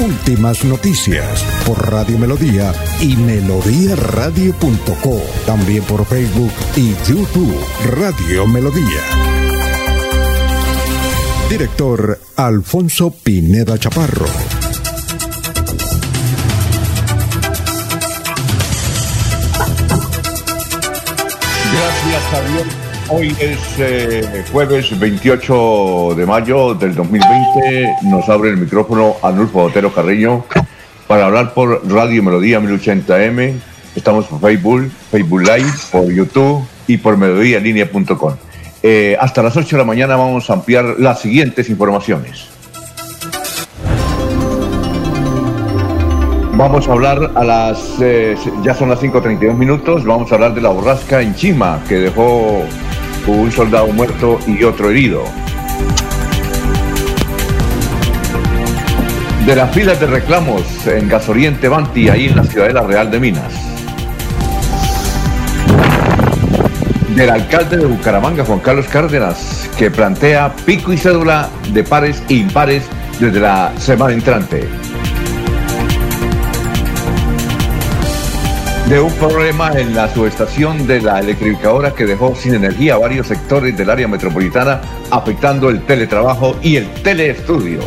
Últimas noticias por Radio Melodía y melodíaradio.co. También por Facebook y YouTube Radio Melodía. Director Alfonso Pineda Chaparro. Gracias, Javier. Hoy es eh, jueves 28 de mayo del 2020. Nos abre el micrófono Anulfo Otero Carreño para hablar por Radio Melodía 1080M. Estamos por Facebook, Facebook Live, por YouTube y por melodíalinea.com. Eh, hasta las 8 de la mañana vamos a ampliar las siguientes informaciones. Vamos a hablar a las, eh, ya son las 5.32 minutos, vamos a hablar de la borrasca en Chima, que dejó un soldado muerto y otro herido. De las filas de reclamos en Gasoriente Banti, ahí en la Ciudadela Real de Minas. Del alcalde de Bucaramanga, Juan Carlos Cárdenas, que plantea pico y cédula de pares e impares desde la semana entrante. De un problema en la subestación de la electrificadora que dejó sin energía varios sectores del área metropolitana, afectando el teletrabajo y el teleestudio.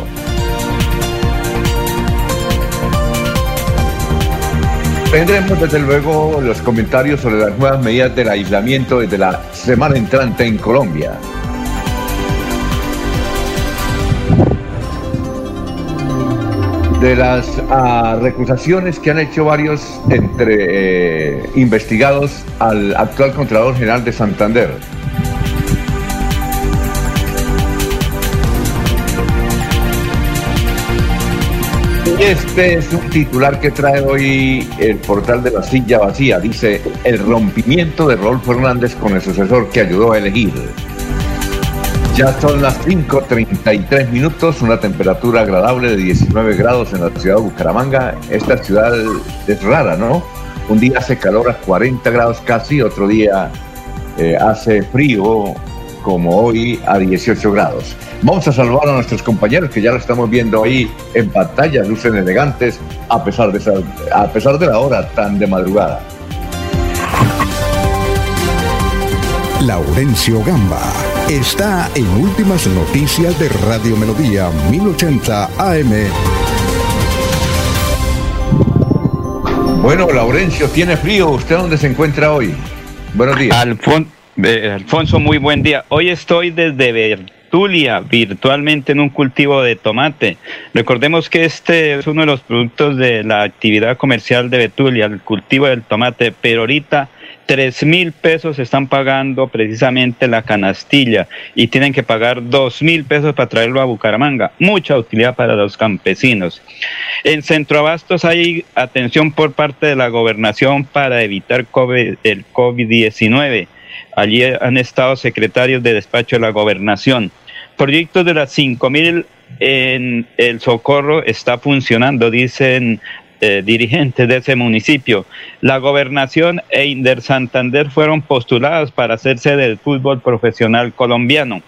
Tendremos desde luego los comentarios sobre las nuevas medidas del aislamiento desde la semana entrante en Colombia. De las uh, recusaciones que han hecho varios entre eh, investigados al actual Contralor General de Santander. Este es un titular que trae hoy el portal de la silla vacía. Dice, el rompimiento de Rolf Fernández con el sucesor que ayudó a elegir. Ya son las 5.33 minutos, una temperatura agradable de 19 grados en la ciudad de Bucaramanga. Esta ciudad es rara, ¿no? Un día hace calor a 40 grados casi, otro día eh, hace frío como hoy a 18 grados. Vamos a saludar a nuestros compañeros que ya lo estamos viendo ahí en pantalla, lucen elegantes a pesar de, a pesar de la hora tan de madrugada. Laurencio Gamba está en Últimas Noticias de Radio Melodía 1080 AM. Bueno, Laurencio, tiene frío. ¿Usted dónde se encuentra hoy? Buenos días. Alfonso, muy buen día. Hoy estoy desde Betulia, virtualmente en un cultivo de tomate. Recordemos que este es uno de los productos de la actividad comercial de Betulia, el cultivo del tomate, pero ahorita tres mil pesos están pagando precisamente la canastilla y tienen que pagar dos mil pesos para traerlo a Bucaramanga. Mucha utilidad para los campesinos. En Centroabastos hay atención por parte de la gobernación para evitar COVID, el COVID-19. Allí han estado secretarios de despacho de la gobernación. Proyectos de las cinco mil en el socorro está funcionando, dicen eh, dirigentes de ese municipio. La gobernación e Inder Santander fueron postuladas para hacerse del fútbol profesional colombiano.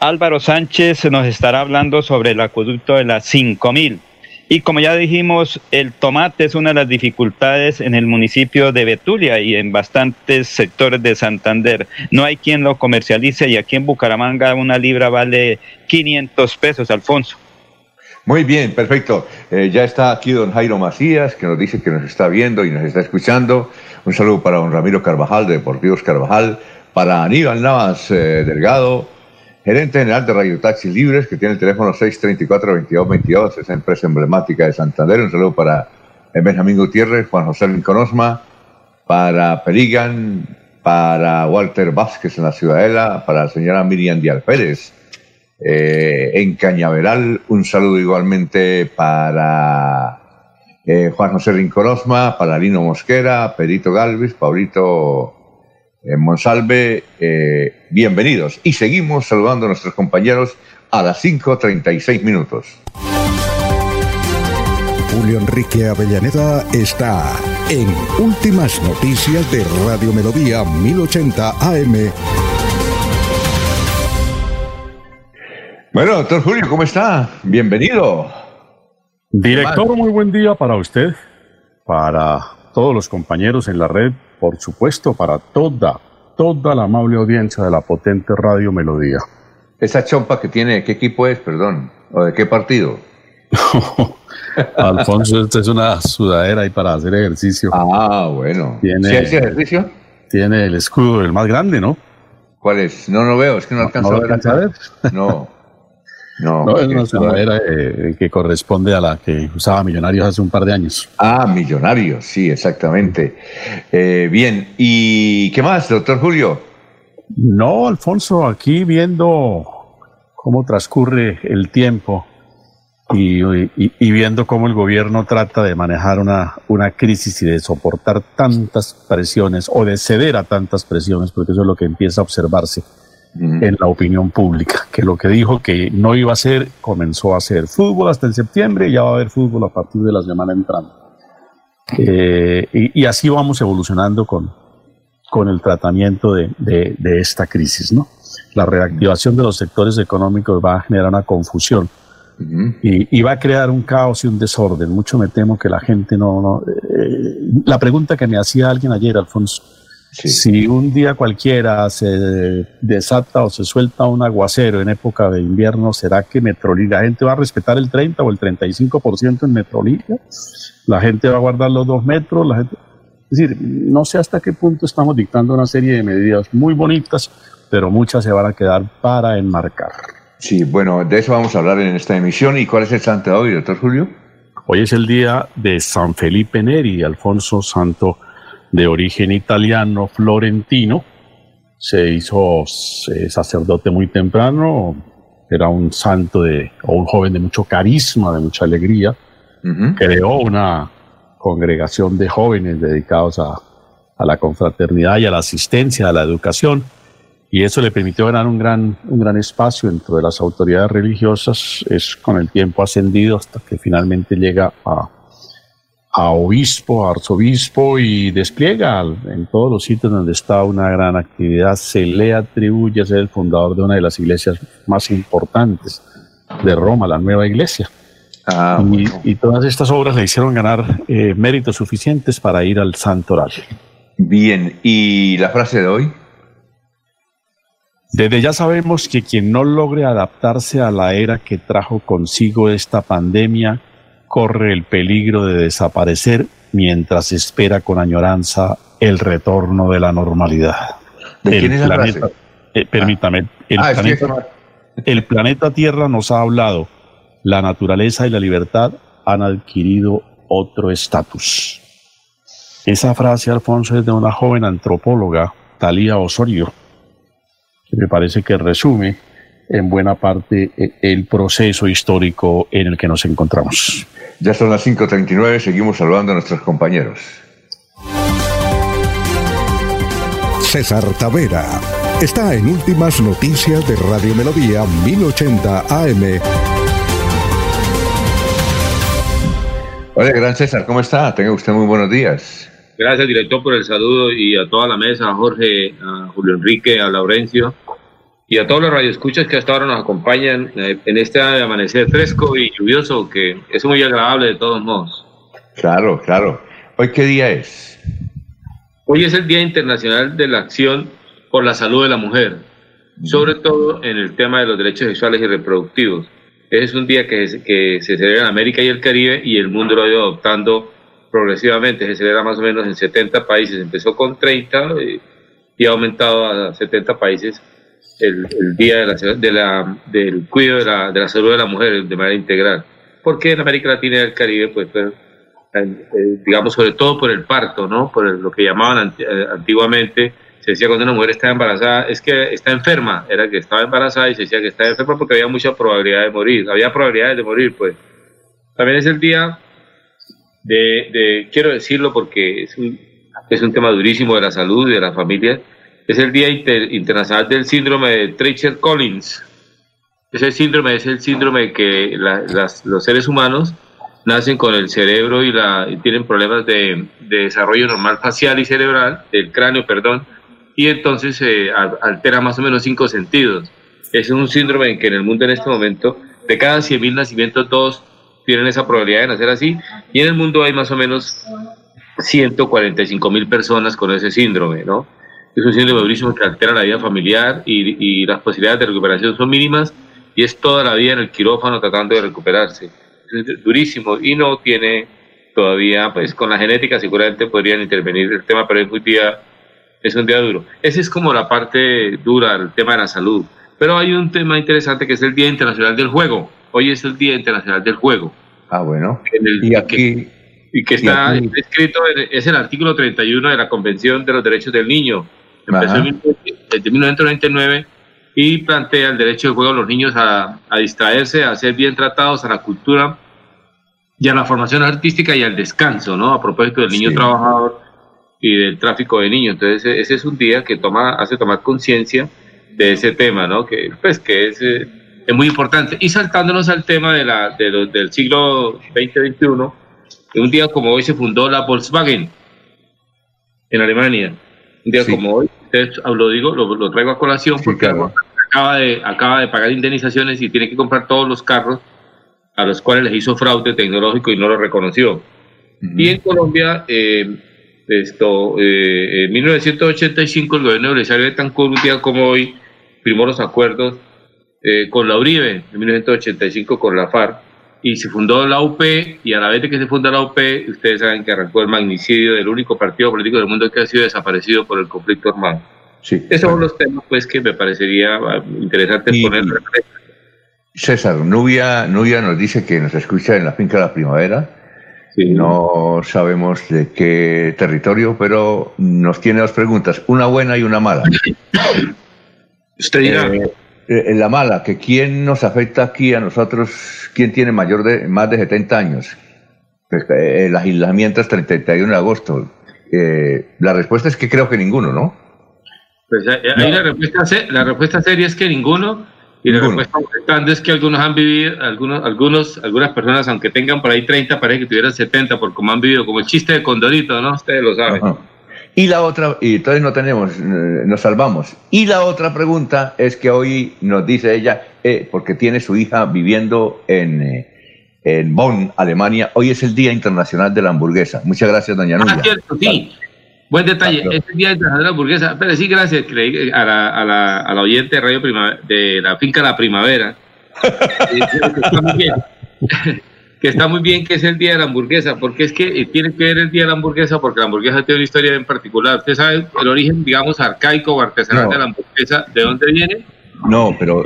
Álvaro Sánchez nos estará hablando sobre el acueducto de las 5000. Y como ya dijimos, el tomate es una de las dificultades en el municipio de Betulia y en bastantes sectores de Santander. No hay quien lo comercialice y aquí en Bucaramanga una libra vale 500 pesos, Alfonso. Muy bien, perfecto. Eh, ya está aquí don Jairo Macías, que nos dice que nos está viendo y nos está escuchando. Un saludo para don Ramiro Carvajal, de Deportivos Carvajal, para Aníbal Navas eh, Delgado, gerente general de Radio Taxis Libres, que tiene el teléfono 634-2222, esa empresa emblemática de Santander. Un saludo para Benjamín Gutiérrez, Juan José Lincoln para Peligan, para Walter Vázquez en la Ciudadela, para la señora Miriam Díaz Pérez eh, en Cañaveral. Un saludo igualmente para eh, Juan José Rincolosma, Paladino Mosquera, Perito Galvis, Paulito eh, Monsalve, bienvenidos. Y seguimos saludando a nuestros compañeros a las 5.36 minutos. Julio Enrique Avellaneda está en Últimas Noticias de Radio Melodía 1080 AM. Bueno, doctor Julio, ¿cómo está? Bienvenido. Director, muy buen día para usted, para todos los compañeros en la red, por supuesto, para toda, toda la amable audiencia de la potente Radio Melodía. Esa chompa que tiene, ¿qué equipo es, perdón? ¿O de qué partido? Alfonso, esta es una sudadera ahí para hacer ejercicio. Ah, bueno. ¿Tiene, ¿Sí hace ejercicio? Tiene el escudo, el más grande, ¿no? ¿Cuál es? No, no veo, es que no alcanzo ¿No a ver. alcanza a ver? No. No, No, es una eh, que corresponde a la que usaba Millonarios hace un par de años. Ah, millonarios, sí, exactamente. Eh, bien, ¿y qué más, doctor Julio? No, Alfonso, aquí viendo cómo transcurre el tiempo y, y- y viendo cómo el gobierno trata de manejar una, una crisis y de soportar tantas presiones o de ceder a tantas presiones, porque eso es lo que empieza a observarse en la opinión pública, que lo que dijo que no iba a hacer, comenzó a hacer fútbol hasta en septiembre y ya va a haber fútbol a partir de la semana entrante. Eh, y, y así vamos evolucionando con, con el tratamiento de, de- de esta crisis, ¿no? La reactivación de los sectores económicos va a generar una confusión y, y va a crear un caos y un desorden. Mucho me temo que la gente no... no eh, la pregunta que me hacía alguien ayer, Alfonso, Sí. si un día cualquiera se desata o se suelta un aguacero en época de invierno, ¿será que Metrolínea, la gente va a respetar el 30 o el 35% en Metrolínea? La gente va a guardar los dos metros, la gente... Es decir, no sé hasta qué punto estamos dictando una serie de medidas muy bonitas, pero muchas se van a quedar para enmarcar. Sí, bueno, de eso vamos a hablar en esta emisión. ¿Y cuál es el santo de hoy, doctor Julio? Hoy es el día de San Felipe Neri, Alfonso Santo de origen italiano florentino. Se hizo eh, sacerdote muy temprano, era un santo de, o un joven de mucho carisma, de mucha alegría. Creó una congregación de jóvenes dedicados a, a la confraternidad y a la asistencia, a la educación. Y eso le permitió ganar un gran, un gran espacio dentro de las autoridades religiosas. Es con el tiempo ascendido hasta que finalmente llega a, a obispo, a arzobispo y despliega en todos los sitios donde está una gran actividad. Se le atribuye a ser el fundador de una de las iglesias más importantes de Roma, la nueva iglesia. Ah, y, bueno. y todas estas obras le hicieron ganar eh, méritos suficientes para ir al Santo Horario. Bien, ¿y la frase de hoy? Desde ya sabemos que quien no logre adaptarse a la era que trajo consigo esta pandemia corre el peligro de desaparecer mientras espera con añoranza el retorno de la normalidad. ¿De El quién es la planeta- frase? eh, permítame, el, ah, planeta, el planeta Tierra nos ha hablado. La naturaleza y la libertad han adquirido otro estatus. Esa frase, Alfonso, es de una joven antropóloga, Talía Osorio, que me parece que resume en buena parte eh, el proceso histórico en el que nos encontramos. Ya son las 5.39, seguimos saludando a nuestros compañeros. César Tavera está en Últimas Noticias de Radio Melodía 1080 AM. Hola, gran César, ¿cómo está? Tenga usted muy buenos días. Gracias, director, por el saludo y a toda la mesa, a Jorge, a Julio Enrique, a Laurencio y a todos los radioescuchas que hasta ahora nos acompañan eh, en este amanecer fresco y lluvioso que es muy agradable de todos modos. Claro, claro. ¿Hoy qué día es? Hoy es el Día Internacional de la Acción por la Salud de la Mujer, sobre todo en el tema de los derechos sexuales y reproductivos. Es un día que, se- que se celebra en América y el Caribe y el mundo lo ha ido adoptando progresivamente. Se celebra más o menos en 70 países. Empezó con 30 eh, y ha aumentado a 70 países el, el Día de la, de la- del Cuidado de la, de la Salud de la Mujer de manera integral. Porque en América Latina y el Caribe, pues, pues, eh, digamos, sobre todo por el parto, ¿no? Por el- lo que llamaban eh, antiguamente, se decía cuando una mujer estaba embarazada, es que está enferma, era que estaba embarazada y se decía que estaba enferma porque había mucha probabilidad de morir, había probabilidades de morir, pues. También es el día de, de, quiero decirlo porque es un, es un tema durísimo de la salud y de la familia, es el Día Internacional del Síndrome de Treacher Collins. Ese síndrome es el síndrome que los seres humanos nacen con el cerebro y, tienen problemas de, desarrollo normal facial y cerebral, del cráneo, perdón, y entonces se altera más o menos cinco sentidos. Es un síndrome en que en el mundo en este momento, de cada 100.000 nacimientos, dos tienen esa probabilidad de nacer así, y en el mundo hay más o menos 145 mil personas con ese síndrome, ¿no? Es un síndrome durísimo que altera la vida familiar y, y las posibilidades de recuperación son mínimas y es toda la vida en el quirófano tratando de recuperarse. Es durísimo y no tiene todavía, pues con la genética seguramente podrían intervenir el tema, pero es un día, es un día duro. Esa es como la parte dura, el tema de la salud. Pero hay un tema interesante que es el Día Internacional del Juego. Hoy es el Día Internacional del Juego. Ah, bueno. y aquí... y que está escrito, es el artículo 31 de la Convención de los Derechos del Niño. Empezó en 1999 y plantea el derecho del juego a los niños a, a, distraerse, a ser bien tratados, a la cultura y a la formación artística y al descanso, ¿no? A propósito del niño trabajador y del tráfico de niños. Entonces, ese es un día que toma, hace tomar conciencia de ese tema, ¿no? Que, pues, que es, eh, es muy importante. Y saltándonos al tema de la, de del siglo 2021, un día como hoy se fundó la Volkswagen en Alemania. Un día como hoy, lo digo, lo, traigo a colación porque acaba, de, acaba de pagar indemnizaciones y tiene que comprar todos los carros a los cuales les hizo fraude tecnológico y no lo reconoció. Y en Colombia, eh, esto, eh, en 1985 el gobierno de Belisario de Tancur, un día como hoy, firmó los acuerdos eh, con la Uribe, en 1985 con la FARC, y se fundó la UP, y a la vez de que se funda la UP, ustedes saben que arrancó el magnicidio del único partido político del mundo que ha sido desaparecido por el conflicto armado. Sí, Esos son los temas pues que me parecería ah, interesante poner César, Nubia, Nubia nos dice que nos escucha en la finca de la primavera. No sabemos de qué territorio, pero nos tiene dos preguntas, una buena y una mala. Usted dirá. Eh, eh, la mala, que quién nos afecta aquí a nosotros, quién tiene mayor de, más de 70 años. Pues, eh, el aislamiento es 31 de agosto. Eh, la respuesta es que creo que ninguno, ¿no? Pues ahí la, respuesta, la respuesta seria es que ninguno. Y la respuesta grande es que algunos han vivido, algunos, algunos, algunas personas, aunque tengan por ahí 30, parece que tuvieran 70 por como han vivido, como el chiste de Condorito, ¿no? Ustedes lo saben. Y la otra, y entonces no tenemos, eh, nos salvamos. Y la otra pregunta es que hoy nos dice ella, eh, porque tiene su hija viviendo en, eh, en Bonn, Alemania, hoy es el Día Internacional de la Hamburguesa. Muchas gracias, doña Nuria. Ah, cierto, sí. Buen detalle, es el Día Internacional de la Hamburguesa. Pero sí, gracias a la, a la, a la oyente de Radio Primavera, de la finca La Primavera. que está muy bien que es el día de la hamburguesa, porque es que eh, tiene que ver el día de la hamburguesa, porque la hamburguesa tiene una historia en particular. ¿Usted sabe el origen, digamos, arcaico o artesanal de la hamburguesa? ¿De dónde viene? No, pero...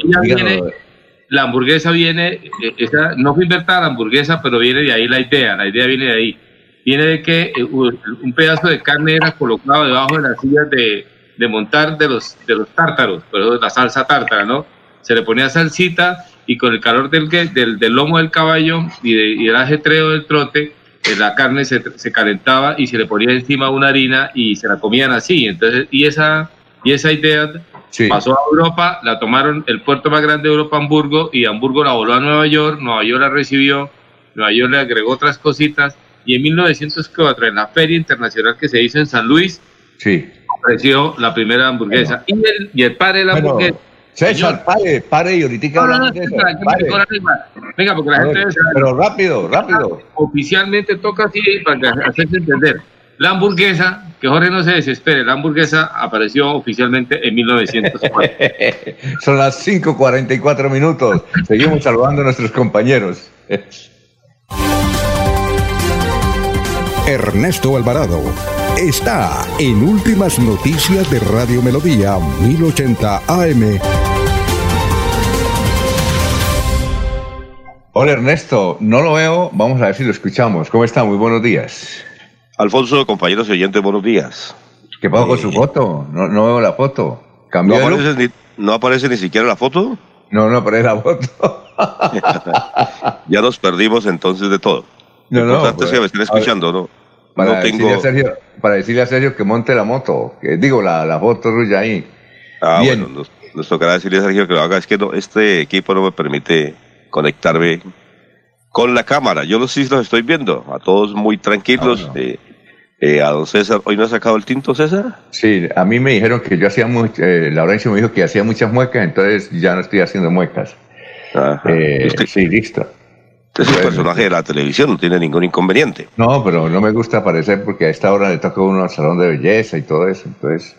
la hamburguesa viene, eh, esa, no fue inventada la hamburguesa, pero viene de ahí la idea, la idea viene de ahí. Viene de que eh, un pedazo de carne era colocado debajo de las sillas de, de montar de los, de los tártaros, pero la salsa tártara, ¿no? Se le ponía salsita y con el calor del, del, del lomo del caballo y, de, y, el ajetreo del trote, eh, la carne se, se, calentaba y se le ponía encima una harina y se la comían así. Entonces, y esa, y esa idea pasó a Europa, la tomaron el puerto más grande de Europa, Hamburgo, y Hamburgo la voló a Nueva York, Nueva York la recibió, Nueva York le agregó otras cositas, y en 1904, en la feria internacional que se hizo en San Luis, sí. ofreció la primera hamburguesa. Y, el, y el padre de la hamburguesa César, pare, pare y ahorita hablamos de eso. Venga, porque la gente... pero rápido, rápido. Oficialmente toca así para hacerse entender. La hamburguesa, que Jorge no se desespere, la hamburguesa apareció oficialmente en 1904. Son las 5.44 minutos. Seguimos saludando a nuestros compañeros. Ernesto Alvarado está en Últimas Noticias de Radio Melodía 1080 AM. Hola Ernesto, no lo veo, vamos a ver si lo escuchamos. ¿Cómo está? Muy buenos días. Alfonso, compañeros y oyentes, buenos días. ¿Qué pasa con su eh, foto? No, veo la foto. ¿No aparece, ni, ¿No aparece ni siquiera la foto? No, no aparece la foto. ya nos perdimos entonces de todo. No, Lo no, importante es que me pues, estén escuchando, ¿no? Para, no decirle tengo... a Sergio, para decirle a Sergio que monte la moto, que digo la, la foto suya ahí. Ah, Bien. bueno, nos, nos tocará decirle a Sergio que lo haga. Es que no, este equipo no me permite conectarme con la cámara. Yo los sí los estoy viendo, a todos muy tranquilos. Ah, eh, eh, a don César, ¿hoy no ha sacado el tinto, César? Sí, a mí me dijeron que yo hacía mucho, eh, Laurencio me dijo que hacía muchas muecas, entonces ya no estoy haciendo muecas. Eh, sí, listo. Es un bueno. personaje de la televisión, no tiene ningún inconveniente. No, pero no me gusta aparecer porque a esta hora le toca uno al salón de belleza y todo eso. Entonces,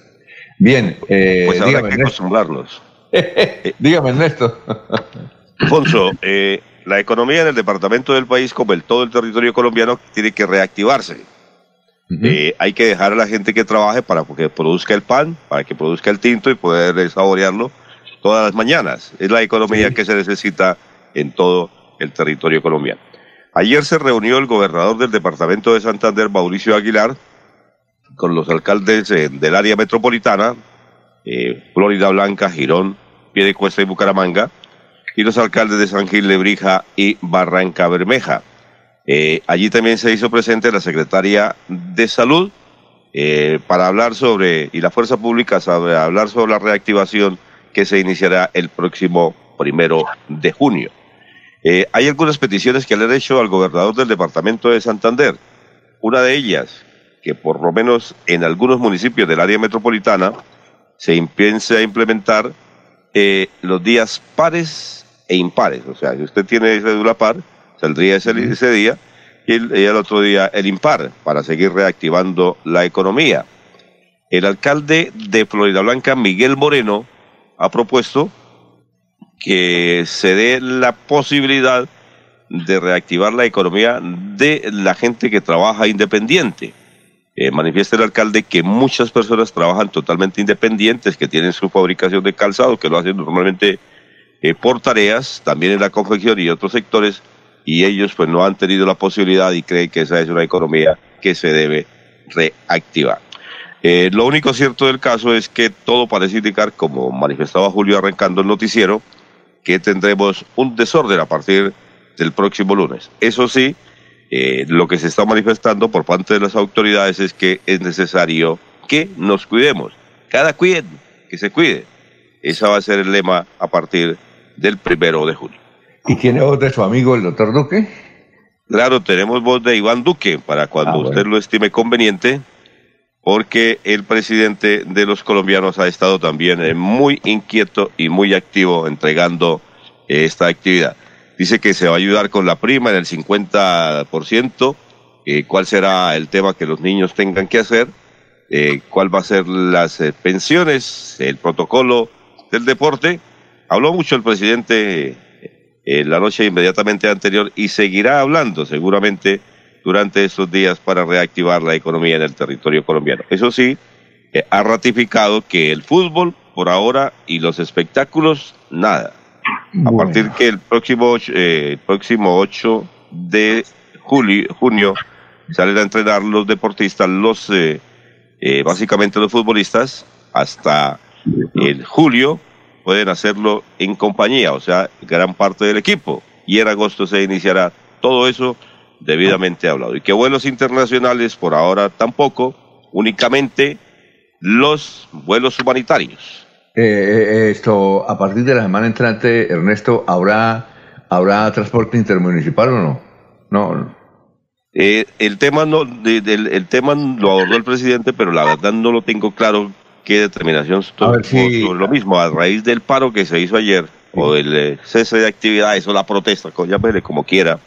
bien, eh, Pues habrá que Ernesto, acostumbrarlos. dígame, Ernesto. Alfonso, eh, la economía en el departamento del país, como en todo el territorio colombiano, tiene que reactivarse. Eh, hay que dejar a la gente que trabaje para que produzca el pan, para que produzca el tinto y poder saborearlo todas las mañanas. Es la economía que se necesita en todo el territorio colombiano. Ayer se reunió el gobernador del departamento de Santander, Mauricio Aguilar, con los alcaldes eh, del área metropolitana, eh, Florida Blanca, Girón, Piedecuesta y Bucaramanga, y los alcaldes de San Gil, Lebrija y Barranca Bermeja. Eh, allí también se hizo presente la secretaria de Salud para hablar sobre, y la Fuerza Pública, sobre hablar sobre la reactivación que se iniciará el próximo primero de junio. Eh, hay algunas peticiones que le han hecho al gobernador del departamento de Santander. Una de ellas, que por lo menos en algunos municipios del área metropolitana se empiece a implementar eh, los días pares e impares. O sea, si usted tiene cédula par, saldría ese, ese día y el, y el otro día el impar para seguir reactivando la economía. El alcalde de Florida Blanca, Miguel Moreno, ha propuesto que se dé la posibilidad de reactivar la economía de la gente que trabaja independiente. Eh, manifiesta el alcalde que muchas personas trabajan totalmente independientes, que tienen su fabricación de calzado, que lo hacen normalmente eh, por tareas, también en la confección y otros sectores, y ellos pues no han tenido la posibilidad y creen que esa es una economía que se debe reactivar. Eh, lo único cierto del caso es que todo parece indicar, como manifestaba Julio arrancando el noticiero, que tendremos un desorden a partir del próximo lunes. Eso sí, eh, lo que se está manifestando por parte de las autoridades es que es necesario que nos cuidemos. Cada quien que se cuide. Ese va a ser el lema a partir del primero de junio. ¿Y tiene voz de su amigo el doctor Duque? Claro, tenemos voz de Iván Duque para cuando Ah, bueno. usted lo estime conveniente, porque el presidente de los colombianos ha estado también eh, muy inquieto y muy activo entregando eh, esta actividad. Dice que se va a ayudar con la prima en el 50%, eh, cuál será el tema que los niños tengan que hacer, eh, cuál va a ser las pensiones, el protocolo del deporte. Habló mucho el presidente la noche inmediatamente anterior y seguirá hablando seguramente durante estos días para reactivar la economía en el territorio colombiano. Eso sí, eh, ha ratificado que el fútbol por ahora y los espectáculos, nada. A partir que el próximo, eh, próximo 8 de julio, junio salen a entrenar los deportistas, los eh, eh, básicamente los futbolistas, hasta el julio pueden hacerlo en compañía, o sea, gran parte del equipo. Y en agosto se iniciará todo eso debidamente hablado. Y que vuelos internacionales por ahora tampoco, únicamente los vuelos humanitarios. Eh, eh, esto, a partir de la semana entrante, Ernesto, ¿habrá, ¿habrá transporte intermunicipal o no? No. Eh, el tema no, del- el tema lo abordó el presidente, pero la verdad no lo tengo claro qué determinación tomó si- sobre lo mismo a raíz del paro que se hizo ayer o del eh, cese de actividades o la protesta, llámele como quiera,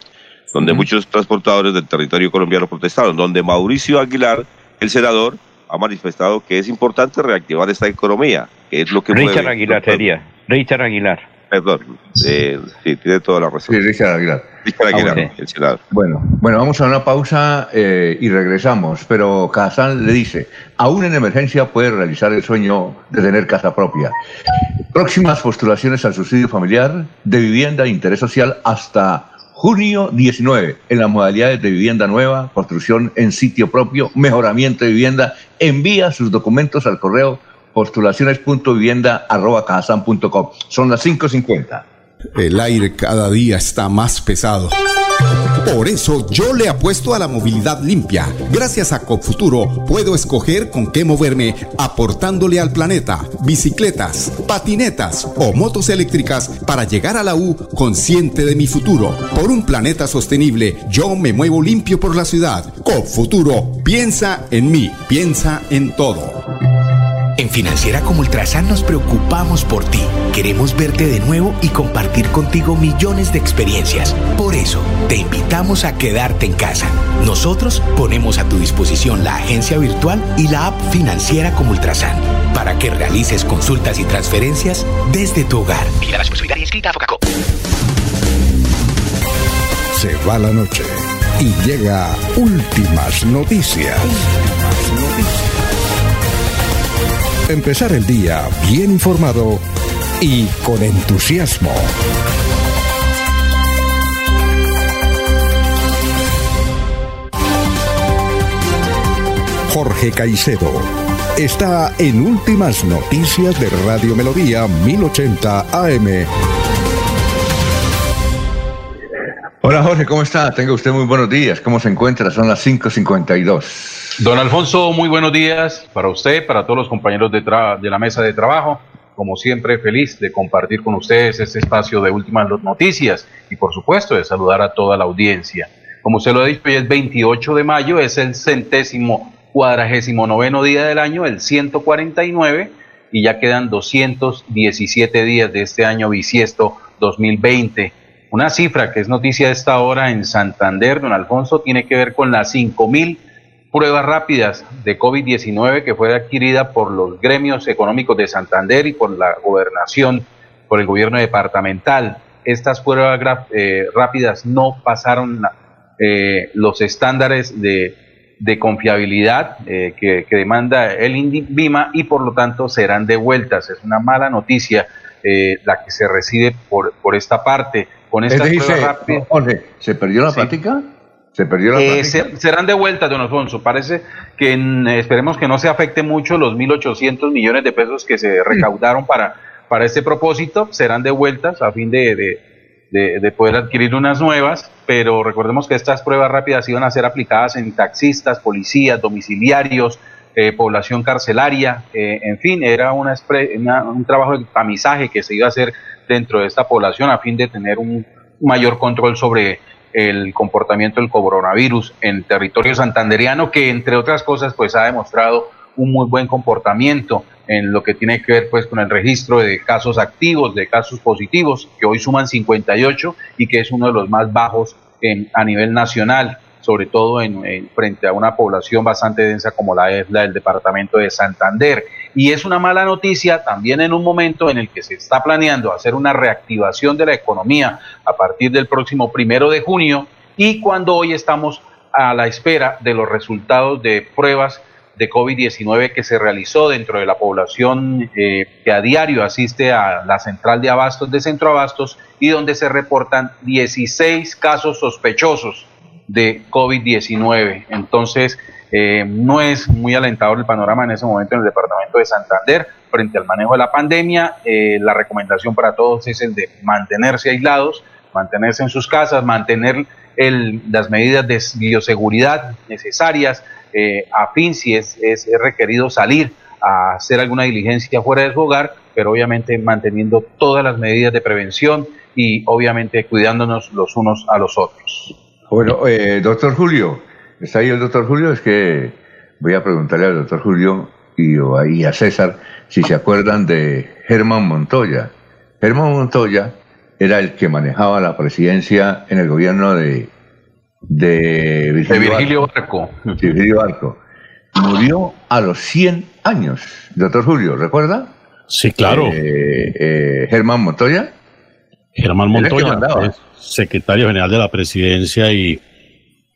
donde muchos transportadores del territorio colombiano protestaron, donde Mauricio Aguilar, el senador, ha manifestado que es importante reactivar esta economía, que es lo que Richard mueve- Aguilar sería. Richard Aguilar. Perdón, eh, sí, tiene toda la razón. Sí, Richard Aguilar. Richard Aguilar, bueno. el senador. Bueno, bueno, vamos a una pausa eh, y regresamos. Pero Kazán le dice, aún en emergencia puede realizar el sueño de tener casa propia. Próximas postulaciones al subsidio familiar de vivienda de interés social hasta junio 19 en las modalidades de vivienda nueva, construcción en sitio propio, mejoramiento de vivienda. Envía sus documentos al correo postulaciones.vivienda.com. Son las 5.50. el aire cada día está más pesado. Por eso yo le apuesto a la movilidad limpia. Gracias a Copfuturo puedo escoger con qué moverme aportándole al planeta bicicletas, patinetas o motos eléctricas para llegar a la U consciente de mi futuro. Por un planeta sostenible, yo me muevo limpio por la ciudad. Copfuturo, piensa en mí, piensa en todo. En Financiera como Ultrasan nos preocupamos por ti. Queremos verte de nuevo y compartir contigo millones de experiencias. Por eso, te invitamos a quedarte en casa. Nosotros ponemos a tu disposición la agencia virtual y la app Financiera como Ultrasan para que realices consultas y transferencias desde tu hogar. Mira la responsabilidad inscrita a Focacop. Se va la noche y llega últimas noticias. Empezar el día bien informado y con entusiasmo. Jorge Caicedo está en Últimas Noticias de Radio Melodía 1080 AM. Hola Jorge, ¿cómo está? Tenga usted muy buenos días. ¿Cómo se encuentra? Son las 5.52. Don Alfonso, muy buenos días para usted, para todos los compañeros de, de la mesa de trabajo. Como siempre, feliz de compartir con ustedes este espacio de últimas noticias y, por supuesto, de saludar a toda la audiencia. Como se lo he dicho, hoy es 28 de mayo, es el centésimo cuadragésimo noveno día del año, el 149, y ya quedan 217 días de este año bisiesto 2020. Una cifra que es noticia de esta hora en Santander, don Alfonso, tiene que ver con las 5.000 pruebas rápidas de COVID-19 que fue adquirida por los gremios económicos de Santander y por la gobernación, por el gobierno departamental. Estas pruebas eh, rápidas no pasaron eh, los estándares de de confiabilidad eh, que, demanda el INVIMA y por lo tanto serán devueltas. Es una mala noticia eh, la que se recibe por, por esta parte. Con estas ¿se perdió la práctica? ¿Se perdió la eh, serán devueltas, don Alfonso. Parece que esperemos que no se afecte mucho los 1.800 millones de pesos que se recaudaron para, para este propósito. Serán devueltas a fin de de, poder adquirir unas nuevas, pero recordemos que estas pruebas rápidas iban a ser aplicadas en taxistas, policías, domiciliarios, eh, población carcelaria, eh, en fin, era una, un trabajo de tamizaje que se iba a hacer dentro de esta población a fin de tener un mayor control sobre el comportamiento del coronavirus en territorio santanderiano, que entre otras cosas pues ha demostrado un muy buen comportamiento en lo que tiene que ver pues con el registro de casos activos, de casos positivos, que hoy suman 58 y que es uno de los más bajos en, a nivel nacional, sobre todo en, frente a una población bastante densa como la es la del departamento de Santander. Y es una mala noticia también en un momento en el que se está planeando hacer una reactivación de la economía a partir del próximo primero de junio y cuando hoy estamos a la espera de los resultados de pruebas de COVID-19 que se realizó dentro de la población eh, que a diario asiste a la central de abastos de Centro Abastos y donde se reportan 16 casos sospechosos de COVID-19. Entonces, eh, no es muy alentador el panorama en ese momento en el departamento de Santander frente al manejo de la pandemia. Eh, la recomendación para todos es el de mantenerse aislados, mantenerse en sus casas, mantener el, las medidas de bioseguridad necesarias, eh, a fin si es, es, requerido salir a hacer alguna diligencia fuera de su hogar, pero obviamente manteniendo todas las medidas de prevención y obviamente cuidándonos los unos a los otros. Bueno, eh, doctor Julio, ¿está ahí el doctor Julio? Es que voy a preguntarle al doctor Julio y, y a César si se acuerdan de Germán Montoya. Germán Montoya era el que manejaba la presidencia en el gobierno de de Virgilio, Barco. Virgilio Barco. Murió a los 100 años, doctor Julio, ¿recuerda? Sí, claro. Eh, eh, Germán Montoya. Germán Montoya, secretario general de la presidencia y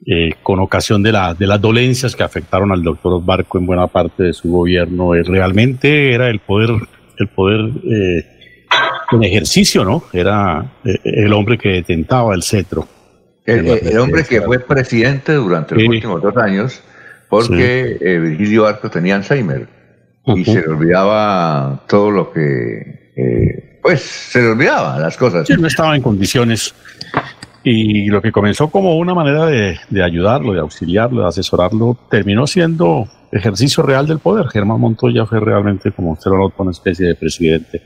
eh, con ocasión de, la, de las dolencias que afectaron al doctor Barco en buena parte de su gobierno, realmente era el poder, el poder en ejercicio, ¿no? Era el hombre que detentaba el cetro el, hombre que fue presidente durante los últimos dos años, porque eh, Virgilio Arco tenía Alzheimer y se le olvidaba todo lo que eh, pues se le olvidaba las cosas. Sí, no estaba en condiciones. Y lo que comenzó como una manera de, de ayudarlo, de auxiliarlo, de asesorarlo, terminó siendo ejercicio real del poder. Germán Montoya fue realmente, como usted lo notó, una especie de presidente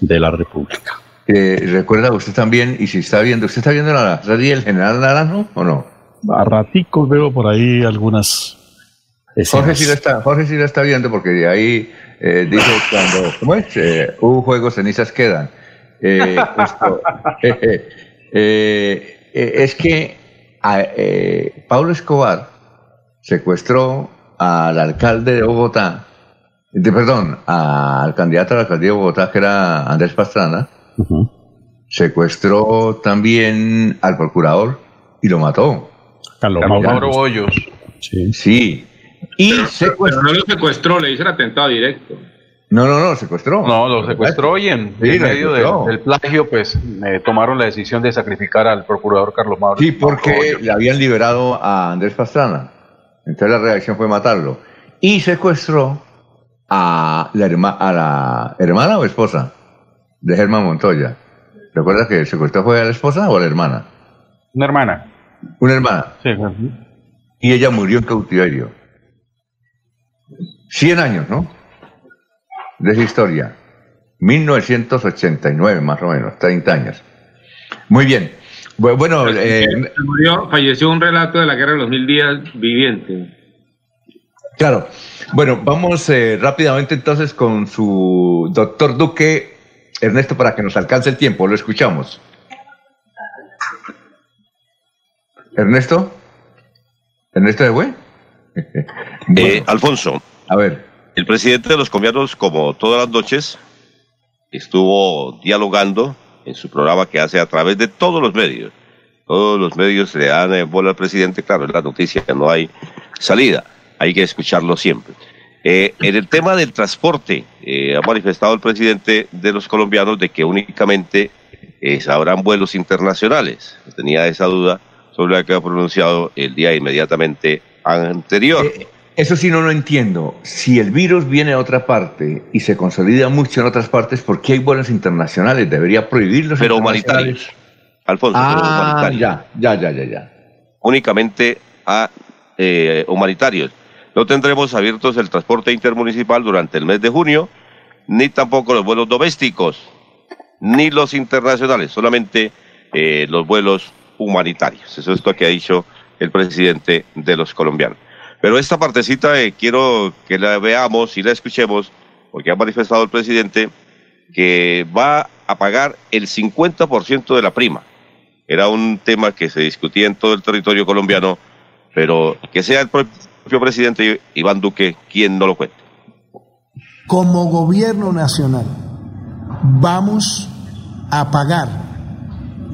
de la República. Eh, recuerda usted también, y si está viendo, ¿usted está viendo la serie del General Naranjo o no? A raticos veo por ahí algunas Jorge sí, lo está, Jorge sí lo está viendo porque de ahí eh, dice cuando, ¿cómo es? Eh, un juego cenizas quedan. Eh, esto, es que Pablo Escobar secuestró al alcalde de Bogotá, de, perdón, al candidato a la alcaldía de Bogotá, que era Andrés Pastrana, secuestró también al procurador y lo mató. Carlos Mauro Hoyos. Sí. sí. Y secuestró. no lo secuestró, le hizo el atentado directo. No, no, no, secuestró. No, lo secuestró y en, medio del, plagio, pues tomaron la decisión de sacrificar al procurador Carlos Mauro. Sí, porque le habían liberado a Andrés Pastrana. Entonces la reacción fue matarlo. Y secuestró a la, a la hermana o esposa de Germán Montoya. ¿Recuerdas que el secuestro fue a la esposa o a la hermana? Una hermana. Una hermana. Sí. Y ella murió en cautiverio. 100 años, ¿no? De esa historia. 1989, más o menos, 30 años. Muy bien. Bueno, eh, murió, falleció un relato de la guerra de los mil días viviente. Claro. Bueno, vamos eh, rápidamente entonces con su doctor Duque, Ernesto, para que nos alcance el tiempo. Lo escuchamos. Ernesto. Ernesto de Eh, Alfonso. A ver. El presidente de los colombianos, como todas las noches, estuvo dialogando en su programa que hace a través de todos los medios. Todos los medios le dan eh, bola al presidente, claro, es la noticia, no hay salida, hay que escucharlo siempre. Eh, en el tema del transporte, eh, ha manifestado el presidente de los colombianos de que únicamente habrán vuelos internacionales. Tenía esa duda sobre la que ha pronunciado el día inmediatamente anterior. Eso sí no lo entiendo. Si el virus viene a otra parte y se consolida mucho en otras partes, ¿por qué hay vuelos internacionales? Debería prohibirlos. Pero humanitarios. Alfonso, ah, ya, ya, ya, ya, ya. Únicamente a eh, humanitarios. No tendremos abiertos el transporte intermunicipal durante el mes de junio, ni tampoco los vuelos domésticos, ni los internacionales, solamente eh, los vuelos humanitarios. Eso es lo que ha dicho el presidente de los colombianos. Pero esta partecita eh, quiero que la veamos y la escuchemos, porque ha manifestado el presidente que va a pagar el 50% de la prima. Era un tema que se discutía en todo el territorio colombiano, pero que sea el propio presidente Iván Duque quien no lo cuente. Como gobierno nacional vamos a pagar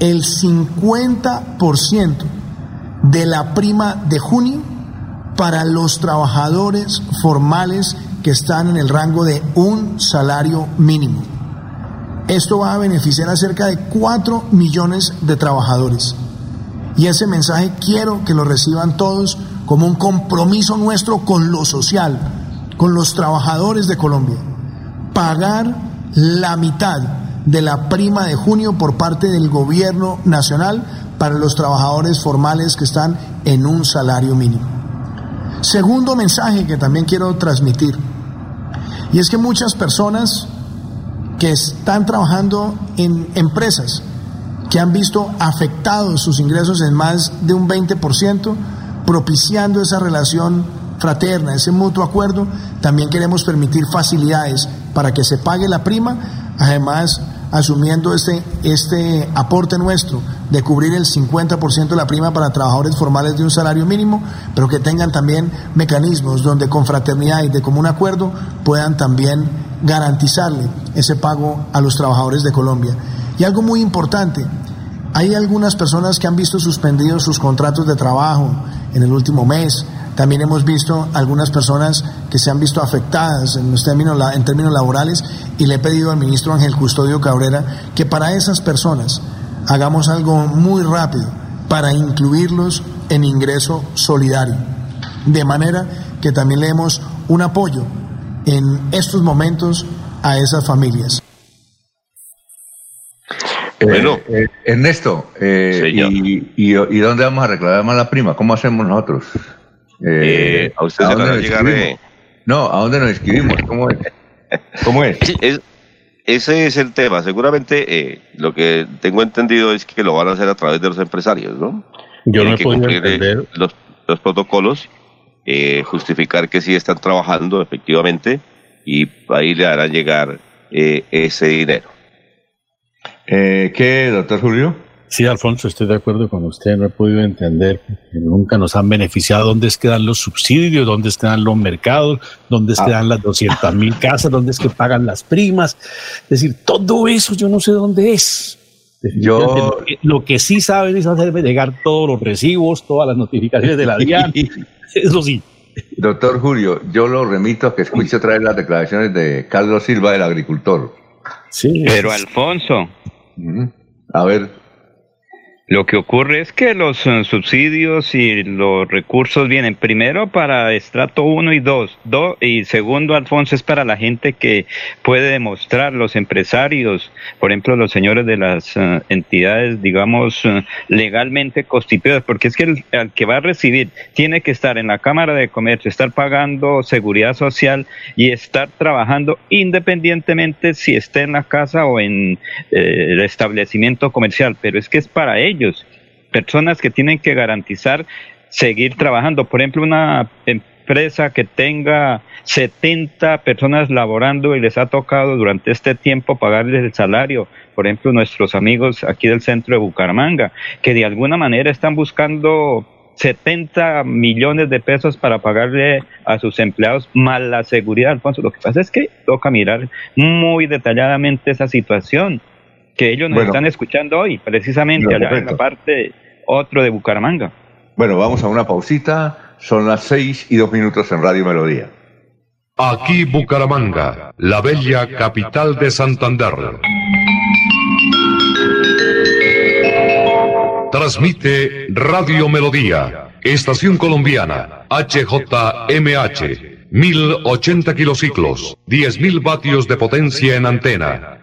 el 50% de la prima de junio para los trabajadores formales que están en el rango de un salario mínimo. Esto va a beneficiar a cerca de 4 millones de trabajadores. Y ese mensaje quiero que lo reciban todos como un compromiso nuestro con lo social, con los trabajadores de Colombia. Pagar la mitad de la prima de junio por parte del gobierno nacional para los trabajadores formales que están en un salario mínimo. Segundo mensaje que también quiero transmitir, y es que muchas personas que están trabajando en empresas que han visto afectados sus ingresos en más de un 20%, propiciando esa relación fraterna, ese mutuo acuerdo, también queremos permitir facilidades para que se pague la prima, además asumiendo este, este aporte nuestro de cubrir el 50% de la prima para trabajadores formales de un salario mínimo, pero que tengan también mecanismos donde con fraternidad y de común acuerdo puedan también garantizarle ese pago a los trabajadores de Colombia. Y algo muy importante, hay algunas personas que han visto suspendidos sus contratos de trabajo en el último mes, también hemos visto algunas personas que se han visto afectadas en, los términos, en términos laborales y le he pedido al ministro Ángel Custodio Cabrera que para esas personas hagamos algo muy rápido para incluirlos en ingreso solidario. De manera que también le demos un apoyo en estos momentos a esas familias. bueno. Eh, Ernesto, y, y, dónde vamos a reclamar más la prima? ¿Cómo hacemos nosotros? A usted se van a llegar. No, ¿a dónde nos inscribimos? ¿Cómo es? ¿Cómo es? ese es el tema. Seguramente lo que tengo entendido es que lo van a hacer a través de los empresarios, ¿no? Yo no he podido entender. Los, los protocolos, justificar que sí están trabajando efectivamente y ahí le harán llegar ese dinero. Eh, ¿Qué, doctor Julio? Sí, Alfonso, estoy de acuerdo con usted. No he podido entender que nunca nos han beneficiado. ¿Dónde es que dan los subsidios? ¿Dónde es que dan los mercados? ¿Dónde es que ah. dan las 200 mil casas? ¿Dónde es que pagan las primas? Es decir, todo eso yo no sé dónde es. Yo, lo, que, sí saben es hacerme llegar todos los recibos, todas las notificaciones de la DIAN. eso sí. Doctor Julio, yo lo remito a que escuche otra vez las declaraciones de Carlos Silva, el agricultor. Sí. Pero Alfonso, a ver, lo que ocurre es que los eh, subsidios y los recursos vienen primero para estrato 1 y 2, y segundo, Alfonso, es para la gente que puede demostrar, los empresarios, por ejemplo, los señores de las eh, entidades, digamos, eh, legalmente constituidas, porque es que el, que va a recibir tiene que estar en la Cámara de Comercio, estar pagando seguridad social y estar trabajando independientemente si está en la casa o en el establecimiento comercial, pero es que es para ellos personas que tienen que garantizar seguir trabajando. Por ejemplo, una empresa que tenga 70 personas laborando y les ha tocado durante este tiempo pagarles el salario, por ejemplo, nuestros amigos aquí del centro de Bucaramanga, que de alguna manera están buscando 70 millones de pesos para pagarle a sus empleados más la seguridad, Alfonso. Lo que pasa es que toca mirar muy detalladamente esa situación que ellos nos están escuchando hoy, precisamente allá en la parte otro de Bucaramanga. Bueno, vamos a una pausita. Son las seis y dos minutos en Radio Melodía. Aquí Bucaramanga, la bella capital de Santander. Transmite Radio Melodía, Estación Colombiana, HJMH, 1080 kilociclos, 10.000 vatios de potencia en antena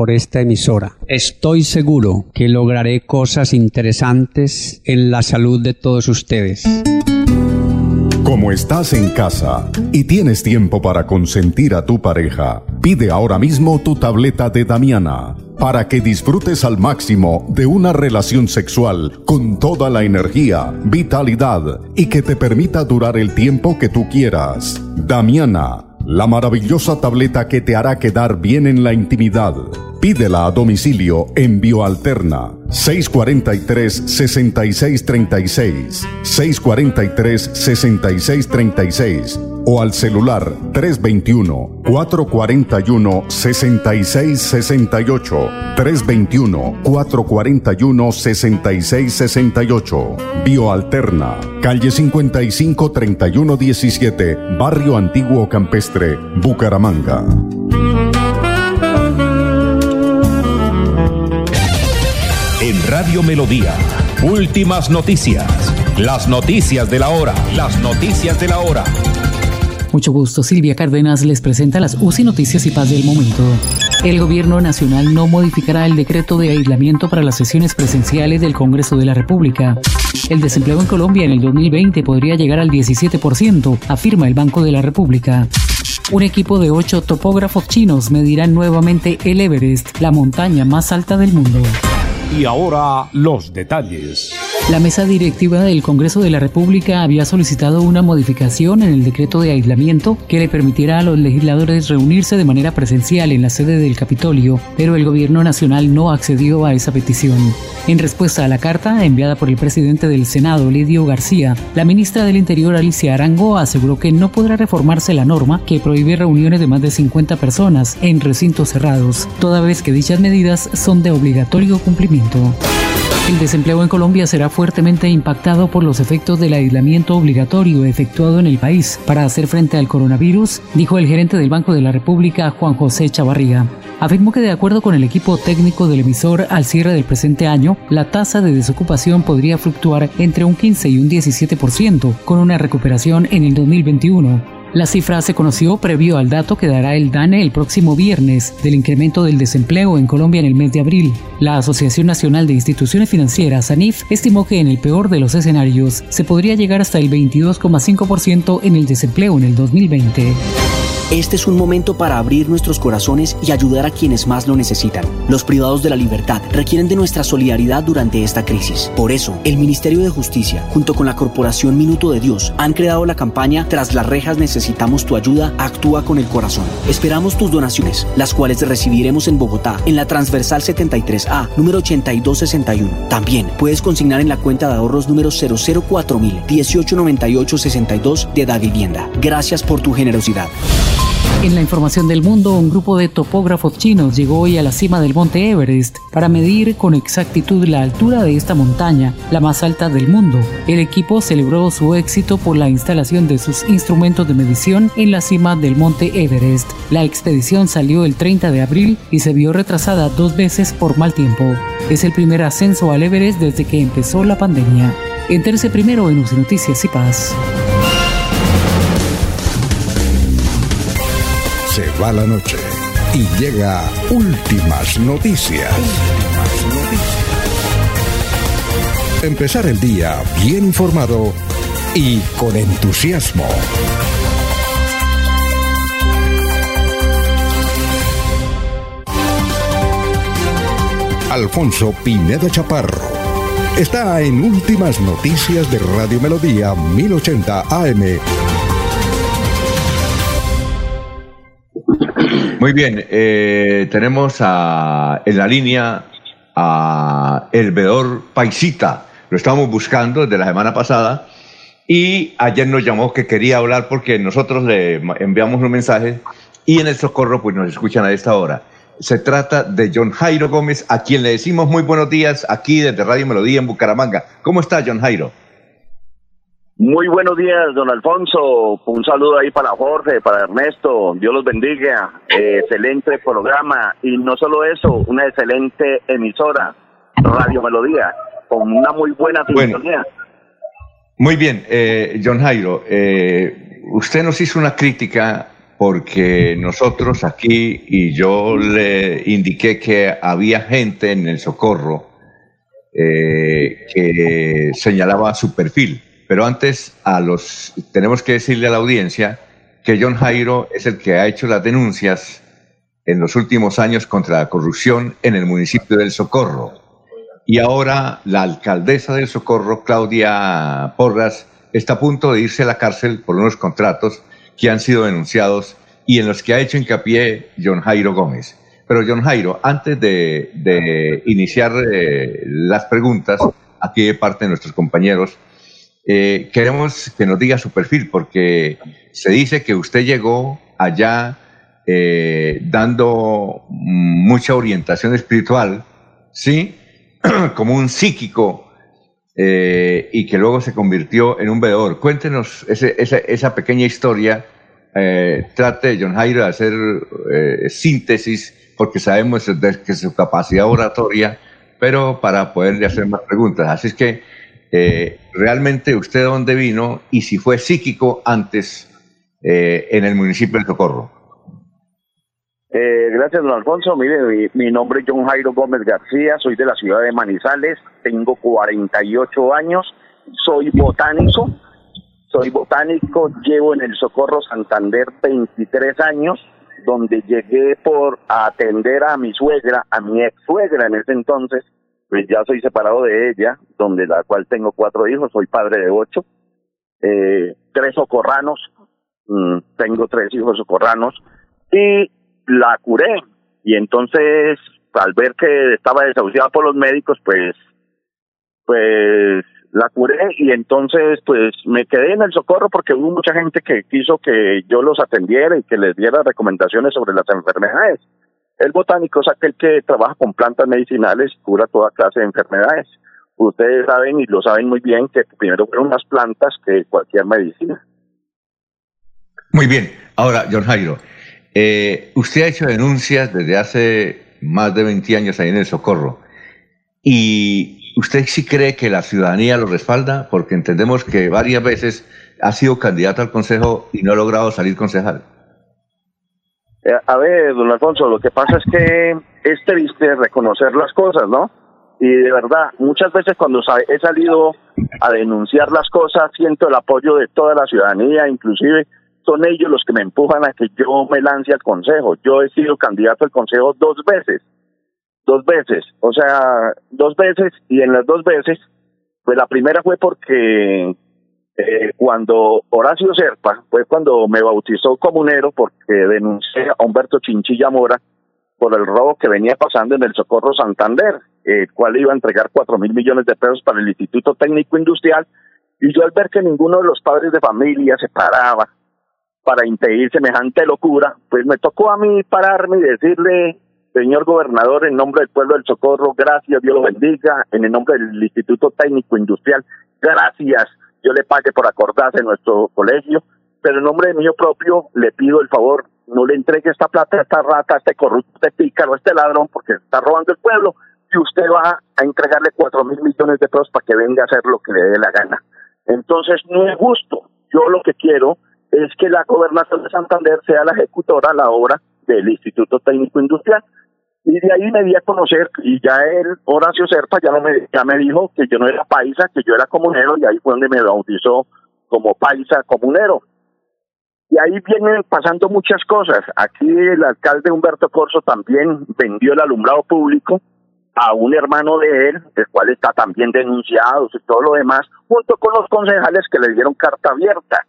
por esta emisora. Estoy seguro que lograré cosas interesantes en la salud de todos ustedes. Como estás en casa y tienes tiempo para consentir a tu pareja, pide ahora mismo tu tableta de Damiana para que disfrutes al máximo de una relación sexual con toda la energía, vitalidad y que te permita durar el tiempo que tú quieras. Damiana la maravillosa tableta que te hará quedar bien en la intimidad. Pídela a domicilio en Bioalterna 643-6636, 643-6636 o al celular 321-441-6668, 321-441-6668. Bioalterna, calle 55 3117, Barrio Antiguo Campestre, Bucaramanga. Radio Melodía, últimas noticias. Las noticias de la hora. Las noticias de la hora. Mucho gusto, Silvia Cárdenas les presenta las UCI Noticias y Paz del Momento. El Gobierno Nacional no modificará el decreto de aislamiento para las sesiones presenciales del Congreso de la República. El desempleo en Colombia en el 2020 podría llegar al 17%, afirma el Banco de la República. Un equipo de ocho topógrafos chinos medirá nuevamente el Everest, la montaña más alta del mundo. Y ahora los detalles. La mesa directiva del Congreso de la República había solicitado una modificación en el decreto de aislamiento que le permitiera a los legisladores reunirse de manera presencial en la sede del Capitolio, pero el gobierno nacional no accedió a esa petición. En respuesta a la carta enviada por el presidente del Senado, Lidio García, la ministra del Interior, Alicia Arango, aseguró que no podrá reformarse la norma que prohíbe reuniones de más de 50 personas en recintos cerrados, toda vez que dichas medidas son de obligatorio cumplimiento. El desempleo en Colombia será fuertemente impactado por los efectos del aislamiento obligatorio efectuado en el país para hacer frente al coronavirus, dijo el gerente del Banco de la República, Juan José Chavarría. Afirmó que de acuerdo con el equipo técnico del emisor al cierre del presente año, la tasa de desocupación podría fluctuar entre un 15 y un 17%, con una recuperación en el 2021. La cifra se conoció previo al dato que dará el DANE el próximo viernes del incremento del desempleo en Colombia en el mes de abril. La Asociación Nacional de Instituciones Financieras, ANIF, estimó que en el peor de los escenarios se podría llegar hasta el 22,5% en el desempleo en el 2020. Este es un momento para abrir nuestros corazones y ayudar a quienes más lo necesitan. Los privados de la libertad requieren de nuestra solidaridad durante esta crisis. Por eso, el Ministerio de Justicia, junto con la Corporación Minuto de Dios, han creado la campaña Tras las rejas necesitamos tu ayuda, actúa con el corazón. Esperamos tus donaciones, las cuales recibiremos en Bogotá, en la transversal 73A, número 8261. También puedes consignar en la cuenta de ahorros número 004000 189862 de Da Vivienda. Gracias por tu generosidad. En la información del mundo, un grupo de topógrafos chinos llegó hoy a la cima del monte Everest para medir con exactitud la altura de esta montaña, la más alta del mundo. El equipo celebró su éxito por la instalación de sus instrumentos de medición en la cima del monte Everest. La expedición salió el 30 de abril y se vio retrasada dos veces por mal tiempo. Es el primer ascenso al Everest desde que empezó la pandemia. Entérese primero en UCI Noticias y Paz. Va la noche y llega últimas noticias. Empezar el día bien informado y con entusiasmo. Alfonso Pineda Chaparro está en Últimas Noticias de Radio Melodía 1080 AM. Muy bien, eh, tenemos a, en la línea a el veedor Paisita. Lo estamos buscando desde la semana pasada y ayer nos llamó que quería hablar porque nosotros le enviamos un mensaje y en el socorro pues nos escuchan a esta hora. Se trata de John Jairo Gómez, a quien le decimos muy buenos días aquí desde Radio Melodía en Bucaramanga. ¿Cómo está John Jairo? Muy buenos días, don Alfonso. Un saludo ahí para Jorge, para Ernesto. Dios los bendiga. Eh, excelente programa. Y no solo eso, una excelente emisora, Radio Melodía, con una muy buena sintonía. muy bien, eh, John Jairo. Eh, usted nos hizo una crítica porque nosotros aquí, y yo le indiqué que había gente en el socorro que señalaba su perfil pero antes a los tenemos que decirle a la audiencia que John Jairo es el que ha hecho las denuncias en los últimos años contra la corrupción en el municipio del Socorro. Y ahora la alcaldesa del Socorro, Claudia Porras, está a punto de irse a la cárcel por unos contratos que han sido denunciados y en los que ha hecho hincapié John Jairo Gómez. Pero John Jairo, antes de, iniciar eh, las preguntas, aquí de parte de nuestros compañeros, eh, queremos que nos diga su perfil, porque se dice que usted llegó allá eh, dando mucha orientación espiritual, ¿sí? Como un psíquico, eh, y que luego se convirtió en un veedor. Cuéntenos esa, pequeña historia. trate, John Jairo, de hacer síntesis, porque sabemos que su capacidad oratoria, pero para poderle hacer más preguntas. Así es que eh, realmente usted de dónde vino y si fue psíquico antes eh, en el municipio de Socorro. Eh, gracias, don Alfonso. Mire, mi, nombre es John Jairo Gómez García, soy de la ciudad de Manizales, tengo 48 años, soy botánico, soy botánico, llevo en el Socorro Santander 23 años, donde llegué por atender a mi suegra, a mi ex suegra en ese entonces, pues ya soy separado de ella, donde la cual tengo cuatro hijos, soy padre de ocho, eh, tres socorranos, mm, tengo tres hijos socorranos, y la curé. Y entonces, al ver que estaba desahuciada por los médicos, pues, pues la curé y entonces pues me quedé en el socorro porque hubo mucha gente que quiso que yo los atendiera y que les diera recomendaciones sobre las enfermedades. El botánico es aquel que trabaja con plantas medicinales y cura toda clase de enfermedades. Ustedes saben y lo saben muy bien que primero fueron las plantas que cualquier medicina. Muy bien. Ahora, John Jairo, eh, usted ha hecho denuncias desde hace más de 20 años ahí en el Socorro. ¿Y usted sí cree que la ciudadanía lo respalda? Porque entendemos que varias veces ha sido candidato al Consejo y no ha logrado salir concejal. Eh, a ver, don Alfonso, lo que pasa es que es triste reconocer las cosas, ¿no? Y de verdad, muchas veces cuando he salido a denunciar las cosas, siento el apoyo de toda la ciudadanía, inclusive son ellos los que me empujan a que yo me lance al consejo. Yo he sido candidato al consejo dos veces, dos veces, o sea, dos veces, y en las dos veces, pues la primera fue porque eh, cuando Horacio Serpa fue cuando me bautizó comunero porque denuncié a Humberto Chinchilla Mora por el robo que venía pasando en el Socorro Santander, el cual iba a entregar cuatro mil millones de pesos para el Instituto Técnico Industrial, y yo al ver que ninguno de los padres de familia se paraba para impedir semejante locura, pues me tocó a mí pararme y decirle, señor gobernador, en nombre del pueblo del Socorro, gracias, Dios lo bendiga, en el nombre del Instituto Técnico Industrial, gracias, yo le pague por acordarse nuestro colegio, pero en nombre de mío propio le pido el favor, no le entregue esta plata a esta rata, a este corrupto, a este pícaro, a este ladrón, porque está robando el pueblo, y usted va a entregarle cuatro mil millones de pesos para que venga a hacer lo que le dé la gana. Entonces, no es justo. Yo lo que quiero es que la gobernación de Santander sea la ejecutora a la obra del Instituto Técnico Industrial. Y de ahí me di a conocer, y ya él, Horacio Serpa, ya, me, ya me dijo que yo no era paisa, que yo era comunero, y ahí fue donde me bautizó como paisa comunero. Y ahí vienen pasando muchas cosas. Aquí el alcalde Humberto Corso también vendió el alumbrado público a un hermano de él, el cual está también denunciado y todo lo demás, junto con los concejales que le dieron carta abierta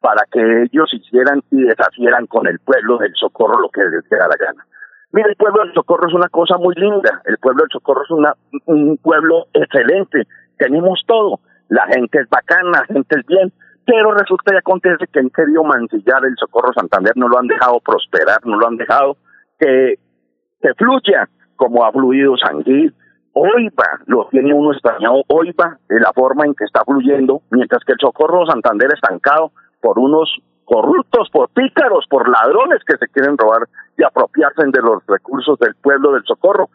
para que ellos hicieran y deshacieran con el pueblo del Socorro lo que les diera la gana. Mira, el pueblo del Socorro es una cosa muy linda, el pueblo del Socorro es una, un pueblo excelente, tenemos todo, la gente es bacana, la gente es bien, pero resulta y acontece que han querido mancillar el Socorro Santander, no lo han dejado prosperar, no lo han dejado que, que fluya como ha fluido Sanguil, Oiva, lo tiene uno extrañado, Oiva, de la forma en que está fluyendo, mientras que el Socorro Santander estancado, por unos corruptos, por pícaros, por ladrones que se quieren robar y apropiarse de los recursos del pueblo del socorro.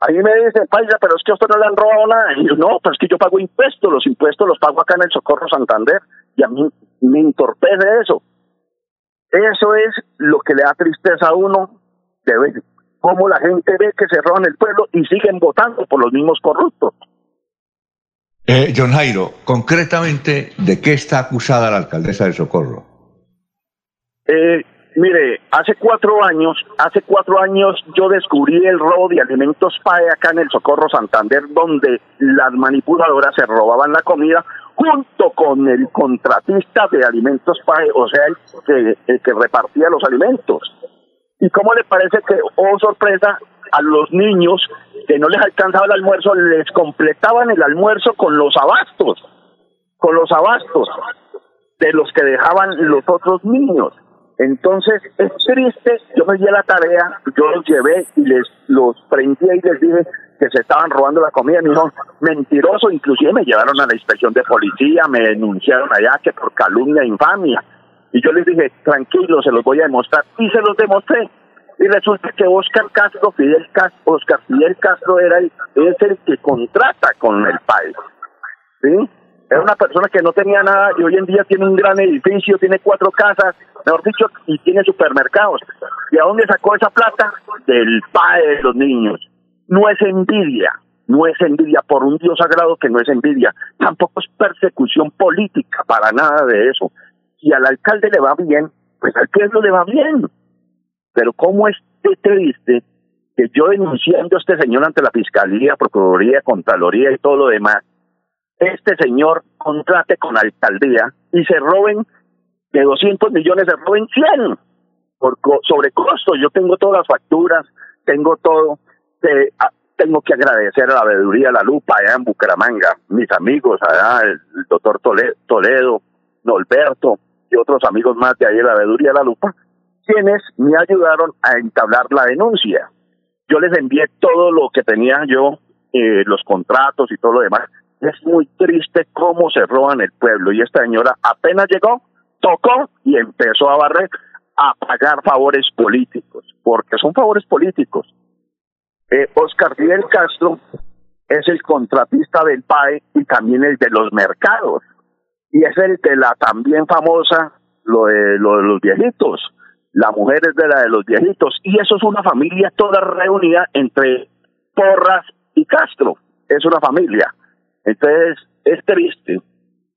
Ahí me dicen, paisa, pero es que a usted no le han robado nada. Y yo, no, pero es que yo pago impuestos, los impuestos los pago acá en el Socorro Santander y a mí me entorpece eso. Eso es lo que le da tristeza a uno de ver cómo la gente ve que se roban el pueblo y siguen votando por los mismos corruptos. Eh, John Jairo, concretamente, ¿de qué está acusada la alcaldesa de Socorro? Eh, mire, hace cuatro años, hace cuatro años yo descubrí el robo de alimentos PAE acá en el Socorro Santander, donde las manipuladoras se robaban la comida junto con el contratista de alimentos PAE, o sea, el que, el que repartía los alimentos. ¿Y cómo le parece que, oh sorpresa, a los niños que no les alcanzaba el almuerzo, les completaban el almuerzo con los abastos, con los abastos de los que dejaban los otros niños. Entonces, es triste, yo me di a la tarea, yo los llevé y les los prendí y les dije que se estaban robando la comida, me dijo, mentiroso, inclusive me llevaron a la inspección de policía, me denunciaron allá que por calumnia e infamia. Y yo les dije, tranquilo, se los voy a demostrar. Y se los demostré y resulta que Oscar Castro, Fidel Castro, Oscar Fidel Castro era el, es el que contrata con el país. ¿Sí? Era una persona que no tenía nada y hoy en día tiene un gran edificio, tiene cuatro casas, mejor dicho, y tiene supermercados. ¿Y a dónde sacó esa plata? Del padre de los niños. No es envidia, no es envidia por un Dios sagrado que no es envidia. Tampoco es persecución política, para nada de eso. Si al alcalde le va bien, pues al pueblo le va bien. Pero cómo es triste que yo denunciando a este señor ante la Fiscalía, Procuraduría, Contraloría y todo lo demás, este señor contrate con la alcaldía y se roben de 200 millones, se roben 100 por co sobre costo. Yo tengo todas las facturas, tengo todo. Tengo que agradecer a la veeduría La Lupa allá en Bucaramanga, mis amigos allá, el, doctor Toledo, Norberto y otros amigos más de ahí de la veeduría La Lupa, quienes me ayudaron a entablar la denuncia. Yo les envié todo lo que tenía yo, eh, los contratos y todo lo demás. Es muy triste cómo se roban el pueblo. Y esta señora apenas llegó, tocó y empezó a barrer a pagar favores políticos, porque son favores políticos. Eh, Oscar Fidel Castro es el contratista del PAE y también el de los mercados. Y es el de la también famosa, lo de, lo de los viejitos. La mujer es de la de los viejitos. Y eso es una familia toda reunida entre Porras y Castro. Es una familia. Entonces, es triste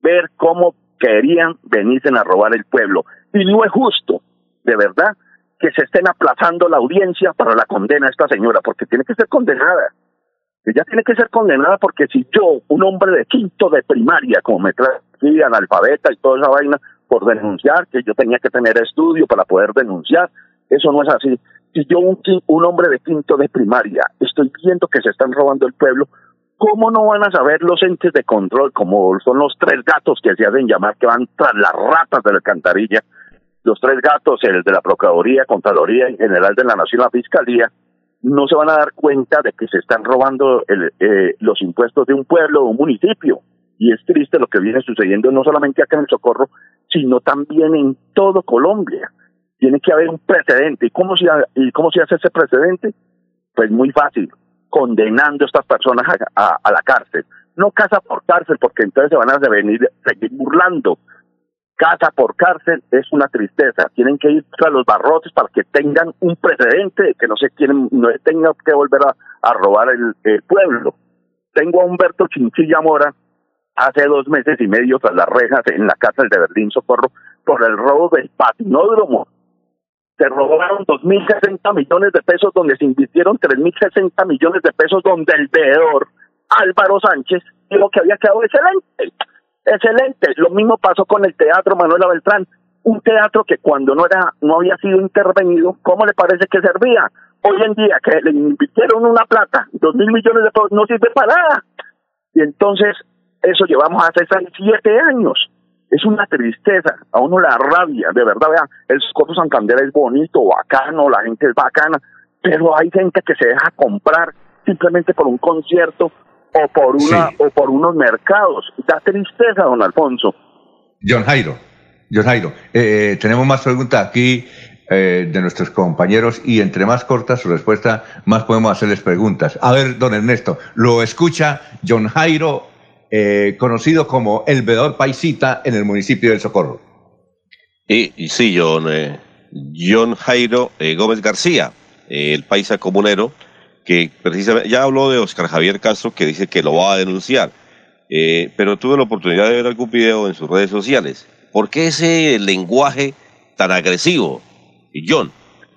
ver cómo querían venirse a robar el pueblo. Y no es justo, de verdad, que se estén aplazando la audiencia para la condena a esta señora, porque tiene que ser condenada. Ella tiene que ser condenada porque si yo, un hombre de quinto de primaria, como me trae analfabeta y toda esa vaina, por denunciar, que yo tenía que tener estudio para poder denunciar, eso no es así. Si yo, un, un hombre de quinto de primaria, estoy viendo que se están robando el pueblo, ¿cómo no van a saber los entes de control, como son los tres gatos que se hacen llamar, que van tras las ratas de la alcantarilla, los tres gatos, el de la Procuraduría, Contraloría en general de la Nación, la Fiscalía, no se van a dar cuenta de que se están robando el, eh, los impuestos de un pueblo, de un municipio. Y es triste lo que viene sucediendo no solamente acá en el Socorro, sino también en todo Colombia. Tiene que haber un precedente. ¿Y cómo se, y cómo se hace ese precedente? Pues muy fácil, condenando a estas personas a, la cárcel. No casa por cárcel, porque entonces se van a venir, seguir burlando casa por cárcel es una tristeza. Tienen que ir a los barrotes para que tengan un precedente, que no se quieren, no tengan que volver a, robar el, pueblo. Tengo a Humberto Chinchilla Mora hace dos meses y medio tras las rejas en la cárcel de Berlín Socorro por el robo del patinódromo. Se robaron 2.060 millones de pesos donde se invirtieron 3.060 millones de pesos donde el veedor Álvaro Sánchez dijo que había quedado excelente excelente. Lo mismo pasó con el teatro Manuela Beltrán, un teatro que cuando no era, no había sido intervenido, ¿cómo le parece que servía? Hoy en día que le invirtieron una plata, dos mil millones de pesos, no sirve para nada. Y entonces eso llevamos hace siete años. Es una tristeza, a uno la rabia, de verdad, vea, el Socorro Santander es bonito, bacano, la gente es bacana, pero hay gente que se deja comprar simplemente por un concierto o por una o por unos mercados. Da tristeza, don Alfonso. John Jairo, John Jairo, eh, tenemos más preguntas aquí eh, de nuestros compañeros y entre más corta su respuesta, más podemos hacerles preguntas. A ver, don Ernesto, lo escucha John Jairo, eh, conocido como el vedor paisita en el municipio del Socorro. Y, y sí, John, John Jairo Gómez García, el paisa comunero, que precisamente, ya habló de Oscar Javier Castro, que dice que lo va a denunciar, eh, pero tuve la oportunidad de ver algún video en sus redes sociales. ¿Por qué ese lenguaje tan agresivo? John,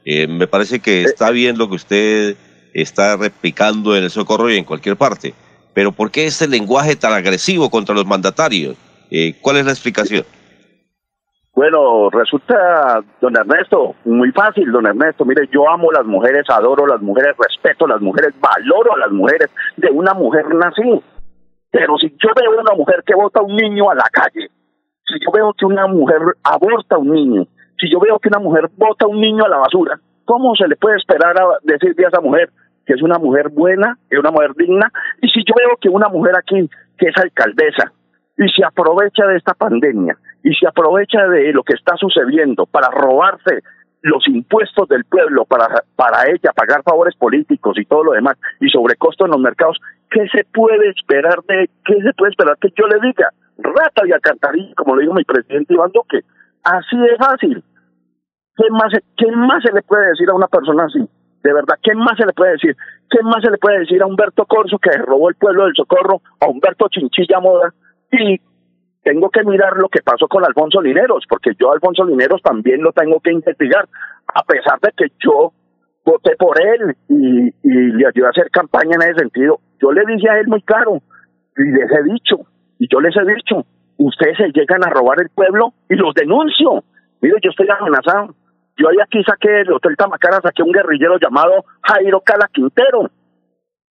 eh, me parece que eh. está bien lo que usted está replicando en el socorro y en cualquier parte, pero ¿por qué ese lenguaje tan agresivo contra los mandatarios? ¿Cuál es la explicación? Bueno, resulta, don Ernesto, muy fácil, don Ernesto. Mire, yo amo las mujeres, adoro las mujeres, respeto a las mujeres, valoro a las mujeres. De una mujer nací. Pero si yo veo una mujer que bota a un niño a la calle, si yo veo que una mujer aborta a un niño, si yo veo que una mujer bota a un niño a la basura, ¿cómo se le puede esperar a decirle a esa mujer que es una mujer buena, es una mujer digna? Y si yo veo que una mujer aquí, que es alcaldesa, y se aprovecha de esta pandemia y se aprovecha de lo que está sucediendo para robarse los impuestos del pueblo para, para ella pagar favores políticos y todo lo demás y sobrecosto en los mercados, ¿qué se puede esperar de, qué se puede esperar que yo le diga? Rata y alcantarilla, como lo dijo mi presidente Iván Duque. Así de fácil. ¿Qué más, ¿Qué más se le puede decir a una persona así? De verdad, ¿qué más se le puede decir? ¿Qué más se le puede decir a Humberto Corso que robó el pueblo del Socorro, a Humberto Chinchilla Moda, y tengo que mirar lo que pasó con Alfonso Lineros, porque yo Alfonso Lineros también lo tengo que investigar, a pesar de que yo voté por él y, le ayudé a hacer campaña en ese sentido. Yo le dije a él muy claro, y les he dicho, y yo les he dicho, ustedes se llegan a robar el pueblo y los denuncio. Mire, yo estoy amenazado. Yo ahí aquí saqué del Hotel Tamacara, saqué un guerrillero llamado Jairo Cala Quintero,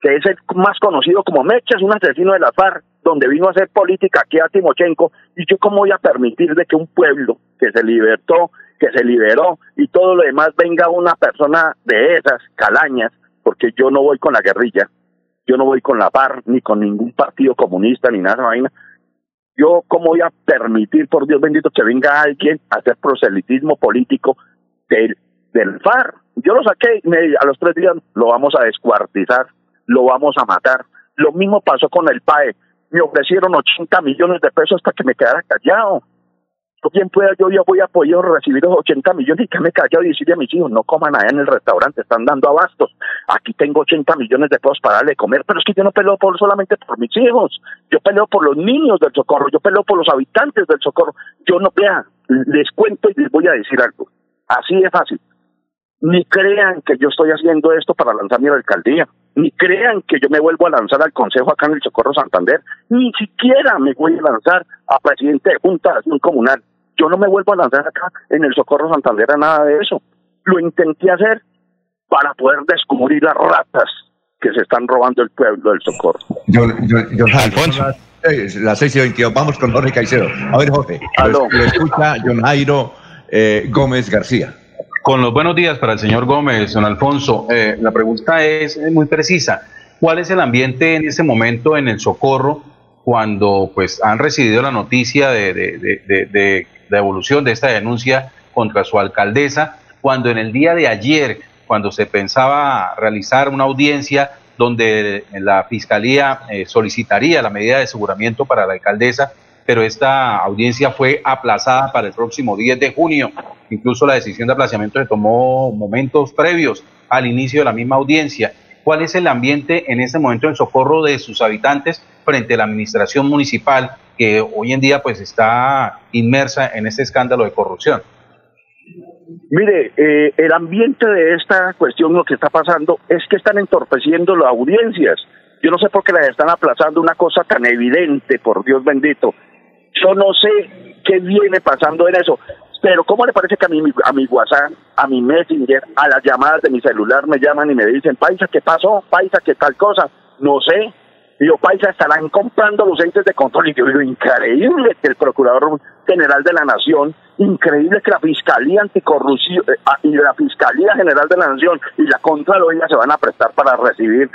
que es el más conocido como Mecha, es un asesino de la FARC, donde vino a hacer política aquí a Timochenko, y yo cómo voy a permitir de que un pueblo que se libertó, que se liberó, y todo lo demás venga una persona de esas calañas, porque yo no voy con la guerrilla, yo no voy con la FARC, ni con ningún partido comunista, ni nada de vaina, yo cómo voy a permitir, por Dios bendito, que venga alguien a hacer proselitismo político del, FAR. Yo lo saqué y me, a los tres días lo vamos a descuartizar, lo vamos a matar. Lo mismo pasó con el PAE. Me ofrecieron 80 millones de pesos para que me quedara callado. Bien pueda, yo ya voy a apoyar recibir los 80 millones y que me callado y decirle a mis hijos, no coman allá en el restaurante, están dando abastos. Aquí tengo 80 millones de pesos para darle comer, pero es que yo no peleo por, solamente por mis hijos, yo peleo por los niños del Socorro, yo peleo por los habitantes del Socorro. Yo no, vea, les cuento y les voy a decir algo. Así de fácil. Ni crean que yo estoy haciendo esto para lanzar mi alcaldía. Ni crean que yo me vuelvo a lanzar al Consejo acá en el Socorro Santander. Ni siquiera me voy a lanzar a presidente de Junta de Acción Comunal. Yo no me vuelvo a lanzar acá en el Socorro Santander a nada de eso. Lo intenté hacer para poder descubrir las ratas que se están robando el pueblo del Socorro. Yo, yo, yo, Alfonso. Las 6 y 22. Vamos con Jorge Caicedo. A ver, Jorge. Lo, lo escucha John Jairo eh, Gómez García. Con los buenos días para el señor Gómez, don Alfonso. Eh, la pregunta es muy precisa. ¿Cuál es el ambiente en este momento en el Socorro cuando pues han recibido la noticia de, de, de, de, de evolución de esta denuncia contra su alcaldesa? Cuando en el día de ayer, cuando se pensaba realizar una audiencia donde la fiscalía eh, solicitaría la medida de aseguramiento para la alcaldesa, pero esta audiencia fue aplazada para el próximo 10 de junio. Incluso la decisión de aplazamiento se tomó momentos previos al inicio de la misma audiencia. ¿Cuál es el ambiente en este momento en socorro de sus habitantes frente a la administración municipal que hoy en día pues está inmersa en este escándalo de corrupción? Mire, eh, el ambiente de esta cuestión, lo que está pasando es que están entorpeciendo las audiencias. Yo no sé por qué las están aplazando una cosa tan evidente, por Dios bendito. Yo no sé qué viene pasando en eso. Pero ¿cómo le parece que a mi, a mi WhatsApp, a mi Messenger, a las llamadas de mi celular me llaman y me dicen, Paisa, ¿qué pasó? Paisa, ¿qué tal cosa? No sé. Y yo, Paisa, estarán comprando los entes de control. Y yo digo, increíble que el Procurador General de la Nación, increíble que la Fiscalía Anticorrupción eh, ah, y la Fiscalía General de la Nación y la Contraloría se van a prestar para recibir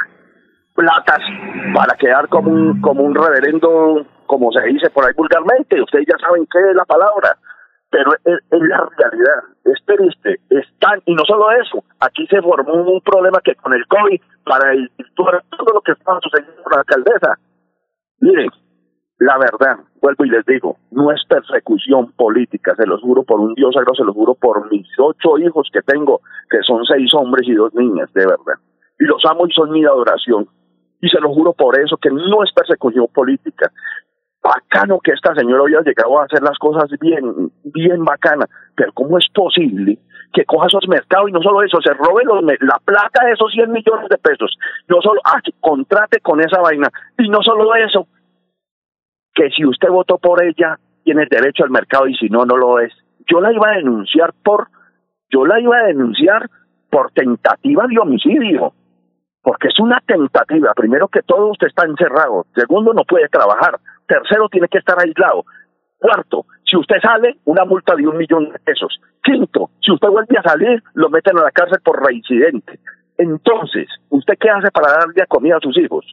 platas, para quedar como un, como un reverendo como se dice por ahí vulgarmente, ustedes ya saben qué es la palabra, pero es, la realidad, es triste, están, y no solo eso, aquí se formó un problema que con el COVID, para el, todo lo que estaba sucediendo con la alcaldesa, miren, la verdad, vuelvo y les digo, no es persecución política, se los juro por un Dios sagro, se los juro por mis ocho hijos que tengo, que son seis hombres y dos niñas, de verdad. Y los amo y son mi adoración. Y se lo juro por eso, que no es persecución política bacano que esta señora haya llegado a hacer las cosas bien, bien bacana, pero ¿cómo es posible que coja esos mercados y no solo eso, se robe los, la plata de esos 100 millones de pesos, no solo, ah, contrate con esa vaina, y no solo eso, que si usted votó por ella, tiene derecho al mercado y si no, no lo es. Yo la iba a denunciar por, yo la iba a denunciar por tentativa de homicidio, porque es una tentativa. Primero que todo, usted está encerrado. Segundo, no puede trabajar. Tercero, tiene que estar aislado. Cuarto, si usted sale, una multa de un millón de pesos. Quinto, si usted vuelve a salir, lo meten a la cárcel por reincidente. Entonces, ¿usted qué hace para darle comida a sus hijos?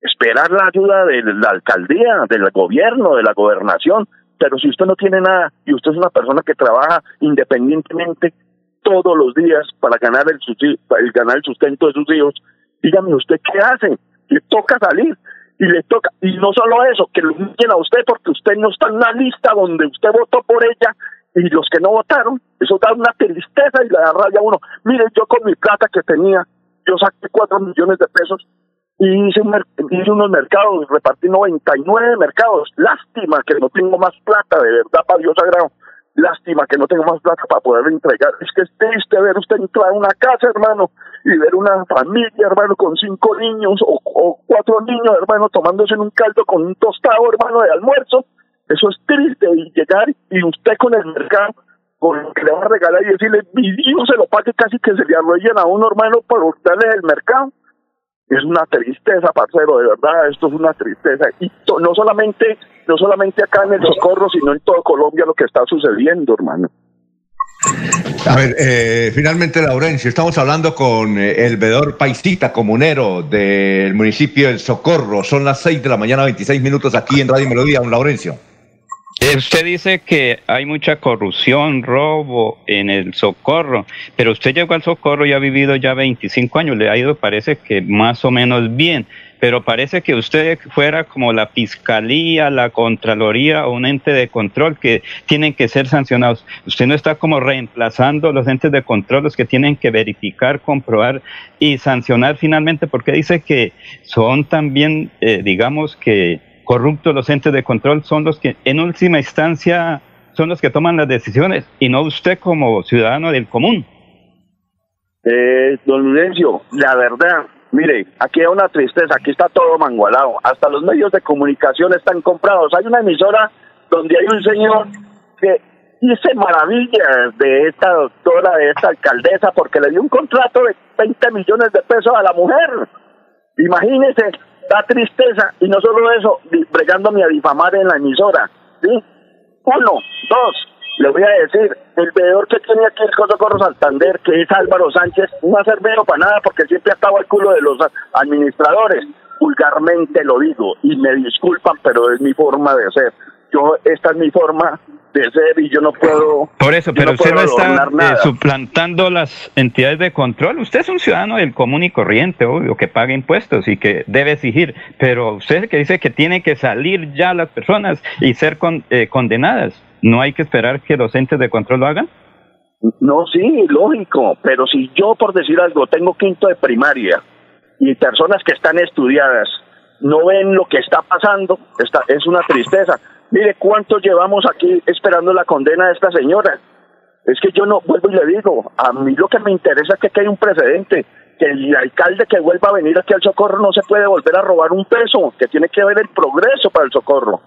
Esperar la ayuda de la alcaldía, del gobierno, de la gobernación. Pero si usted no tiene nada y usted es una persona que trabaja independientemente todos los días para ganar el, el ganar el sustento de sus hijos, dígame usted qué hace. Le toca salir y le toca, y no solo eso, que lo humillen a usted porque usted no está en la lista donde usted votó por ella y los que no votaron, eso da una tristeza y le da rabia a uno. Mire, yo con mi plata que tenía, yo saqué cuatro millones de pesos y hice, un, hice unos mercados, repartí 99 mercados. Lástima que no tengo más plata, de verdad, para Dios sagrado. Lástima que no tengo más plata para poder entregar. Es que es triste ver usted entrar a una casa, hermano, y ver una familia, hermano, con cinco niños o, cuatro niños, hermano, tomándose en un caldo con un tostado, hermano, de almuerzo. Eso es triste. Y llegar y usted con el mercado, con lo que le va a regalar y decirle, mi Dios se lo pague casi que se le arrollen a uno, hermano, por darle el mercado es una tristeza, parcero, de verdad, esto es una tristeza. Y no solamente, no solamente acá en el Socorro, sino en todo Colombia lo que está sucediendo, hermano. A ver, eh, finalmente, Laurencio, estamos hablando con eh, el veedor paisita comunero del municipio del Socorro. Son las 6 de la mañana, 26 minutos aquí en Radio Melodía, don Laurencio. Eh, Usted dice que hay mucha corrupción, robo en el socorro, pero usted llegó al socorro y ha vivido ya 25 años, le ha ido parece que más o menos bien, pero parece que usted fuera como la fiscalía, la contraloría o un ente de control que tienen que ser sancionados. Usted no está como reemplazando los entes de control, los que tienen que verificar, comprobar y sancionar finalmente, porque dice que son también, eh, digamos que corruptos los entes de control son los que en última instancia son los que toman las decisiones y no usted como ciudadano del común. Eh, don Ludencio, la verdad, mire, aquí hay una tristeza, aquí está todo mangualado, hasta los medios de comunicación están comprados. Hay una emisora donde hay un señor que dice maravillas de esta doctora, de esta alcaldesa, porque le dio un contrato de 20 millones de pesos a la mujer. Imagínese, da tristeza, y no solo eso, bregándome a difamar en la emisora, ¿sí? Uno, dos, le voy a decir, el veedor que tiene aquí el Socorro Santander, que es Álvaro Sánchez, no ha servido para nada porque siempre ha estado al culo de los administradores. Vulgarmente lo digo, y me disculpan, pero es mi forma de ser. Yo, esta es mi forma de ser y yo no puedo. Por eso, pero usted no está eh, suplantando las entidades de control. Usted es un ciudadano del común y corriente, obvio, que paga impuestos y que debe exigir. Pero usted es el que dice que tiene que salir ya las personas y ser con- eh, condenadas. ¿No hay que esperar que los de control lo hagan? No, sí, lógico, pero si yo, por decir algo, tengo quinto de primaria y personas que están estudiadas no ven lo que está pasando, está, es una tristeza. Mire cuánto llevamos aquí esperando la condena de esta señora. Es que yo no vuelvo y le digo, a mí lo que me interesa es que aquí hay un precedente, que el alcalde que vuelva a venir aquí al socorro no se puede volver a robar un peso, que tiene que ver el progreso para el socorro,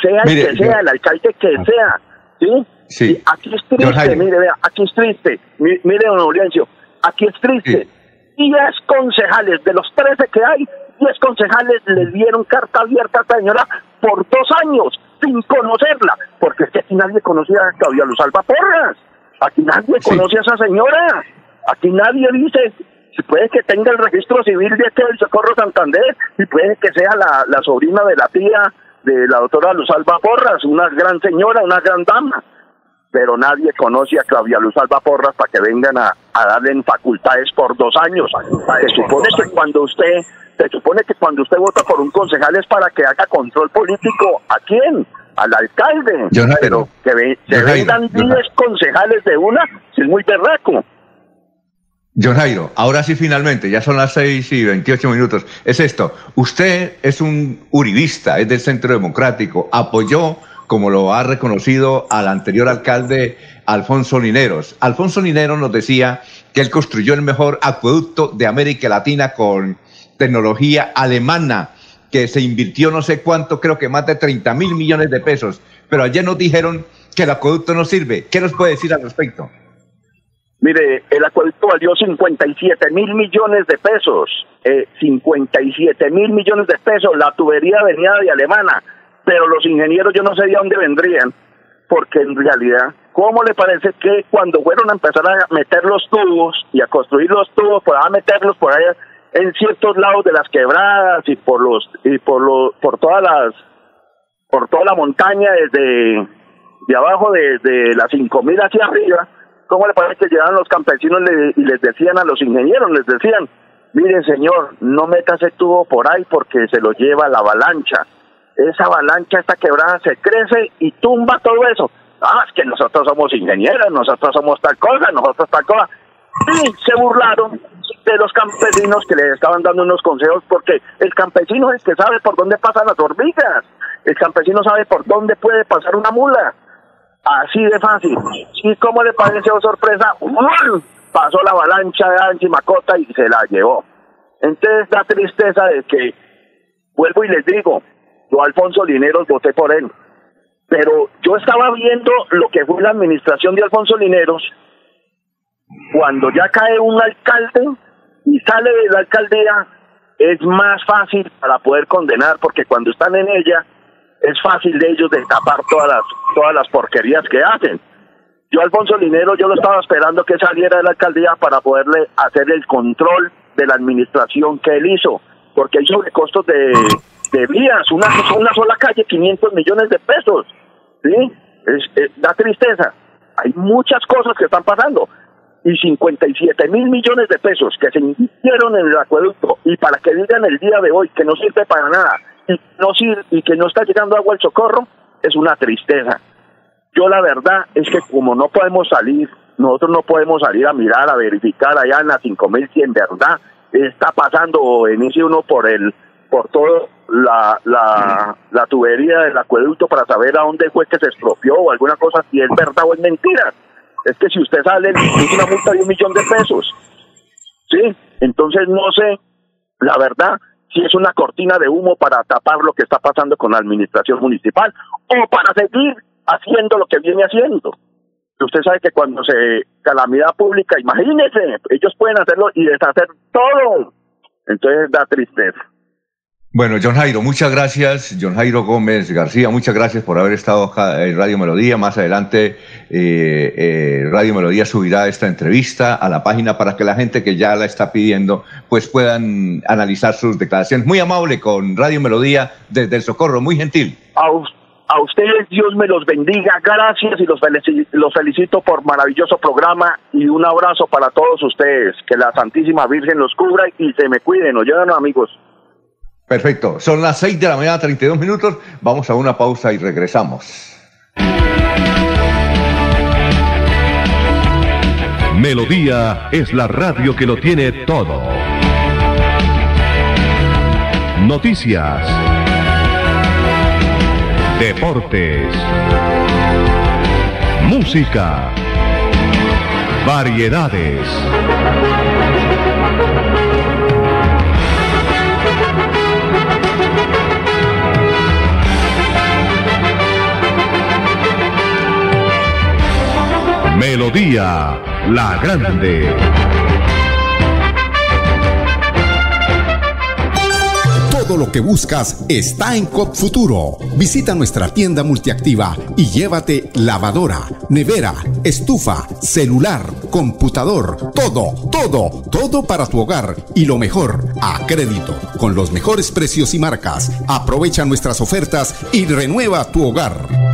sea el Mire, que sea, yo- el alcalde que sea, ¿sí? Sí. Y aquí es triste, mire, vea, aquí es triste. Mi- mire, don Aurencio, aquí es triste. Diez concejales, de los 13 que hay, diez concejales le dieron carta abierta a esta señora por dos años, sin conocerla, porque es que aquí nadie conocía a Claudia Luz Alba Porras. Aquí nadie conoce a esa señora. Aquí nadie dice, si puede que tenga el registro civil de aquí del Socorro Santander, y puede que sea la, la sobrina de la tía de la doctora Luz Alba Porras, una gran señora, una gran dama pero nadie conoce a Claudia Luz Alba Porras para que vengan a, a darle en facultades por dos años. Se supone que cuando usted, se supone que cuando usted vota por un concejal es para que haga control político. ¿A quién? Al alcalde. Jairo. pero que ve- se John 10 concejales de una, si es muy berraco. John Jairo, ahora sí finalmente, ya son las 6 y 28 minutos. Es esto, usted es un uribista, es del Centro Democrático, apoyó, como lo ha reconocido al anterior alcalde Alfonso Lineros. Alfonso Lineros nos decía que él construyó el mejor acueducto de América Latina con tecnología alemana, que se invirtió no sé cuánto, creo que más de 30 mil millones de pesos. Pero ayer nos dijeron que el acueducto no sirve. ¿Qué nos puede decir al respecto? Mire, el acueducto valió 57 mil millones de pesos. Eh, 57 mil millones de pesos. La tubería venía de alemana, pero los ingenieros yo no sé de dónde vendrían, porque en realidad, ¿cómo le parece que cuando fueron a empezar a meter los tubos y a construir los tubos, para meterlos por allá en ciertos lados de las quebradas y por los y por los por todas las por toda la montaña desde de abajo de, de las 5000 hacia arriba, ¿cómo le parece que llegaban los campesinos y les decían a los ingenieros, les decían, mire señor, no meta ese tubo por ahí porque se lo lleva la avalancha. Esa avalancha, esta quebrada se crece y tumba todo eso. Ah, es que nosotros somos ingenieros, nosotros somos tal cosa, nosotros tal cosa. Y se burlaron de los campesinos que les estaban dando unos consejos porque el campesino es que sabe por dónde pasan las hormigas. El campesino sabe por dónde puede pasar una mula. Así de fácil. ¿Y cómo le parece, oh sorpresa? Pasó la avalancha de Anchi Macota y se la llevó. Entonces da tristeza de que, vuelvo y les digo, yo Alfonso Lineros voté por él. Pero yo estaba viendo lo que fue la administración de Alfonso Lineros cuando ya cae un alcalde y sale de la alcaldía, es más fácil para poder condenar, porque cuando están en ella, es fácil de ellos de tapar todas las, todas las porquerías que hacen. Yo, Alfonso Linero, yo lo estaba esperando que saliera de la alcaldía para poderle hacer el control de la administración que él hizo, porque hizo de costos de, de vías, una, una sola calle, 500 millones de pesos. ¿Sí? Es, da tristeza. Hay muchas cosas que están pasando y 57 mil millones de pesos que se invirtieron en el acueducto y para que digan el día de hoy que no sirve para nada no sirve, y que no está llegando agua al socorro, es una tristeza. Yo la verdad es que como no podemos salir, nosotros no podemos salir a mirar, a verificar allá en la 5000 si en verdad está pasando o inicia uno por el por todo la, la, la tubería del acueducto para saber a dónde fue que se expropió o alguna cosa, si es verdad o es mentira es que si usted sale, es una multa de un millón de pesos. ¿Sí? Entonces no sé, la verdad, si es una cortina de humo para tapar lo que está pasando con la administración municipal o para seguir haciendo lo que viene haciendo. Usted sabe que cuando se calamidad pública, imagínese, ellos pueden hacerlo y deshacer todo. Entonces da tristeza. Bueno, John Jairo, muchas gracias. John Jairo Gómez García, muchas gracias por haber estado acá en Radio Melodía. Más adelante, eh, eh, Radio Melodía subirá esta entrevista a la página para que la gente que ya la está pidiendo, pues puedan analizar sus declaraciones. Muy amable con Radio Melodía desde el Socorro, muy gentil. A, ustedes, Dios me los bendiga. Gracias y los, los felicito por maravilloso programa y un abrazo para todos ustedes. Que la Santísima Virgen los cubra y se me cuiden. Oyeron, amigos. Perfecto, son las 6 de la mañana, 32 minutos. Vamos a una pausa y regresamos. Melodía es la radio que lo tiene todo. Noticias. Deportes. Música. Variedades. Melodía La Grande. Todo lo que buscas está en COP Futuro. Visita nuestra tienda multiactiva y llévate lavadora, nevera, estufa, celular, computador, todo, todo, todo para tu hogar y lo mejor, a crédito, con los mejores precios y marcas. Aprovecha nuestras ofertas y renueva tu hogar.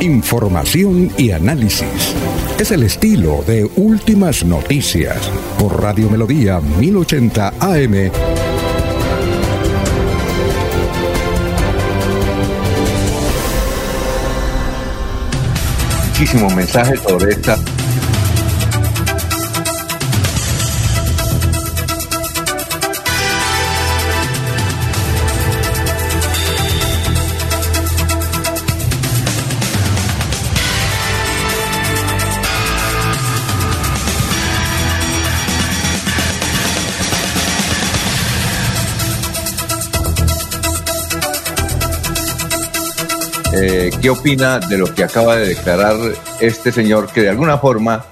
Información y análisis. Es el estilo de Últimas Noticias por Radio Melodía 1080 AM. Muchísimos mensajes sobre esta Eh, ¿qué opina de lo que acaba de declarar este señor que de alguna forma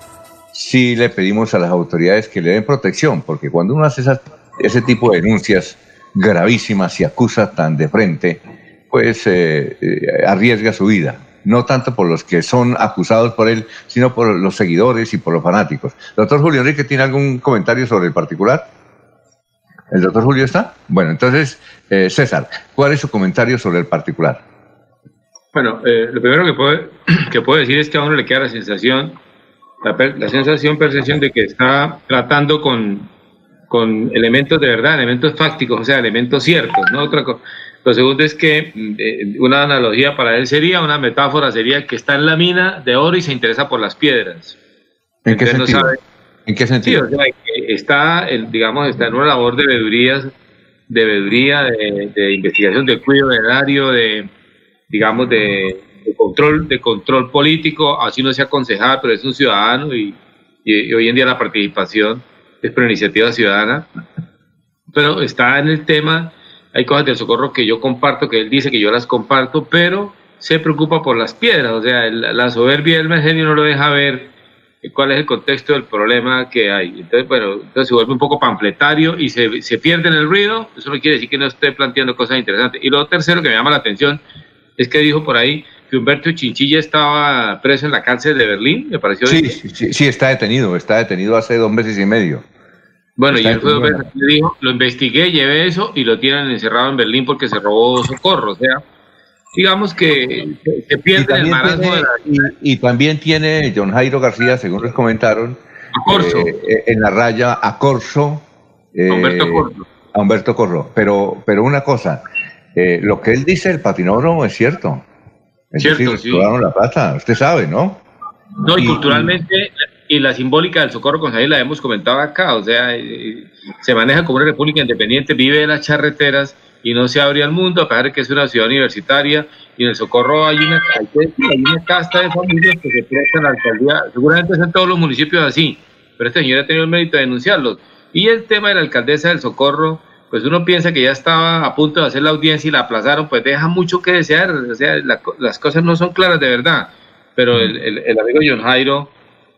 sí le pedimos a las autoridades que le den protección? Porque cuando uno hace ese tipo de denuncias gravísimas y acusa tan de frente, pues eh, eh, arriesga su vida. No tanto por los que son acusados por él, sino por los seguidores y por los fanáticos. Doctor Julio Enrique, ¿tiene algún comentario sobre el particular? ¿El doctor Julio está? Bueno, entonces, César, ¿cuál es su comentario sobre el particular? Bueno, eh, lo primero que puedo, que puedo decir es que a uno le queda la sensación la, per- la sensación, percepción de que está tratando con, con elementos de verdad, elementos fácticos, o sea, elementos ciertos, ¿no? Otra cosa. Lo segundo es que mm, eh, una analogía para él sería, una metáfora sería que está en la mina de oro y se interesa por las piedras. ¿En qué Entonces no sentido? sabe- ¿En qué Sí, sentido? o sea, que está, el, digamos, está en una labor de veedurías, de veeduría, de, de investigación, de cuidado del erario, de, digamos, de, de control, de control político, así no sea concejal, pero es un ciudadano y, y- y hoy en día la participación es por iniciativa ciudadana. Pero está en el tema, hay cosas del socorro que yo comparto, que él dice que yo las comparto, pero se preocupa por las piedras, o sea, el- la soberbia del genio no lo deja ver cuál es el contexto del problema que hay. Entonces, bueno, entonces se vuelve un poco pampletario y se, se pierde en el ruido, eso no quiere decir que no esté planteando cosas interesantes. Y lo tercero que me llama la atención es que dijo por ahí que Humberto Chinchilla estaba preso en la cárcel de Berlín, me pareció. Sí, sí, sí, sí, está detenido, está detenido hace dos meses y medio. Bueno, y Está él fue dos veces, le dijo, lo investigué, llevé eso y lo tienen encerrado en Berlín porque se robó socorro. O sea, digamos que se, pierde el marasmo tiene, de la... y, y también tiene John Jairo García, según les comentaron, Corso. eh, eh, en la raya a Corso. eh, A Humberto Corso. A Humberto Corso. Pero, pero una cosa, eh, lo que él dice del patinódromo es cierto. Es Cierto, decir, sí. la plata, usted sabe, ¿no? No, y, Y- culturalmente, y la simbólica del socorro con la hemos comentado acá, o sea, eh, se maneja como una república independiente, vive de las charreteras y no se abre al mundo, a pesar de que es una ciudad universitaria, y en el socorro hay una, hay, una casta de familias que se prestan a la alcaldía, seguramente es en todos los municipios así, pero este señor ha tenido el mérito de denunciarlos. Y el tema de la alcaldesa del socorro, pues uno piensa que ya estaba a punto de hacer la audiencia y la aplazaron, pues deja mucho que desear, o sea, la las cosas no son claras de verdad, pero el, el- el amigo John Jairo,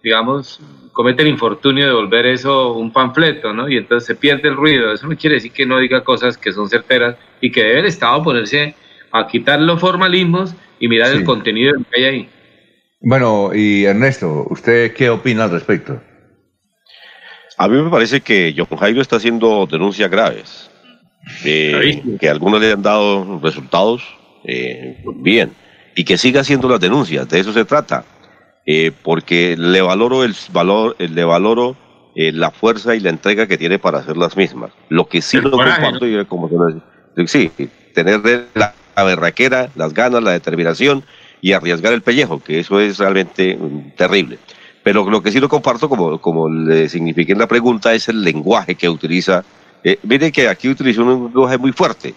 digamos, comete el infortunio de volver eso un panfleto, ¿no? Y entonces se pierde el ruido. Eso no quiere decir que no diga cosas que son certeras y que debe el Estado ponerse a quitar los formalismos y mirar Sí. el contenido que hay ahí. Bueno, y Ernesto, ¿usted qué opina al respecto? A mí me parece que John Jairo está haciendo denuncias graves, eh, que algunos le han dado resultados eh, bien, y que siga haciendo las denuncias, de eso se trata, eh, porque le valoro el valor, eh, le valoro eh, la fuerza y la entrega que tiene para hacer las mismas. Lo que sí El coraje, comparto, y como se lo- sí, tener la, la berraquera, las ganas, la determinación y arriesgar el pellejo, que eso es realmente mm, terrible. Pero lo que sí no comparto, como, como le signifiqué en la pregunta, es el lenguaje que utiliza. Eh, mire que aquí utilizó un lenguaje muy fuerte,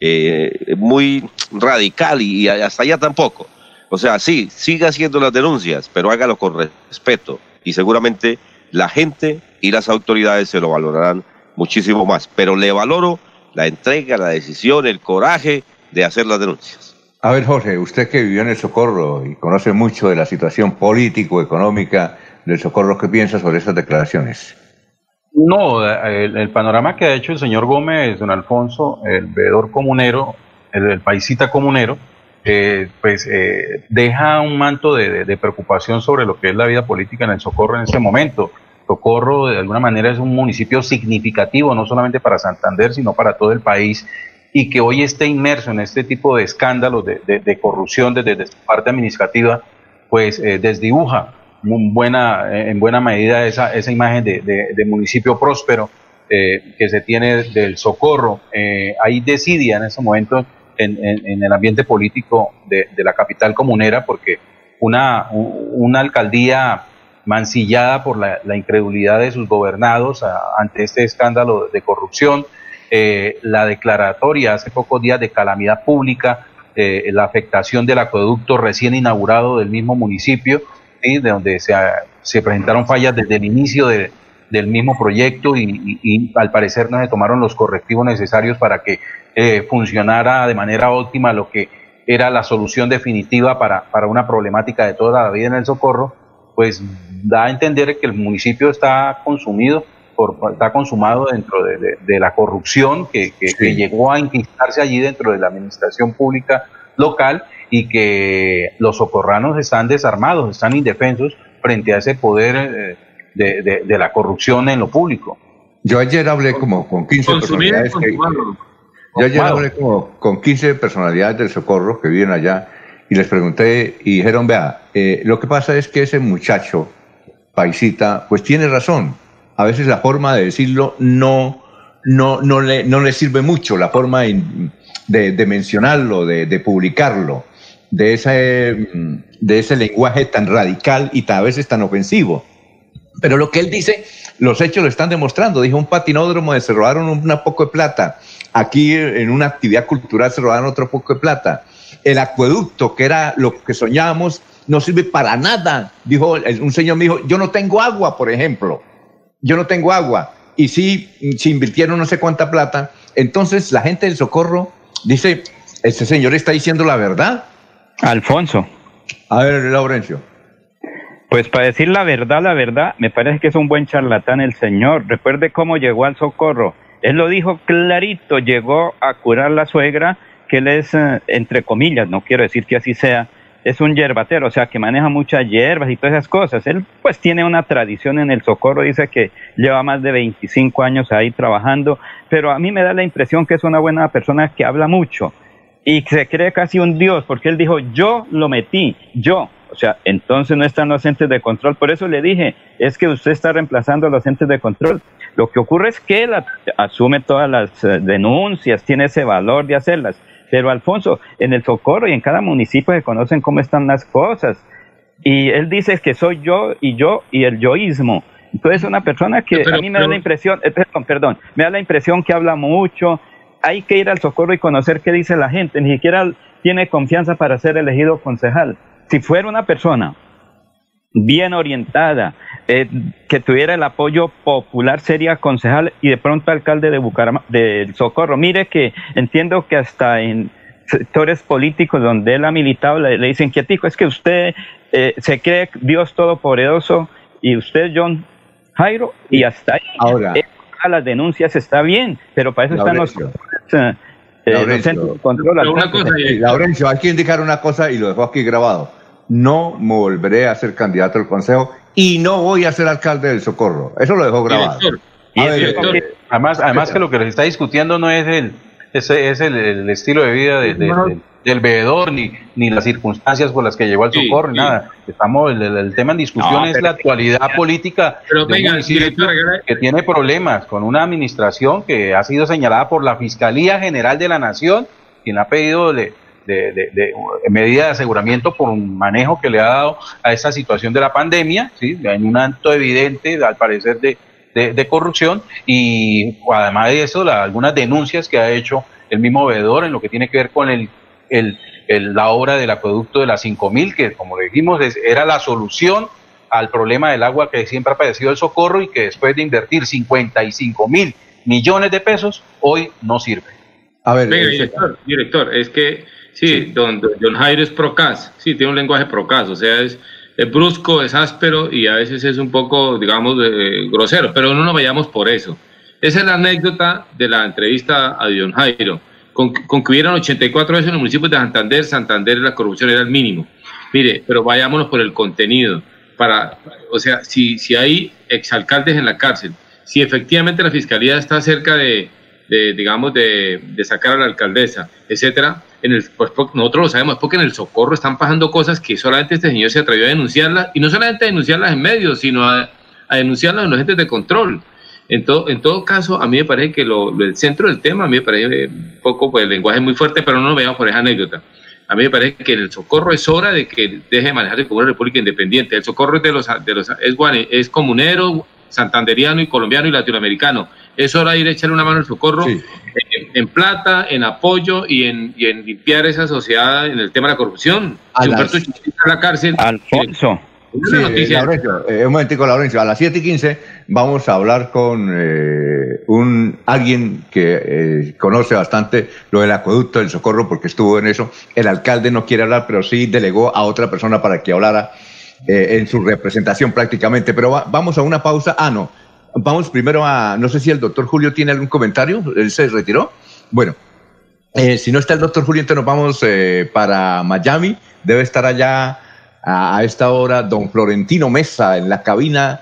eh, muy radical y, y hasta allá tampoco. O sea, sí, siga haciendo las denuncias, pero hágalo con respeto. Y seguramente la gente y las autoridades se lo valorarán muchísimo más. Pero le valoro la entrega, la decisión, el coraje de hacer las denuncias. A ver, Jorge, usted que vivió en el Socorro y conoce mucho de la situación político-económica del Socorro, ¿qué piensa sobre esas declaraciones? No, el, panorama que ha hecho el señor Gómez, don Alfonso, el veedor comunero, el, el paisita comunero, eh, pues eh, deja un manto de, de- de preocupación sobre lo que es la vida política en el Socorro en este momento. Socorro, de alguna manera, es un municipio significativo, no solamente para Santander, sino para todo el país, y que hoy esté inmerso en este tipo de escándalos de, de- de corrupción desde, desde su parte administrativa, pues eh, desdibuja muy buena, eh, en buena medida esa, esa imagen de, de- municipio próspero eh, que se tiene del socorro. Eh, hay desidia en ese momento en, en- en el ambiente político de, la capital comunera porque una, una alcaldía mancillada por la, la incredulidad de sus gobernados a- ante este escándalo de corrupción, eh, la declaratoria hace pocos días de calamidad pública, eh, la afectación del acueducto recién inaugurado del mismo municipio, de donde se, se presentaron fallas desde el inicio de- del mismo proyecto y al parecer no se tomaron los correctivos necesarios para que eh, funcionara de manera óptima lo que era la solución definitiva para, para una problemática de toda la vida en el socorro, pues da a entender que el municipio está consumido, por, está consumado dentro de, de- de la corrupción que, que- que llegó a enquistarse allí dentro de la administración pública local y que los socorranos están desarmados, están indefensos frente a ese poder eh, de, de- de la corrupción en lo público. Yo ayer hablé como con 15 Consumir y personalidades. que- yo ayer hablé como con 15 personalidades del Socorro que viven allá y les pregunté y dijeron, vea, eh, lo que pasa es que ese muchacho paisita, pues tiene razón. A veces la forma de decirlo no, no, no, le, no le sirve mucho, la forma de, mencionarlo, de, publicarlo, de ese, mm, de ese lenguaje tan radical y tan- a veces tan ofensivo. Pero lo que él dice, los hechos lo están demostrando. Dijo un patinódromo se robaron una poco de plata. Aquí en una actividad cultural se robaron otro poco de plata. El acueducto, que era lo que soñábamos, no sirve para nada. Dijo un señor me dijo, yo no tengo agua, por ejemplo. Yo no tengo agua. Y sí, se invirtieron no sé cuánta plata. Entonces la gente del socorro dice, este señor está diciendo la verdad. Alfonso. A ver, Laurencio. Pues para decir la verdad, la verdad, me parece que es un buen charlatán el señor. Recuerde cómo llegó al socorro. Él lo dijo clarito, llegó a curar la suegra, que él es, eh, entre comillas, no quiero decir que así sea, es un yerbatero, o sea, que maneja muchas hierbas y todas esas cosas. Él pues tiene una tradición en el socorro, dice que lleva más de 25 años ahí trabajando, pero a mí me da la impresión que es una buena persona que habla mucho y se cree casi un dios, porque él dijo, yo lo metí, yo. O sea, entonces no están los entes de control. Por eso le dije, es que usted está reemplazando a los entes de control. Lo que ocurre es que él asume todas las eh, denuncias, tiene ese valor de hacerlas. Pero Alfonso, en el socorro y en cada municipio se conocen cómo están las cosas. Y él dice que soy yo y yo y el yoísmo. Entonces es una persona que Pero- a mí me da la impresión, eh, perdón, perdón, me da la impresión que habla mucho. Hay que ir al socorro y conocer qué dice la gente. Ni siquiera tiene confianza para ser elegido concejal. Si fuera una persona bien orientada, eh, que tuviera el apoyo popular, sería concejal y de pronto alcalde de Bucaramanga, del Socorro. Mire que entiendo que hasta en sectores políticos donde él ha militado le, le dicen, quietico, es que usted eh, se cree Dios Todopoderoso y usted John Jairo y hasta ahí. Ahora. Eh, a las denuncias está bien, pero para eso están los, Laurencio. los centros de control. Laurencio, hay que indicar una cosa y lo dejo aquí grabado. No me volveré a ser candidato al consejo y no voy a ser alcalde del Socorro. Eso lo dejo grabado. A ver, eh, Además, además que lo que les está discutiendo no es el, ese es el, el estilo de vida de- de- de- del veedor ni, ni las circunstancias por las que llegó al socorro ni sí. nada. Estamos, el, tema en discusión No, es la actualidad política Pero de un venga, municipio director, regala- que tiene problemas con una administración que ha sido señalada por la Fiscalía General de la Nación, quien ha pedido de, de, de- de medida de aseguramiento por un manejo que le ha dado a esa situación de la pandemia, ¿sí? en un acto evidente, al parecer, de, de- de corrupción y además de eso, la- algunas denuncias que ha hecho el mismo veedor en lo que tiene que ver con el, el- el- la obra del acueducto de las 5000, que como le dijimos es- era la solución al problema del agua que siempre ha padecido el socorro y que después de invertir 55 mil millones de pesos, hoy no sirve. A ver, Venga, eh, director, director, es que sí, Don, don John Jairo es procas, sí, tiene un lenguaje procas, o sea, es, es brusco, es áspero y a veces es un poco, digamos, eh, grosero, pero no nos vayamos por eso. Esa es la anécdota de la entrevista a Don Jairo. Con, con que hubieran 84 veces en los municipios de Santander, Santander la corrupción era el mínimo. Mire, pero vayámonos por el contenido. Para, o sea, si, si hay exalcaldes en la cárcel, si efectivamente la fiscalía está cerca de, digamos, de sacar a la alcaldesa, etcétera, en el, pues nosotros lo sabemos, porque en el socorro están pasando cosas que solamente este señor se atrevió a denunciarlas, y no solamente a denunciarlas en medios, sino a, denunciarlas en los entes de control. En todo, en todo caso, a mí me parece que lo, el centro del tema, a mí me parece un poco, pues el lenguaje es muy fuerte, pero no lo veamos por esa anécdota. A mí me parece que el socorro es hora de que deje de manejarse como una república independiente. El socorro es de los, de los es, es comunero, santanderiano y colombiano y latinoamericano. Es hora de ir a echarle una mano al socorro en, en plata, en apoyo y en, y en limpiar esa sociedad en el tema de la corrupción. A las- la cárcel. Alfonso. Sí, eh, Laurencio, eh, un momentico, Laurencio. A las 7 y 15 vamos a hablar con eh, un alguien que eh, conoce bastante lo del acueducto del socorro porque estuvo en eso. El alcalde no quiere hablar, pero sí delegó a otra persona para que hablara eh, en su representación prácticamente. Pero va- vamos a una pausa. Ah, no. Vamos primero a, no sé si el doctor Julio tiene algún comentario. Él se retiró. Bueno, eh, si no está el doctor Julio, entonces nos vamos eh, para Miami. Debe estar allá a, esta hora don Florentino Mesa en la cabina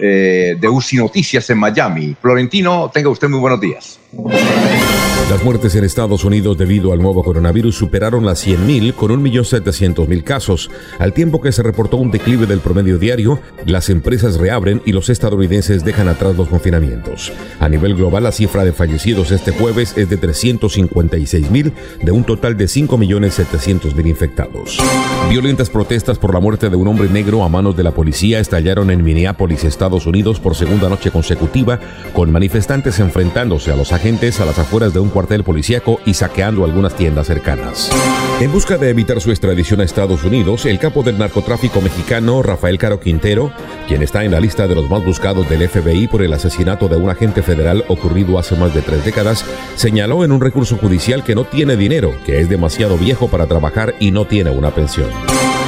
eh, de UCI Noticias en Miami. Florentino, tenga usted muy buenos días. Las muertes en Estados Unidos debido al nuevo coronavirus superaron las 100.000 con 1.700.000 casos. Al tiempo que se reportó un declive del promedio diario, las empresas reabren y los estadounidenses dejan atrás los confinamientos. A nivel global, la cifra de fallecidos este jueves es de 356.000 de un total de 5.700.000 infectados. Violentas protestas por la muerte de un hombre negro a manos de la policía estallaron en Minneapolis, Estados Unidos, por segunda noche consecutiva, con manifestantes enfrentándose a los agentes a las afueras de un cuartel policíaco y saqueando algunas tiendas cercanas. En busca de evitar su extradición a Estados Unidos, el capo del narcotráfico mexicano Rafael Caro Quintero, quien está en la lista de los más buscados del FBI por el asesinato de un agente federal ocurrido hace más de tres décadas, señaló en un recurso judicial que no tiene dinero, que es demasiado viejo para trabajar y no tiene una pensión.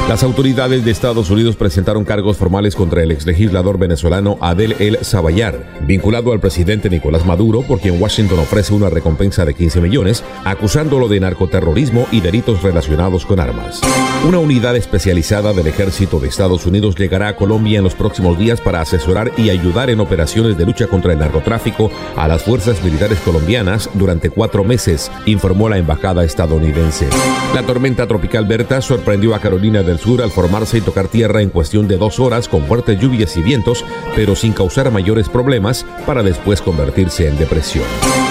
Las autoridades de Estados Unidos presentaron cargos formales contra el exlegislador venezolano Adel El Sabayar, vinculado al presidente Nicolás Maduro, por quien Washington ofrece una recompensa de 15 millones, acusándolo de narcoterrorismo y delitos relacionados con armas. Una unidad especializada del ejército de Estados Unidos llegará a Colombia en los próximos días para asesorar y ayudar en operaciones de lucha contra el narcotráfico a las fuerzas militares colombianas durante cuatro meses, informó la embajada estadounidense. La tormenta tropical Berta sorprendió a Carolina del Sur al formarse y tocar tierra en cuestión de dos horas con fuertes lluvias y vientos, pero sin causar mayores problemas para después convertirse en depresión.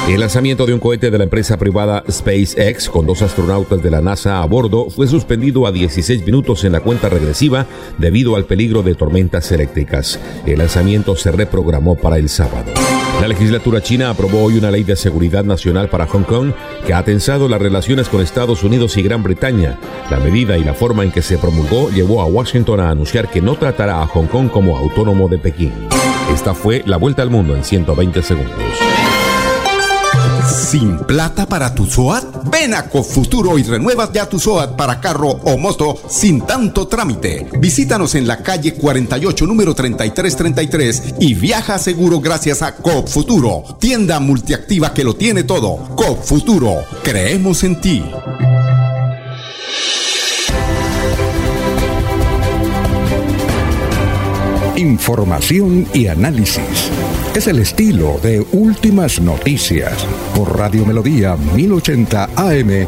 El lanzamiento de un cohete de la empresa privada SpaceX con dos astronautas de la NASA a bordo fue suspendido a 16 minutos en la cuenta regresiva debido al peligro de tormentas eléctricas. El lanzamiento se reprogramó para el sábado. La legislatura china aprobó hoy una ley de seguridad nacional para Hong Kong que ha tensado las relaciones con Estados Unidos y Gran Bretaña. La medida y la forma en que se promulgó llevó a Washington a anunciar que no tratará a Hong Kong como autónomo de Pekín. Esta fue la vuelta al mundo en 120 segundos. ¿Sin plata para tu SOAT? Ven a Cofuturo y renuevas ya tu SOAT para carro o moto sin tanto trámite. Visítanos en la calle 48, número 3333 y viaja seguro gracias a Cofuturo, tienda multiactiva que lo tiene todo. Cofuturo, creemos en ti. Información y análisis. Es el estilo de Últimas Noticias por Radio Melodía 1080 AM.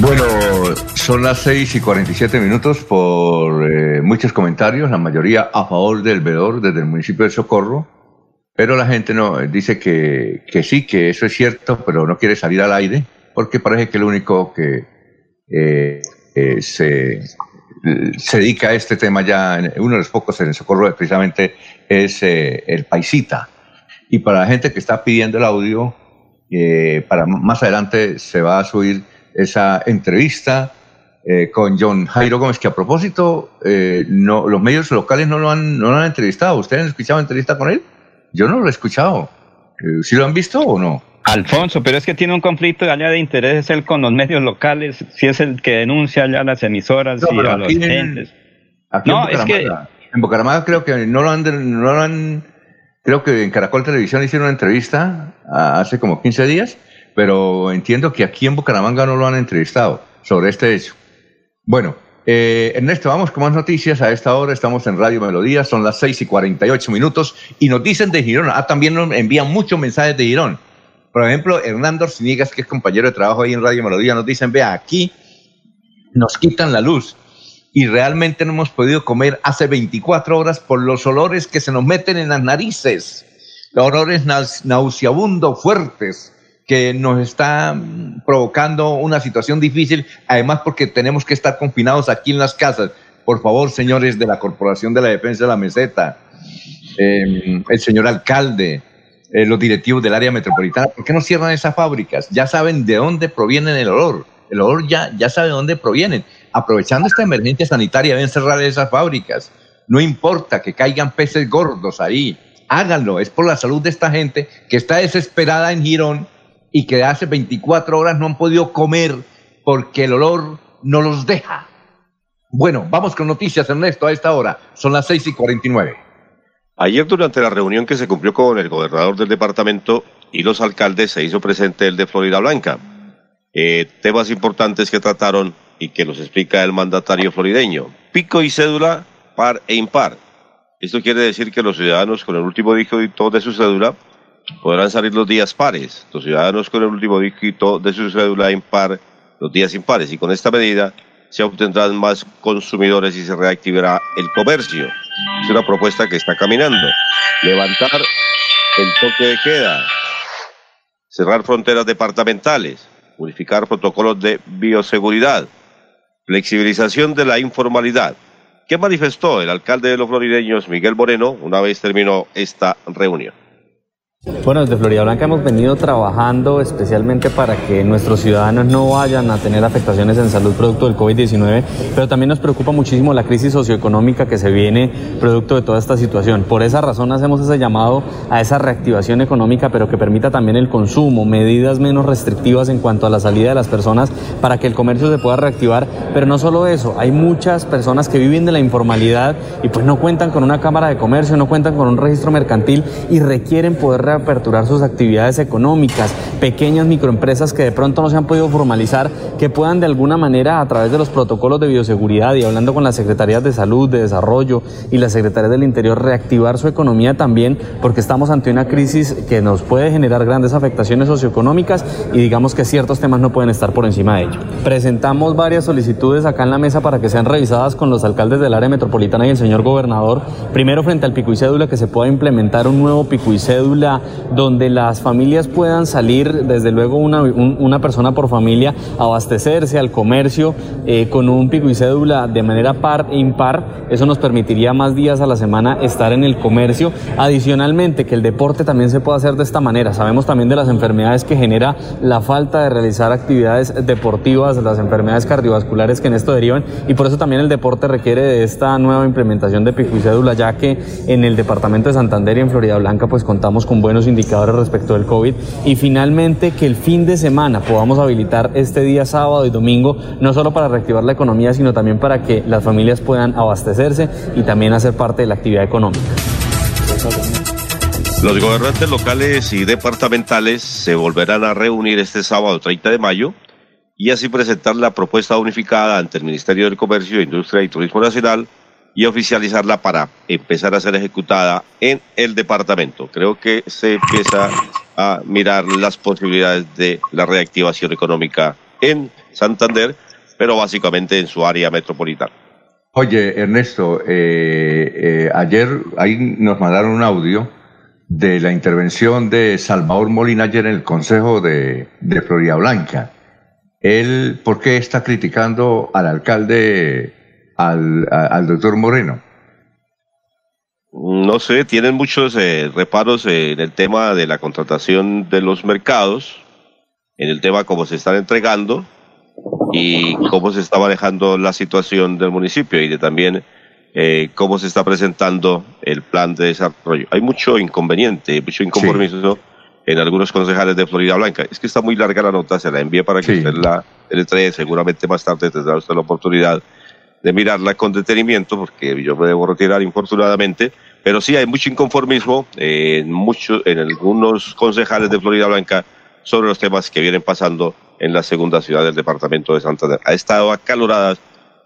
Bueno, son las 6 y 47 minutos por eh, muchos comentarios, la mayoría a favor del veedor desde el municipio de Socorro, pero la gente no dice que, que sí, que eso es cierto, pero no quiere salir al aire porque parece que el único que eh, eh, se, se, dedica a este tema ya, uno de los pocos en el socorro precisamente es eh, el paisita. Y para la gente que está pidiendo el audio, para más adelante se va a subir esa entrevista con John Jairo Gómez, que a propósito, no, los medios locales no lo, han, no lo han entrevistado. ¿Ustedes han escuchado entrevista con él? Yo no lo he escuchado. ¿Sí lo han visto o no? Alfonso, pero es que tiene un conflicto allá de intereses él con los medios locales, si es el que denuncia allá las emisoras y a los entes. no, es que en Bucaramanga creo que no lo han, no lo han, creo que en Caracol Televisión hicieron una entrevista hace como 15 días, pero entiendo que aquí en Bucaramanga no lo han entrevistado sobre este hecho. Bueno, eh, Ernesto, vamos con más noticias a esta hora. Estamos en Radio Melodía, son las 6 y 48 minutos y nos dicen de Girón. Ah, también nos envían muchos mensajes de Girón. Por ejemplo, Hernando Orciniegas, que es compañero de trabajo ahí en Radio Melodía, nos dicen, vea, aquí nos quitan la luz y realmente no hemos podido comer hace 24 horas por los olores que se nos meten en las narices, los olores nauseabundos, fuertes, que nos están provocando una situación difícil, además porque tenemos que estar confinados aquí en las casas. Por favor, señores de la Corporación de la Defensa de la Meseta, eh, el señor alcalde, eh, los directivos del área metropolitana, ¿por qué no cierran esas fábricas? Ya saben de dónde proviene el olor. El olor ya, ya sabe de dónde provienen. Aprovechando esta emergencia sanitaria, deben cerrar esas fábricas. No importa que caigan peces gordos ahí. Háganlo. Es por la salud de esta gente que está desesperada en Girón y que hace 24 horas no han podido comer porque el olor no los deja. Bueno, vamos con noticias, Ernesto, a esta hora. Son las 6 y 49. Ayer durante la reunión que se cumplió con el gobernador del departamento y los alcaldes se hizo presente el de Florida Blanca. Eh, temas importantes que trataron y que los explica el mandatario florideño. Pico y cédula par e impar. Esto quiere decir que los ciudadanos con el último dígito de su cédula podrán salir los días pares, los ciudadanos con el último dígito de su cédula impar los días impares. Y con esta medida se obtendrán más consumidores y se reactivará el comercio. Es una propuesta que está caminando. Levantar el toque de queda, cerrar fronteras departamentales, unificar protocolos de bioseguridad, flexibilización de la informalidad. ¿Qué manifestó el alcalde de los florideños, Miguel Moreno, una vez terminó esta reunión? Bueno, desde Florida Blanca hemos venido trabajando especialmente para que nuestros ciudadanos no vayan a tener afectaciones en salud producto del COVID-19, pero también nos preocupa muchísimo la crisis socioeconómica que se viene producto de toda esta situación. Por esa razón hacemos ese llamado a esa reactivación económica, pero que permita también el consumo, medidas menos restrictivas en cuanto a la salida de las personas para que el comercio se pueda reactivar. Pero no solo eso, hay muchas personas que viven de la informalidad y pues no cuentan con una cámara de comercio, no cuentan con un registro mercantil y requieren poder reaperturar sus actividades económicas, pequeñas microempresas que de pronto no se han podido formalizar, que puedan de alguna manera a través de los protocolos de bioseguridad y hablando con las secretarías de salud, de desarrollo y las secretarías del interior, reactivar su economía también, porque estamos ante una crisis que nos puede generar grandes afectaciones socioeconómicas y digamos que ciertos temas no pueden estar por encima de ello. Presentamos varias solicitudes acá en la mesa para que sean revisadas con los alcaldes del área metropolitana y el señor gobernador, primero frente al pico y cédula, que se pueda implementar un nuevo pico y cédula donde las familias puedan salir, desde luego una, una persona por familia, abastecerse al comercio eh, con un pico y cédula de manera par e impar. Eso nos permitiría más días a la semana estar en el comercio. Adicionalmente, que el deporte también se pueda hacer de esta manera. Sabemos también de las enfermedades que genera la falta de realizar actividades deportivas, las enfermedades cardiovasculares que en esto derivan y por eso también el deporte requiere de esta nueva implementación de pico y cédula, ya que en el departamento de Santander y en Florida Blanca pues contamos con buenos indicadores respecto del COVID y finalmente que el fin de semana podamos habilitar este día sábado y domingo, no solo para reactivar la economía, sino también para que las familias puedan abastecerse y también hacer parte de la actividad económica. Los gobernantes locales y departamentales se volverán a reunir este sábado 30 de mayo y así presentar la propuesta unificada ante el Ministerio del Comercio, Industria y Turismo Nacional y oficializarla para empezar a ser ejecutada en el departamento. Creo que se empieza a mirar las posibilidades de la reactivación económica en Santander, pero básicamente en su área metropolitana. Oye, Ernesto, eh, eh, ayer ahí nos mandaron un audio de la intervención de Salvador Molina ayer en el Consejo de, de Florida Blanca. Él, ¿por qué está criticando al alcalde al, doctor Moreno? No sé, tienen muchos eh, reparos en el tema de la contratación de los mercados, en el tema cómo se están entregando y cómo se está manejando la situación del municipio y de también eh, cómo se está presentando el plan de desarrollo. Hay mucho inconveniente, mucho inconformismo en algunos concejales de Florida Blanca. Es que está muy larga la nota, se la envié para que usted la le seguramente más tarde tendrá usted la oportunidad de mirarla con detenimiento, porque yo me debo retirar infortunadamente, pero sí hay mucho inconformismo en, mucho, en algunos concejales de Florida Blanca sobre los temas que vienen pasando en la segunda ciudad del departamento de Santander. Ha estado acaloradas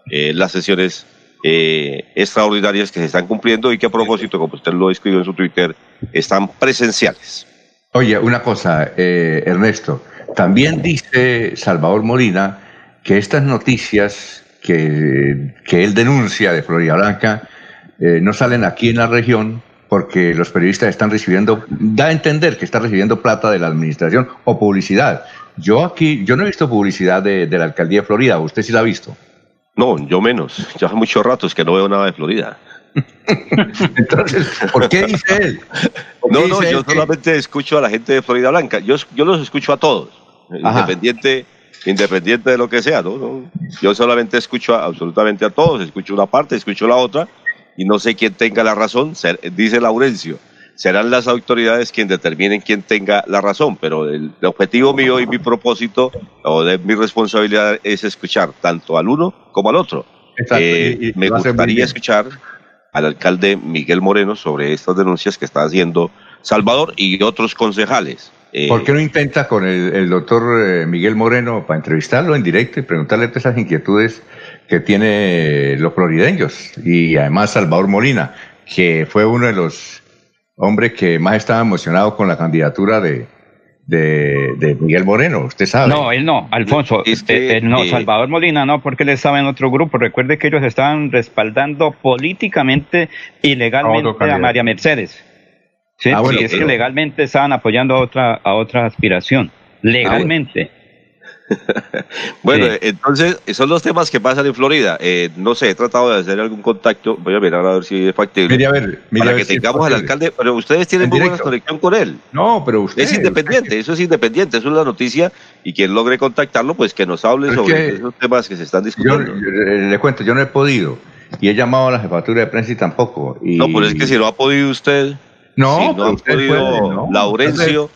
eh, las sesiones eh, extraordinarias que se están cumpliendo y que a propósito, como usted lo escribió en su Twitter, están presenciales. Oye, una cosa, eh, Ernesto, también dice Salvador Molina que estas noticias que, que él denuncia de Florida Blanca eh, no salen aquí en la región porque los periodistas están recibiendo, da a entender que está recibiendo plata de la administración o publicidad. Yo aquí, yo no he visto publicidad de, la alcaldía de Florida, ¿usted sí la ha visto? No, yo menos. Ya hace muchos ratos que no veo nada de Florida. Entonces, ¿por qué dice él? No, no, yo solamente escucho a la gente de Florida Blanca. Yo, yo los escucho a todos, independiente independiente de lo que sea. ¿no? Yo solamente escucho absolutamente a todos, escucho una parte, escucho la otra, y no sé quién tenga la razón, dice Laurencio. Serán las autoridades quienes determinen quién tenga la razón, pero el, objetivo mío y mi propósito o de mi responsabilidad es escuchar tanto al uno como al otro. Eh, me gustaría escuchar al alcalde Miguel Moreno sobre estas denuncias que está haciendo Salvador y otros concejales. Eh, ¿Por qué no intenta con el, doctor eh, Miguel Moreno para entrevistarlo en directo y preguntarle todas esas inquietudes que tiene los florideños y además Salvador Molina, que fue uno de los hombres que más estaba emocionado con la candidatura de, de, de Miguel Moreno, usted sabe. No, él no, Alfonso. Este, eh, eh, no, eh, Salvador Molina no, porque él estaba en otro grupo. Recuerde que ellos estaban respaldando políticamente y legalmente a. María Mercedes. Sí, Ah, bueno, sí, es que pero- legalmente estaban apoyando a otra, a otra aspiración. Legalmente. Bueno, Sí. eh, entonces, son los temas que pasan en Florida. Eh, no sé, he tratado de hacer algún contacto. Voy a mirar a ver si es factible. Mire a ver, mire para a ver que si es tengamos al alcalde. Pero ustedes tienen En muy buena conexión con él. No, pero usted. es independiente, eso es independiente, eso es la noticia. Y quien logre contactarlo, pues que nos hable Es sobre que esos temas que se están Yo, discutiendo. yo- le cuento, yo no he podido. Y he llamado a la jefatura de prensa y tampoco. Y... No, pero es que si no ha podido usted, No, si no ha podido puede, ¿no? Laurencio,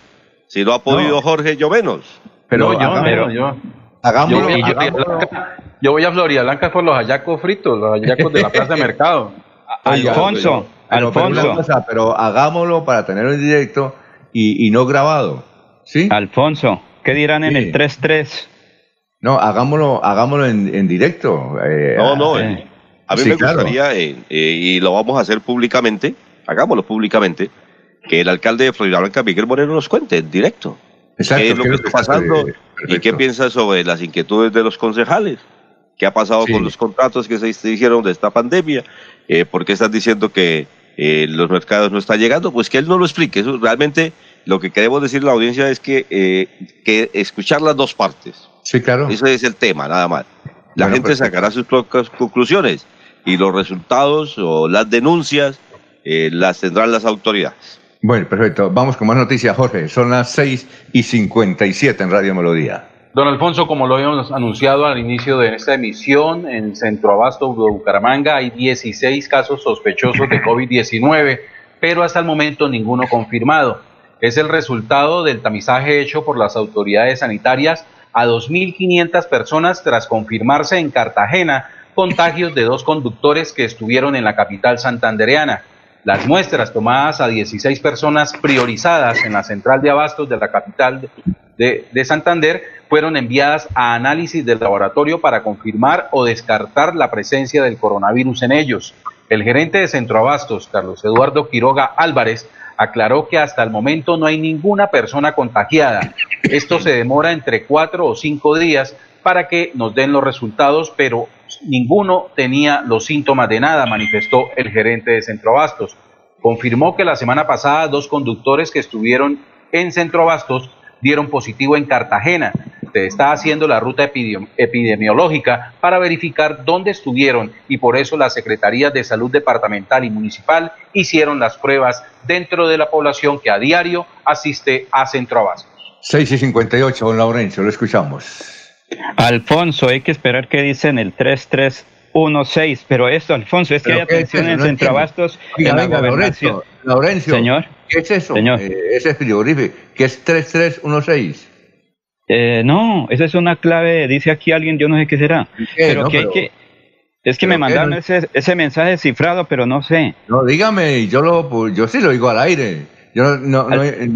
si no ha podido No. Jorge, yo menos. Pero no, yo, hagámoslo. no, yo. Hagámoslo, Yo voy, a hagámoslo. Florida Blanca, yo voy a Florida Blanca por los hallacos fritos, los hallacos de la plaza de mercado. Oiga, Alfonso, pero- Alfonso. cosa, pero hagámoslo para tenerlo en directo y, y no grabado. ¿Sí? Alfonso, ¿qué dirán en el 3-3? No, hagámoslo, hagámoslo en, en directo. eh, No, no, eh, eh, a mí sí, me claro. gustaría, eh, eh, y lo vamos a hacer públicamente, hagámoslo públicamente, que el alcalde de Florida Blanca, Miguel Moreno, nos cuente en directo Exacto, qué es lo ¿qué que está pasando eh, y qué piensa sobre las inquietudes de los concejales, qué ha pasado Sí. con los contratos que se hicieron de esta pandemia, eh, por qué están diciendo que eh, los mercados no están llegando, pues que él no lo explique. Eso realmente lo que queremos decir a la audiencia es que, eh, que escuchar las dos partes. Sí, claro. Ese es el tema, nada más. La Bueno, gente perfecto. sacará sus propias conclusiones y los resultados o las denuncias eh, las tendrán las autoridades. Bueno, perfecto. Vamos con más noticias, Jorge. Son las 6 y 57 en Radio Melodía. Don Alfonso, como lo habíamos anunciado al inicio de esta emisión, en Centro Abasto de Bucaramanga hay 16 casos sospechosos de COVID-19, pero hasta el momento ninguno confirmado. Es el resultado del tamizaje hecho por las autoridades sanitarias a 2.500 personas tras confirmarse en Cartagena contagios de dos conductores que estuvieron en la capital santandereana. Las muestras tomadas a 16 personas priorizadas en la central de abastos de la capital de, de Santander fueron enviadas a análisis del laboratorio para confirmar o descartar la presencia del coronavirus en ellos. El gerente de Centroabastos, Carlos Eduardo Quiroga Álvarez, aclaró que hasta el momento no hay ninguna persona contagiada. Esto se demora entre cuatro o cinco días para que nos den los resultados, pero ninguno tenía los síntomas de nada, manifestó el gerente de Centroabastos. Confirmó que la semana pasada dos conductores que estuvieron en Centroabastos dieron positivo en Cartagena. Se está haciendo la ruta epidemi- epidemiológica para verificar dónde estuvieron y por eso las Secretarías de Salud Departamental y Municipal hicieron las pruebas dentro de la población que a diario asiste a Centroabastos. 6 y 58, don Laurencio, lo escuchamos. Alfonso, hay que esperar que dicen el 3316, pero esto, Alfonso, es que hay ¿Pero qué es atención en No. Centroabastos Oiga, en la venga, gobernación. Laurencio, Laurencio, Señor. ¿qué es eso? Señor. Eh, ese frigorífico, ¿qué es 3316? Eh, no, esa es una clave, dice aquí alguien, yo no sé qué será. qué? Pero No, que hay que... Es que ¿pero me mandaron No- ese, ese mensaje cifrado, pero no sé. No, dígame, yo lo, pues, yo sí lo digo al aire. Yo no, no, no, eh,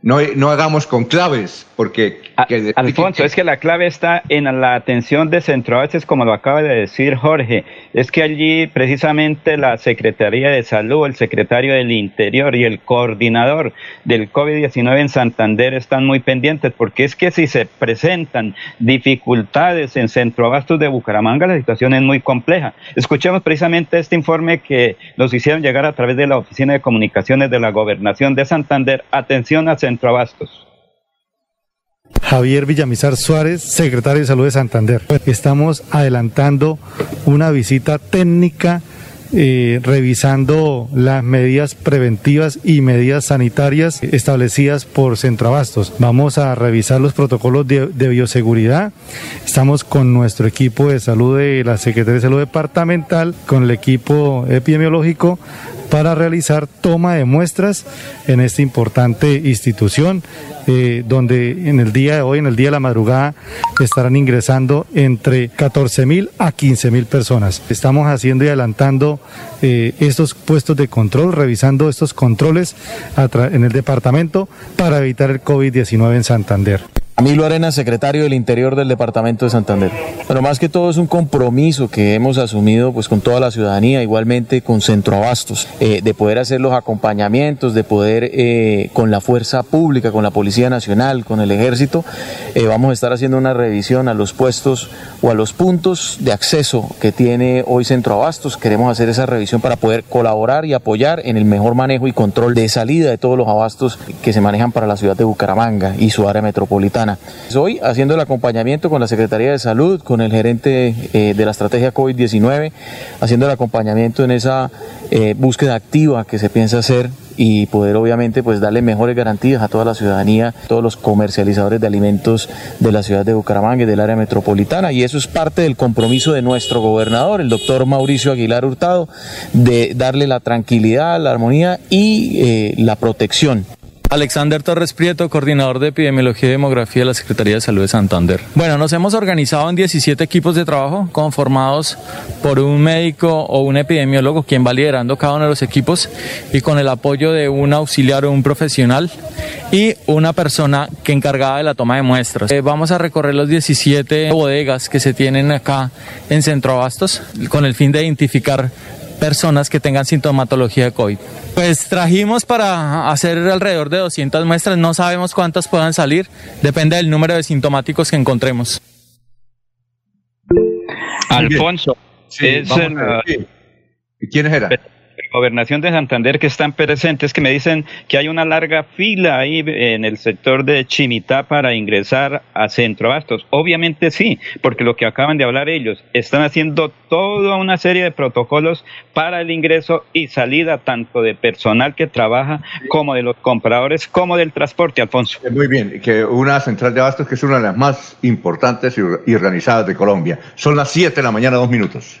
no, no hagamos con claves, porque... que- Alfonso, es que la clave está en la atención de Centroabastos, como lo acaba de decir Jorge. Es que allí precisamente la Secretaría de Salud, el secretario del Interior y el coordinador del COVID-19 en Santander están muy pendientes, porque es que si se presentan dificultades en Centroabastos de Bucaramanga, la situación es muy compleja. Escuchemos precisamente este informe que nos hicieron llegar a través de la Oficina de Comunicaciones de la Gobernación de Santander. Atención a Centroabastos. Javier Villamizar Suárez, secretario de Salud de Santander. Estamos adelantando una visita técnica eh, revisando las medidas preventivas y medidas sanitarias establecidas por Centroabastos. Vamos a revisar los protocolos de bioseguridad. Estamos con nuestro equipo de salud de la Secretaría de Salud Departamental, con el equipo epidemiológico para realizar toma de muestras en esta importante institución, eh, donde en el día de hoy, en el día de la madrugada, estarán ingresando entre 14 mil a 15 mil personas. Estamos haciendo y adelantando eh, estos puestos de control, revisando estos controles en el departamento para evitar el COVID-19 en Santander. Camilo Arena, secretario del Interior del Departamento de Santander. Bueno, más que todo es un compromiso que hemos asumido pues con toda la ciudadanía, igualmente con Centroabastos, eh, de poder hacer los acompañamientos, de poder eh, con la fuerza pública, con la Policía Nacional, con el Ejército, eh, vamos a estar haciendo una revisión a los puestos o a los puntos de acceso que tiene hoy Centroabastos. Queremos hacer esa revisión para poder colaborar y apoyar en el mejor manejo y control de salida de todos los abastos que se manejan para la ciudad de Bucaramanga y su área metropolitana. Hoy haciendo el acompañamiento con la Secretaría de Salud, con el gerente eh, de la estrategia COVID-19, haciendo el acompañamiento en esa eh, búsqueda activa que se piensa hacer y poder obviamente pues darle mejores garantías a toda la ciudadanía, todos los comercializadores de alimentos de la ciudad de Bucaramanga y del área metropolitana. Y eso es parte del compromiso de nuestro gobernador, el doctor Mauricio Aguilar Hurtado, de darle la tranquilidad, la armonía y eh, la protección Alexander Torres Prieto, coordinador de epidemiología y demografía de la Secretaría de Salud de Santander. Bueno, nos hemos organizado en 17 equipos de trabajo conformados por un médico o un epidemiólogo quien va liderando cada uno de los equipos y con el apoyo de un auxiliar o un profesional y una persona que encargada de la toma de muestras. Eh, vamos a recorrer los 17 bodegas que se tienen acá en Centro Abastos con el fin de identificar personas que tengan sintomatología de COVID. Pues trajimos para hacer alrededor de 200 muestras, no sabemos cuántas puedan salir, depende del número de sintomáticos que encontremos. Alfonso, es ¿quiénes eran? Gobernación de Santander que están presentes, que me dicen que hay una larga fila ahí en el sector de Chimitá para ingresar a Centro Bastos. Obviamente sí, porque lo que acaban de hablar ellos, están haciendo toda una serie de protocolos para el ingreso y salida tanto de personal que trabaja como de los compradores como del transporte, Alfonso. Muy bien, que una central de abastos que es una de las más importantes y organizadas de Colombia. Son las 7 de la mañana, dos minutos.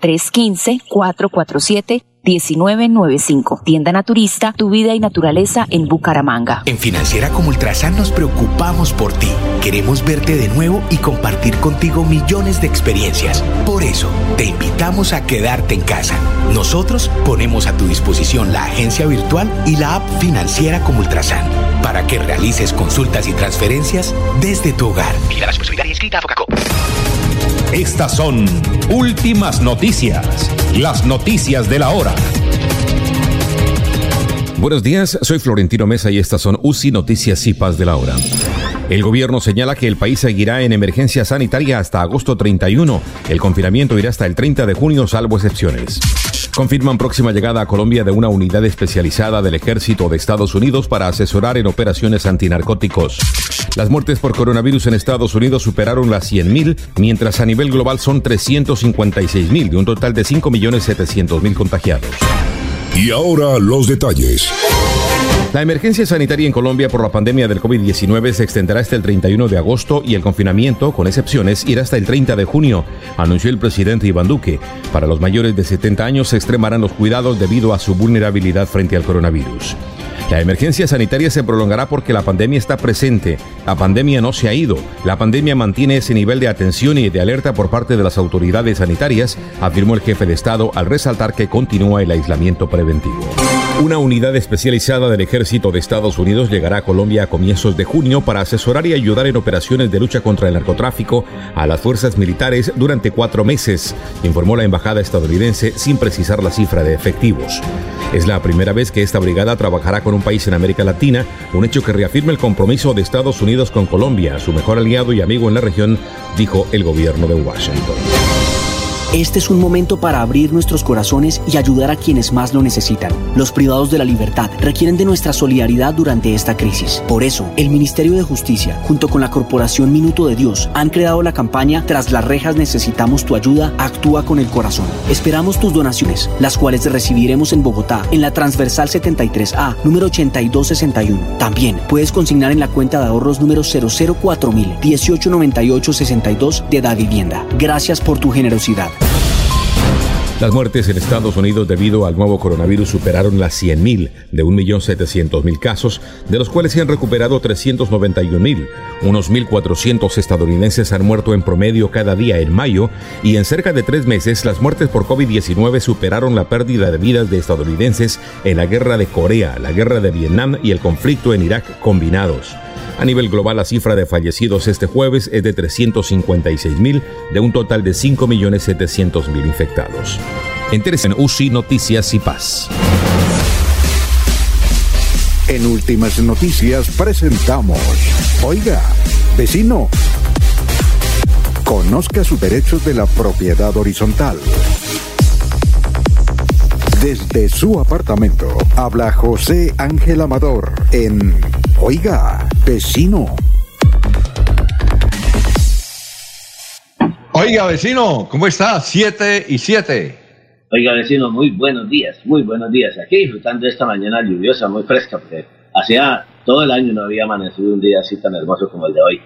315-447-1995. 1995. Tienda Naturista, tu vida y naturaleza en Bucaramanga. En Financiera como Ultrasan nos preocupamos por ti. Queremos verte de nuevo y compartir contigo millones de experiencias. Por eso, te invitamos a quedarte en casa. Nosotros ponemos a tu disposición la agencia virtual y la app Financiera como Ultrasan para que realices consultas y transferencias desde tu hogar. Mira la responsabilidad inscrita a Focacop. Estas son últimas noticias, las noticias de la hora. Buenos días, soy Florentino Mesa y estas son UCI Noticias y Paz de la Hora. El gobierno señala que el país seguirá en emergencia sanitaria hasta agosto 31. El confinamiento irá hasta el 30 de junio, salvo excepciones. Confirman próxima llegada a Colombia de una unidad especializada del ejército de Estados Unidos para asesorar en operaciones antinarcóticos. Las muertes por coronavirus en Estados Unidos superaron las 100.000, mientras a nivel global son 356.000, de un total de 5.700.000 contagiados. Y ahora los detalles. La emergencia sanitaria en Colombia por la pandemia del COVID-19 se extenderá hasta el 31 de agosto y el confinamiento, con excepciones, irá hasta el 30 de junio, anunció el presidente Iván Duque. Para los mayores de 70 años se extremarán los cuidados debido a su vulnerabilidad frente al coronavirus. La emergencia sanitaria se prolongará porque la pandemia está presente. La pandemia no se ha ido. La pandemia mantiene ese nivel de atención y de alerta por parte de las autoridades sanitarias, afirmó el jefe de Estado al resaltar que continúa el aislamiento preventivo. Una unidad especializada del ejército de Estados Unidos llegará a Colombia a comienzos de junio para asesorar y ayudar en operaciones de lucha contra el narcotráfico a las fuerzas militares durante cuatro meses, informó la embajada estadounidense sin precisar la cifra de efectivos. Es la primera vez que esta brigada trabajará con un país en América Latina, un hecho que reafirma el compromiso de Estados Unidos con Colombia, su mejor aliado y amigo en la región, dijo el gobierno de Washington. Este es un momento para abrir nuestros corazones y ayudar a quienes más lo necesitan. Los privados de la libertad requieren de nuestra solidaridad durante esta crisis. Por eso, el Ministerio de Justicia, junto con la Corporación Minuto de Dios, han creado la campaña Tras las rejas necesitamos tu ayuda, actúa con el corazón. Esperamos tus donaciones, las cuales recibiremos en Bogotá, en la transversal 73A, número 8261. También puedes consignar en la cuenta de ahorros número 004000 189862 de Da Vivienda. Gracias por tu generosidad. Las muertes en Estados Unidos debido al nuevo coronavirus superaron las 100.000 de 1.700.000 casos, de los cuales se han recuperado 391.000. Unos 1.400 estadounidenses han muerto en promedio cada día en mayo y en cerca de tres meses las muertes por COVID-19 superaron la pérdida de vidas de estadounidenses en la guerra de Corea, la guerra de Vietnam y el conflicto en Irak combinados. A nivel global, la cifra de fallecidos este jueves es de 356.000, de un total de 5.700.000 infectados. Entérese en UCI Noticias y Paz. En Últimas Noticias presentamos, oiga, vecino, conozca sus derechos de la propiedad horizontal. Desde su apartamento habla José Ángel Amador en Oiga, vecino. Oiga, vecino, ¿cómo está? Siete y siete. Oiga, vecino, muy buenos días, muy buenos días. Aquí disfrutando de esta mañana lluviosa, muy fresca, porque hacía todo el año no había amanecido un día así tan hermoso como el de hoy.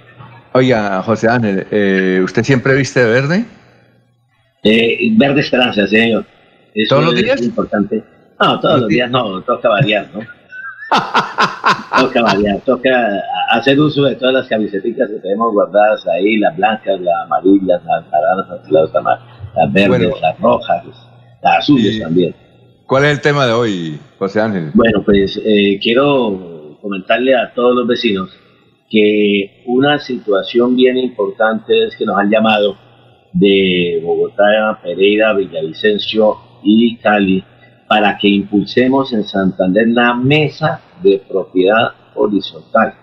Oiga, José Ángel, eh, ¿usted siempre viste de verde? Eh, verde esperanza, señor. Eso ¿Todos los es días? importante. No, todos los días no, toca variar, ¿no? toca variar, toca hacer uso de todas las camisetas que tenemos guardadas ahí, las blancas, las amarillas, las naranjas, las, las, las verdes, Bueno. las rojas, las azules también. ¿Cuál es el tema de hoy, José Ángel? Bueno, pues eh, quiero comentarle a todos los vecinos que una situación bien importante es que nos han llamado de Bogotá, Pereira, Villavicencio y Cali para que impulsemos en Santander la mesa de propiedad horizontal.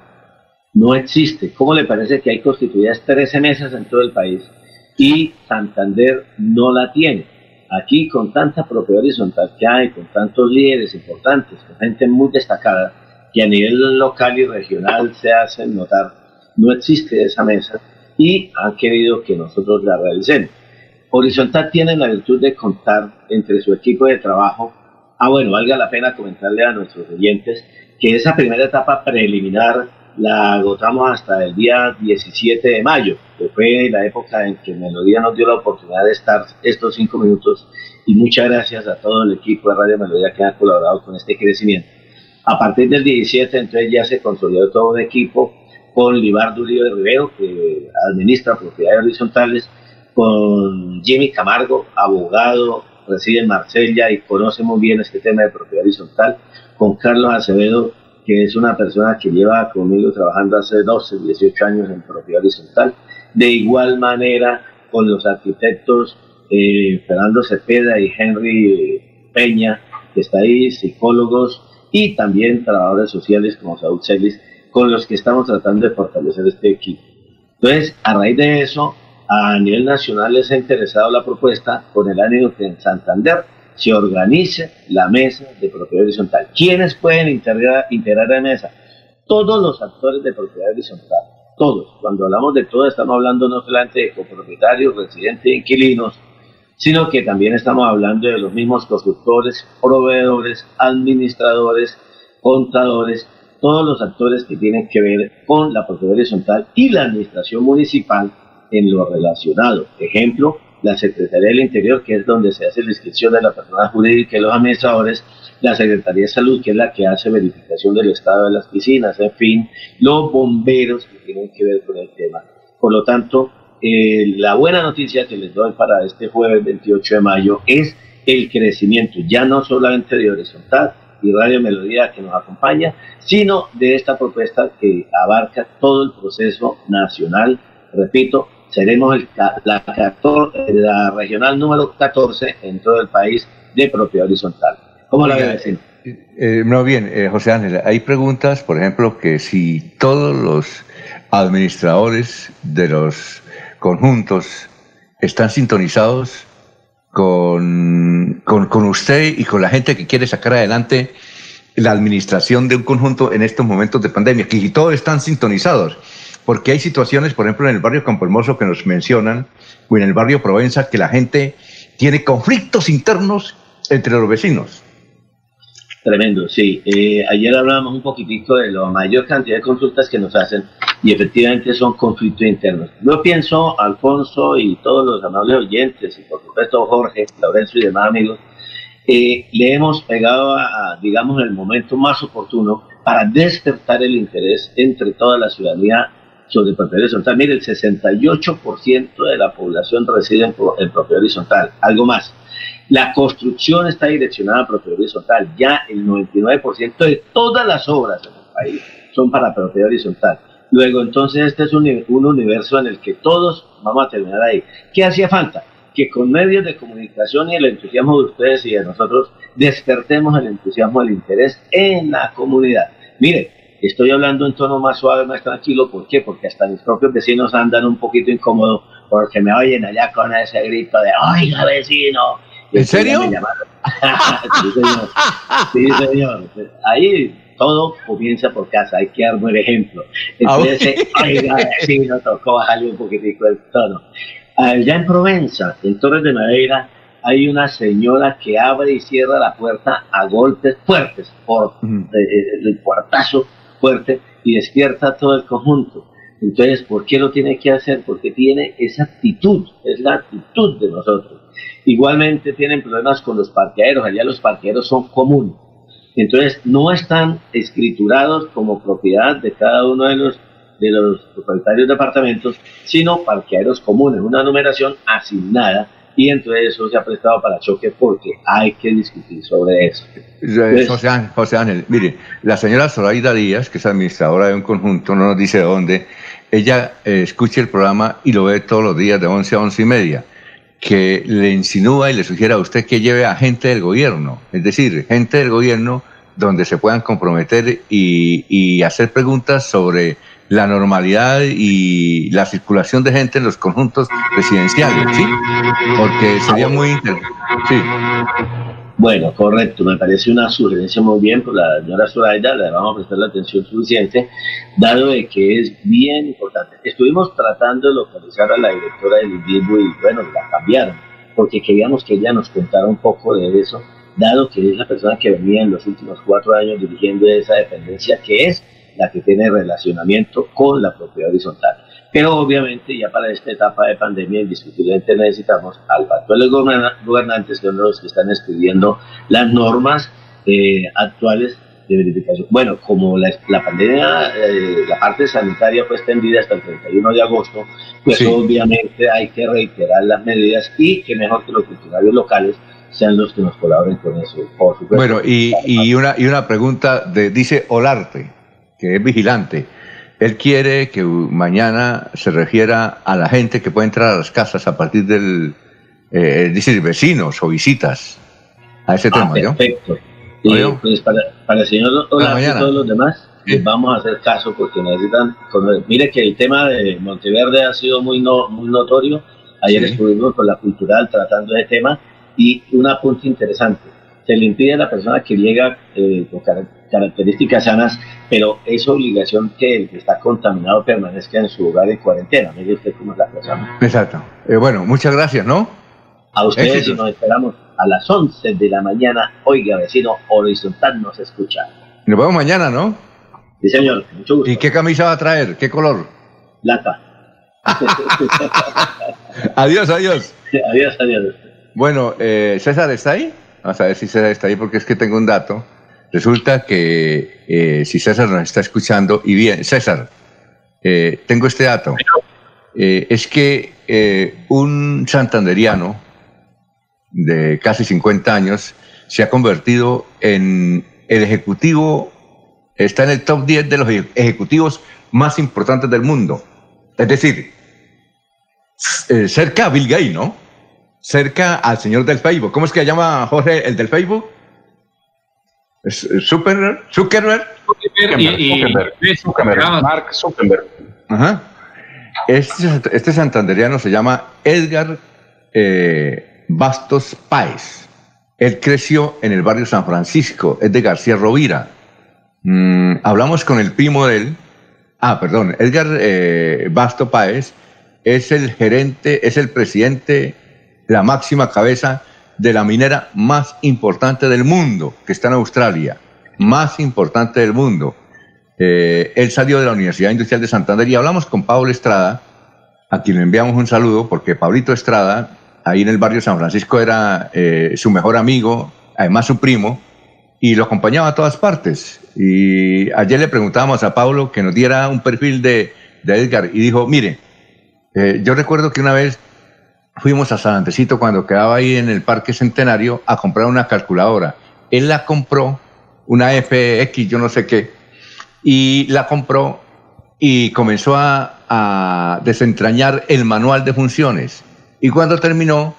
No existe. ¿Cómo le parece que hay constituidas 13 mesas en todo el país y Santander no la tiene? Aquí, con tanta propiedad horizontal que hay, con tantos líderes importantes, con gente muy destacada, que a nivel local y regional se hacen notar, no existe esa mesa y han querido que nosotros la realicemos. Horizontal tiene la virtud de contar entre su equipo de trabajo. Ah, bueno, valga la pena comentarle a nuestros oyentes que esa primera etapa preliminar la agotamos hasta el día 17 de mayo, que fue la época en que Melodía nos dio la oportunidad de estar estos cinco minutos. Y muchas gracias a todo el equipo de Radio Melodía que ha colaborado con este crecimiento. A partir del 17, entonces ya se consolidó todo un equipo con Libardo Uribe Rivero, que administra propiedades horizontales, con Jimmy Camargo, abogado, reside en Marsella y conoce muy bien este tema de propiedad horizontal, con Carlos Acevedo, que es una persona que lleva conmigo trabajando hace 12, 18 años en propiedad horizontal. De igual manera, con los arquitectos eh, Fernando Cepeda y Henry Peña, que está ahí, psicólogos y también trabajadores sociales como Saúl Celis, con los que estamos tratando de fortalecer este equipo. Entonces, a raíz de eso, a nivel nacional les ha interesado la propuesta con el ánimo que en Santander se organice la mesa de propiedad horizontal. ¿Quiénes pueden integrar, integrar la mesa? Todos los actores de propiedad horizontal, todos. Cuando hablamos de todo, estamos hablando no solamente de copropietarios, residentes, inquilinos, sino que también estamos hablando de los mismos constructores, proveedores, administradores, contadores, todos los actores que tienen que ver con la propiedad horizontal y la administración municipal en lo relacionado. Ejemplo, la Secretaría del Interior, que es donde se hace la inscripción de la persona jurídica y los administradores, la Secretaría de Salud, que es la que hace verificación del estado de las piscinas, en fin, los bomberos que tienen que ver con el tema. Por lo tanto, eh, la buena noticia que les doy para este jueves 28 de mayo es el crecimiento, ya no solamente de horizontal y Radio Melodía que nos acompaña, sino de esta propuesta que abarca todo el proceso nacional. Repito, seremos el, la, la regional número 14 en todo el país de propiedad horizontal. ¿Cómo la ves? Eh, eh, no, bien, eh, José Ángel, hay preguntas, por ejemplo, que si todos los administradores de los conjuntos están sintonizados con, con, usted y con la gente que quiere sacar adelante la administración de un conjunto en estos momentos de pandemia, que si todos están sintonizados, porque hay situaciones, por ejemplo, en el barrio Campo Hermoso que nos mencionan, o en el barrio Provenza, que la gente tiene conflictos internos entre los vecinos. Tremendo, sí. Eh, ayer hablábamos un poquitico de la mayor cantidad de consultas que nos hacen y efectivamente son conflictos internos. Yo pienso, Alfonso y todos los amables oyentes y por supuesto Jorge, Lorenzo y demás amigos, eh, le hemos pegado a, digamos, el momento más oportuno para despertar el interés entre toda la ciudadanía sobre propiedad horizontal. Mire, el 68% de la población reside en, en propiedad horizontal, algo más. La construcción está direccionada a propiedad horizontal. Ya el 99% de todas las obras en el país son para propiedad horizontal. Luego, entonces, este es un, universo en el que todos vamos a terminar ahí. ¿Qué hacía falta? Que con medios de comunicación y el entusiasmo de ustedes y de nosotros despertemos el entusiasmo, el interés en la comunidad. Mire, estoy hablando en tono más suave, más tranquilo. ¿Por qué? Porque hasta mis propios vecinos andan un poquito incómodos porque me oyen allá con ese grito de, oiga vecino, ¿En serio? sí, señor. Sí, señor. Ahí todo comienza por casa, hay que dar buen ejemplo. Ah, Entonces, oiga, nos tocó bajarle un poquitico el tono. Allá en Provenza, en Torres de Madera, hay una señora que abre y cierra la puerta a golpes fuertes, por eh, eh, el cuartazo fuerte, y despierta todo el conjunto. Entonces, ¿por qué lo tiene que hacer? Porque tiene esa actitud, es la actitud de nosotros. Igualmente tienen problemas con los parqueaderos, allá los parqueaderos son comunes. Entonces no están escriturados como propiedad de cada uno de los de los propietarios de apartamentos, sino parqueaderos comunes, una numeración asignada y entonces eso se ha prestado para choque porque hay que discutir sobre eso. José, Ángel, mire, la señora Zoraida Díaz, que es administradora de un conjunto, no nos dice dónde, ella eh, escucha el programa y lo ve todos los días de 11 a 11 y media que le insinúa y le sugiere a usted que lleve a gente del gobierno, es decir, gente del gobierno donde se puedan comprometer y, hacer preguntas sobre la normalidad y la circulación de gente en los conjuntos residenciales, ¿sí? Porque sería muy interesante. Sí. Bueno, correcto, me parece una sugerencia muy bien por la señora Zoraida, le vamos a prestar la atención suficiente, dado de que es bien importante. Estuvimos tratando de localizar a la directora del INDIBU y bueno, la cambiaron, porque queríamos que ella nos contara un poco de eso, dado que es la persona que venía en los últimos cuatro años dirigiendo esa dependencia, que es la que tiene relacionamiento con la propiedad horizontal. Pero obviamente ya para esta etapa de pandemia indiscutiblemente necesitamos al pacto de los gobernantes, que son los que están escribiendo las normas eh, actuales de verificación. Bueno, como la, pandemia, eh, la parte sanitaria fue extendida hasta el 31 de agosto, pues obviamente hay que reiterar las medidas y que mejor que los funcionarios locales sean los que nos colaboren con eso, por supuesto. Bueno, y, y, una, y una pregunta de, dice Olarte, que es vigilante. Él quiere que mañana se refiera a la gente que puede entrar a las casas a partir del, eh, decir, vecinos o visitas a ese tema, ¿no? Perfecto. pues para, para el señor Olarte y todos los demás, les vamos a hacer caso porque necesitan. Mire que el tema de Monteverde ha sido muy, no, muy notorio. Ayer estuvimos con la cultural tratando ese tema y un apunte interesante. Se le impide a la persona que llega eh, con características sanas, pero es obligación que el que está contaminado permanezca en su hogar en cuarentena. Mire usted cómo es la persona. Exacto. Eh, bueno, muchas gracias, ¿no? A ustedes y nos esperamos a las 11 de la mañana. Oiga, vecino, horizontal nos escucha. Nos vemos mañana, ¿no? Sí, señor. Mucho gusto. ¿Y qué camisa va a traer? ¿Qué color? Plata. adiós, adiós. adiós, adiós. Bueno, eh, César está ahí. Vamos a ver si César está ahí porque es que tengo un dato. Resulta que eh, si César nos está escuchando, y bien, César, eh, tengo este dato. Eh, es que un santanderiano de casi 50 años se ha convertido en el ejecutivo, está en el top 10 de los ejecutivos más importantes del mundo. Es decir, cerca a Bill Gates, ¿no? Cerca al señor del Facebook. ¿Cómo es que llama Jorge el del Facebook? ¿Es- es Zuckerberg. Zuckerberg. Y- y- Zuckerberg, Mark Zuckerberg. Ajá. Este, este santanderiano se llama Edgar eh, Bastos Páez. Él creció en el barrio San Francisco, es de García Rovira. Mm, hablamos con el primo de él. Ah, perdón, Edgar eh, Basto Páez es el gerente, es el presidente, la máxima cabeza de la minera más importante del mundo, que está en Australia. Más importante del mundo. Eh, él salió de la Universidad Industrial de Santander y hablamos con Pablo Estrada, a quien le enviamos un saludo, porque Pablito Estrada, ahí en el barrio San Francisco, era eh, su mejor amigo, además su primo, y lo acompañaba a todas partes. Y ayer le preguntábamos a Pablo que nos diera un perfil de, Edgar y dijo, mire, eh, yo recuerdo que una vez fuimos a San cuando quedaba ahí en el Parque Centenario a comprar una calculadora. Él la compró, una FX, yo no sé qué, y la compró y comenzó a, a desentrañar el manual de funciones. Y cuando terminó,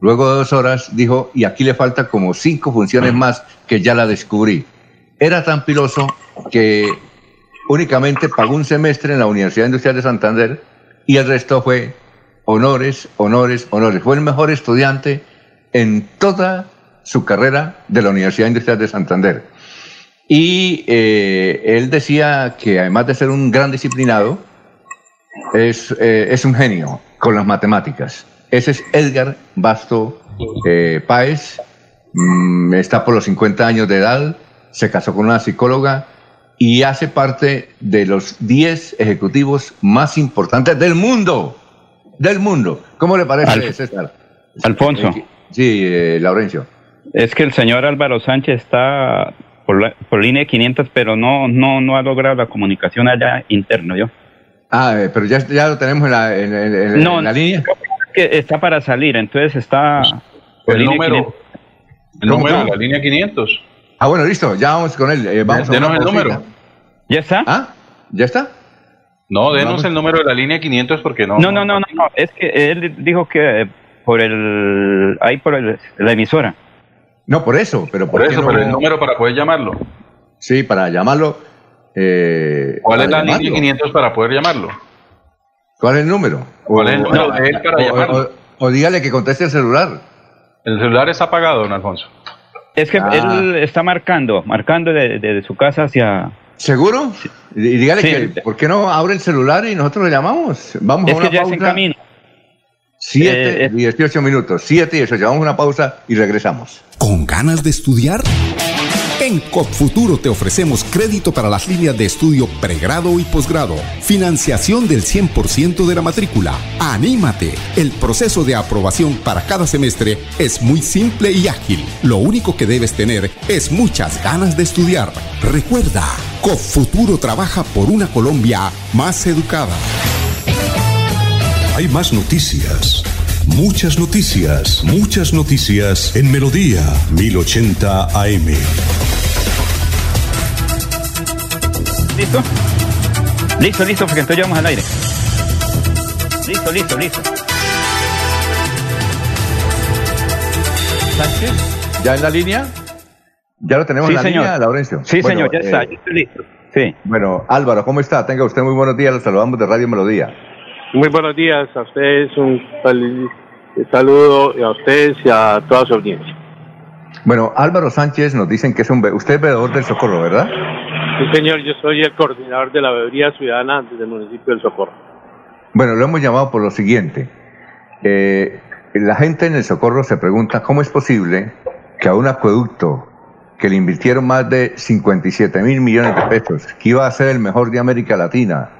luego de dos horas, dijo, y aquí le falta como cinco funciones más que ya la descubrí. Era tan piloso que únicamente pagó un semestre en la Universidad Industrial de Santander y el resto fue honores, honores, honores. Fue el mejor estudiante en toda su carrera de la Universidad Industrial de Santander. Y eh, él decía que además de ser un gran disciplinado, es, eh, es un genio con las matemáticas. Ese es Edgar Basto eh, Páez, mm, está por los 50 años de edad, se casó con una psicóloga y hace parte de los 10 ejecutivos más importantes del mundo. Del mundo. ¿Cómo le parece, Al- César? Alfonso. Sí, eh, Laurencio. Es que el señor Álvaro Sánchez está por, la- por línea 500, pero no, no, no ha logrado la comunicación allá interno, yo. Ah, eh, pero ya, ya lo tenemos en la, en- en- en- No, en la línea. que está para salir, entonces está por El línea número, 500. el ¿Cómo, número de la línea 500. Ah, bueno, listo, ya vamos con él. eh, vamos a el número. ¿Ya está? ¿Ah? ¿Ya está? No, denos el número de la línea 500 porque no. No, no, no, no, no, es que él dijo que por el, ahí por el- la emisora. No, por eso, pero Por ¿por qué eso, no? pero el número para poder llamarlo. Sí, para llamarlo. eh, ¿Cuál es la línea llamarlo. 500 para poder llamarlo? ¿Cuál es el número? ¿Cuál es el número de él para o- llamarlo? o- o dígale que conteste el celular. El celular está apagado, don Alfonso. Es que Ah. él está marcando, marcando de, de- de su casa hacia... ¿Seguro? Y dígale Sí. que, ¿por qué no abre el celular y nosotros le llamamos? Vamos Es a una que ya es en pausa. camino. Siete, Eh, eh. 18 minutos. 7 y 18. Vamos a una pausa y regresamos. ¿Con ganas de estudiar? En CopFuturo te ofrecemos crédito para las líneas de estudio pregrado y posgrado, financiación del 100% de la matrícula. ¡Anímate! El proceso de aprobación para cada semestre es muy simple y ágil. Lo único que debes tener es muchas ganas de estudiar. Recuerda, CopFuturo trabaja por una Colombia más educada. Hay más noticias. Muchas noticias, muchas noticias en Melodía 1080 AM. ¿Listo? Listo, listo, porque entonces ya vamos al aire. Listo, listo, listo. ¿Sánchez? ¿Ya en la línea? ¿Ya lo tenemos Sí, en la señor. línea, Laurencio? Sí, Bueno, señor, ya está, eh, ya estoy listo. Sí. Bueno, Álvaro, ¿cómo está? Tenga usted muy buenos días. Los saludamos de Radio Melodía. Muy buenos días a ustedes, un saludo a ustedes y a toda su audiencia. Bueno, Álvaro Sánchez nos dicen que es un... Usted es veedor del Socorro, ¿verdad? Sí, señor, yo soy el coordinador de la bebería ciudadana desde el municipio del Socorro. Bueno, lo hemos llamado por lo siguiente. Eh, la gente en el Socorro se pregunta cómo es posible que a un acueducto que le invirtieron más de 57 mil millones de pesos, que iba a ser el mejor de América Latina,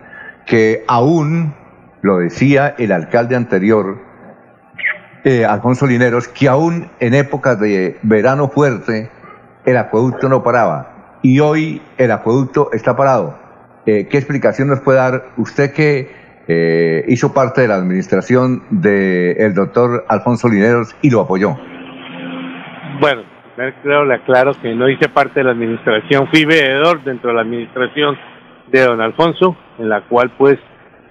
que aún, lo decía el alcalde anterior, eh, Alfonso Lineros, que aún en épocas de verano fuerte el acueducto no paraba y hoy el acueducto está parado. Eh, ¿Qué explicación nos puede dar usted que eh, hizo parte de la administración del doctor Alfonso Lineros y lo apoyó? Bueno, creo, le aclaro que no hice parte de la administración, fui veedor dentro de la administración de don Alfonso, en la cual pues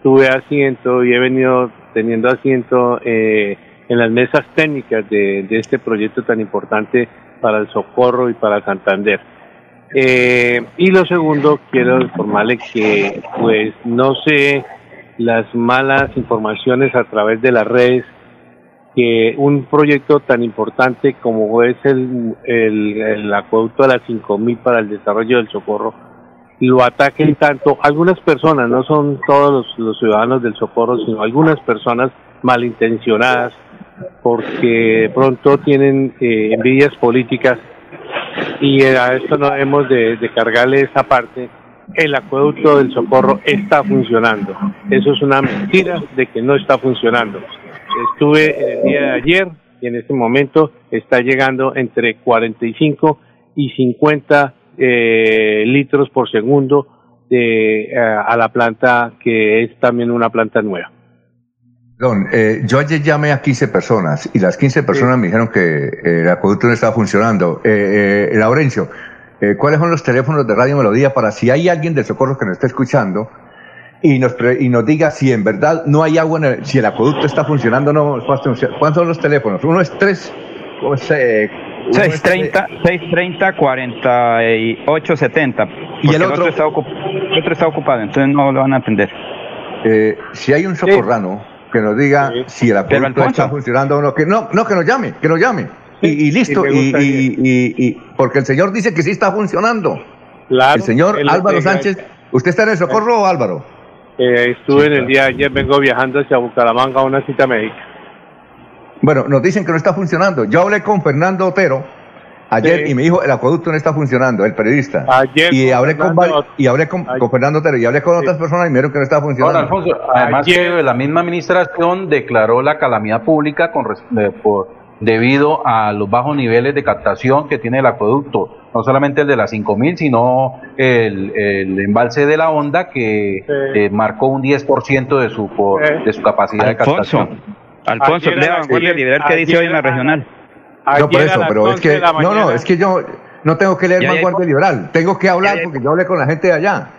tuve asiento y he venido teniendo asiento eh, en las mesas técnicas de, este proyecto tan importante para el Socorro y para Santander. Eh, y lo segundo, quiero informarle que pues no sé las malas informaciones a través de las redes que un proyecto tan importante como es el, el, acueducto de las 5000 para el desarrollo del socorro lo ataquen tanto algunas personas, no son todos los, ciudadanos del socorro, sino algunas personas malintencionadas porque pronto tienen eh, envidias políticas y a esto no de, de cargarle esa parte el acueducto del socorro está funcionando. Eso es una mentira de que no está funcionando. Estuve el día de ayer y en este momento está llegando entre 45 y 50 eh, litros por segundo de, eh, a la planta que es también una planta nueva. Don, eh, yo ayer llamé a 15 personas y las 15 personas me dijeron que el acueducto no estaba funcionando. Eh, Laurencio, ¿cuáles son los teléfonos de Radio Melodía para si hay alguien de Socorro que nos esté escuchando? y nos, y nos diga si en verdad no hay agua, en el, si el acueducto está funcionando o no. ¿Cuántos son los teléfonos? Uno es 3, eh, 630, 630 48 70. Y el otro, está el otro está ocupado, entonces no lo van a atender. Eh, si hay un socorrano que nos diga si el acueducto está funcionando o no, que no, no, que nos llame, que nos llame. y, listo, y, y, y, porque el señor dice que sí está funcionando. el señor Álvaro Sánchez, ¿usted está en el socorro o Álvaro? Eh, estuve en el día de ayer, vengo viajando hacia Bucaramanga a una cita médica. Bueno, nos dicen que no está funcionando. Yo hablé con Fernando Otero ayer y me dijo el acueducto no está funcionando, el periodista. Ayer y hablé con y hablé con, Fernando Otero y hablé con otras personas y me dijeron que no estaba funcionando. Ahora, Alfonso, además la misma administración declaró la calamidad pública con eh, por, debido a los bajos niveles de captación que tiene el acueducto no solamente el de las 5000, sino el, el, embalse de la Honda que eh, marcó un 10% de su, de su capacidad de captación. Alfonso, lea Vanguardia Liberal que dice hoy en la regional. No, por eso, pero es que, no, no, es que yo no tengo que leer Vanguardia Liberal, tengo que hablar porque yo hablé con la gente de allá.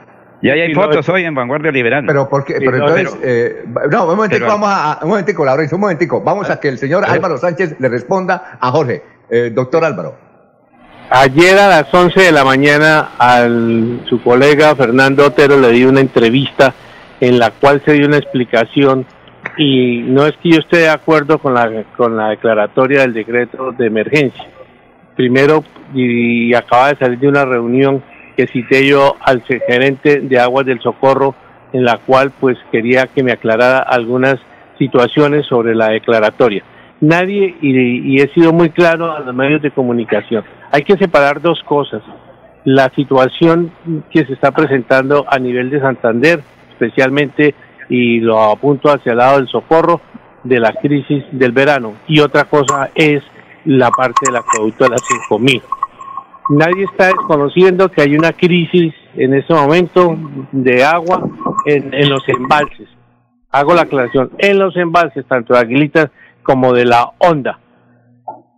Y ahí hay fotos hoy en Vanguardia Liberal. Pero porque, pero entonces, eh, no, un momentico, vamos a, un momentico, Laurencio, un momentico, vamos a que el señor Álvaro Sánchez le responda a Jorge, eh, doctor Álvaro. Ayer a las 11 de la mañana a su colega Fernando Otero le di una entrevista en la cual se dio una explicación y no es que yo esté de acuerdo con la, con la declaratoria del decreto de emergencia. Primero, y, acaba de salir de una reunión que cité yo al gerente de Aguas del Socorro, en la cual pues quería que me aclarara algunas situaciones sobre la declaratoria. Nadie, y he sido muy claro a los medios de comunicación, hay que separar dos cosas. La situación que se está presentando a nivel de Santander, especialmente, y lo apunto hacia el lado del socorro, de la crisis del verano. Y otra cosa es la parte del acueducto de las 5000. Nadie está desconociendo que hay una crisis en este momento de agua en, en los embalses. Hago la aclaración, en los embalses, tanto de Aguilitas como de la Honda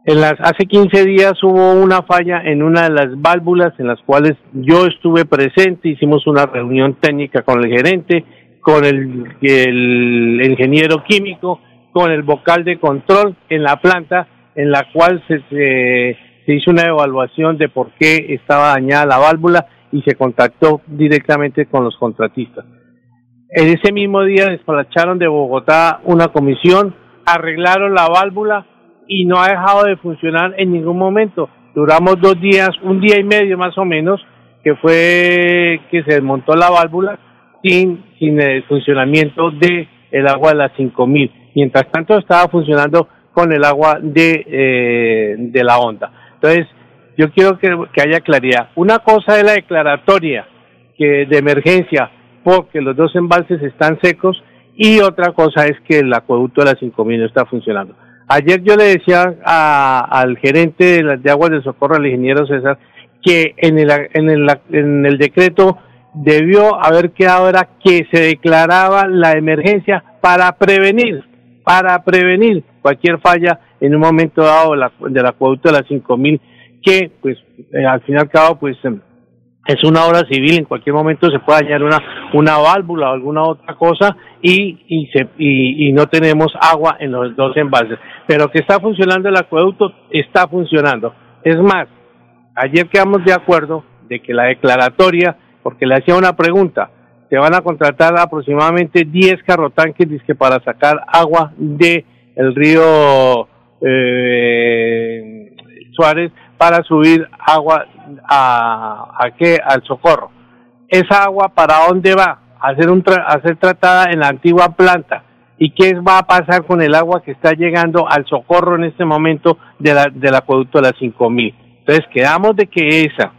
en las, hace 15 días hubo una falla en una de las válvulas en las cuales yo estuve presente, hicimos una reunión técnica con el gerente, con el, el ingeniero químico, con el vocal de control en la planta, en la cual se, hizo una evaluación de por qué estaba dañada la válvula y se contactó directamente con los contratistas. En ese mismo día despacharon de Bogotá una comisión, arreglaron la válvula, y no ha dejado de funcionar en ningún momento. Duramos dos días, un día y medio más o menos, que fue que se desmontó la válvula sin, sin el funcionamiento de el agua de las 5000. Mientras tanto estaba funcionando con el agua de, eh, de la onda. Entonces, yo quiero que, que haya claridad. Una cosa es la declaratoria que de emergencia porque los dos embalses están secos y otra cosa es que el acueducto de las 5000 no está funcionando. Ayer yo le decía a, al gerente de, de aguas del socorro, al ingeniero César, que en el, en el, en el decreto debió haber quedado era que se declaraba la emergencia para prevenir, para prevenir cualquier falla en un momento dado la, del acueducto de las 5000 que pues eh, al fin y al cabo pues em, es una obra civil, en cualquier momento se puede dañar una, una válvula o alguna otra cosa y, y, se, y, y no tenemos agua en los dos embalses. Pero que está funcionando el acueducto, está funcionando. Es más, ayer quedamos de acuerdo de que la declaratoria, porque le hacía una pregunta, se van a contratar aproximadamente 10 carrotanques que para sacar agua de el río eh, Suárez para subir agua a, a qué al socorro. Esa agua para dónde va? A ser un a ser tratada en la antigua planta. ¿Y qué va a pasar con el agua que está llegando al socorro en este momento de la, del acueducto de las 5000? Entonces quedamos de que esa,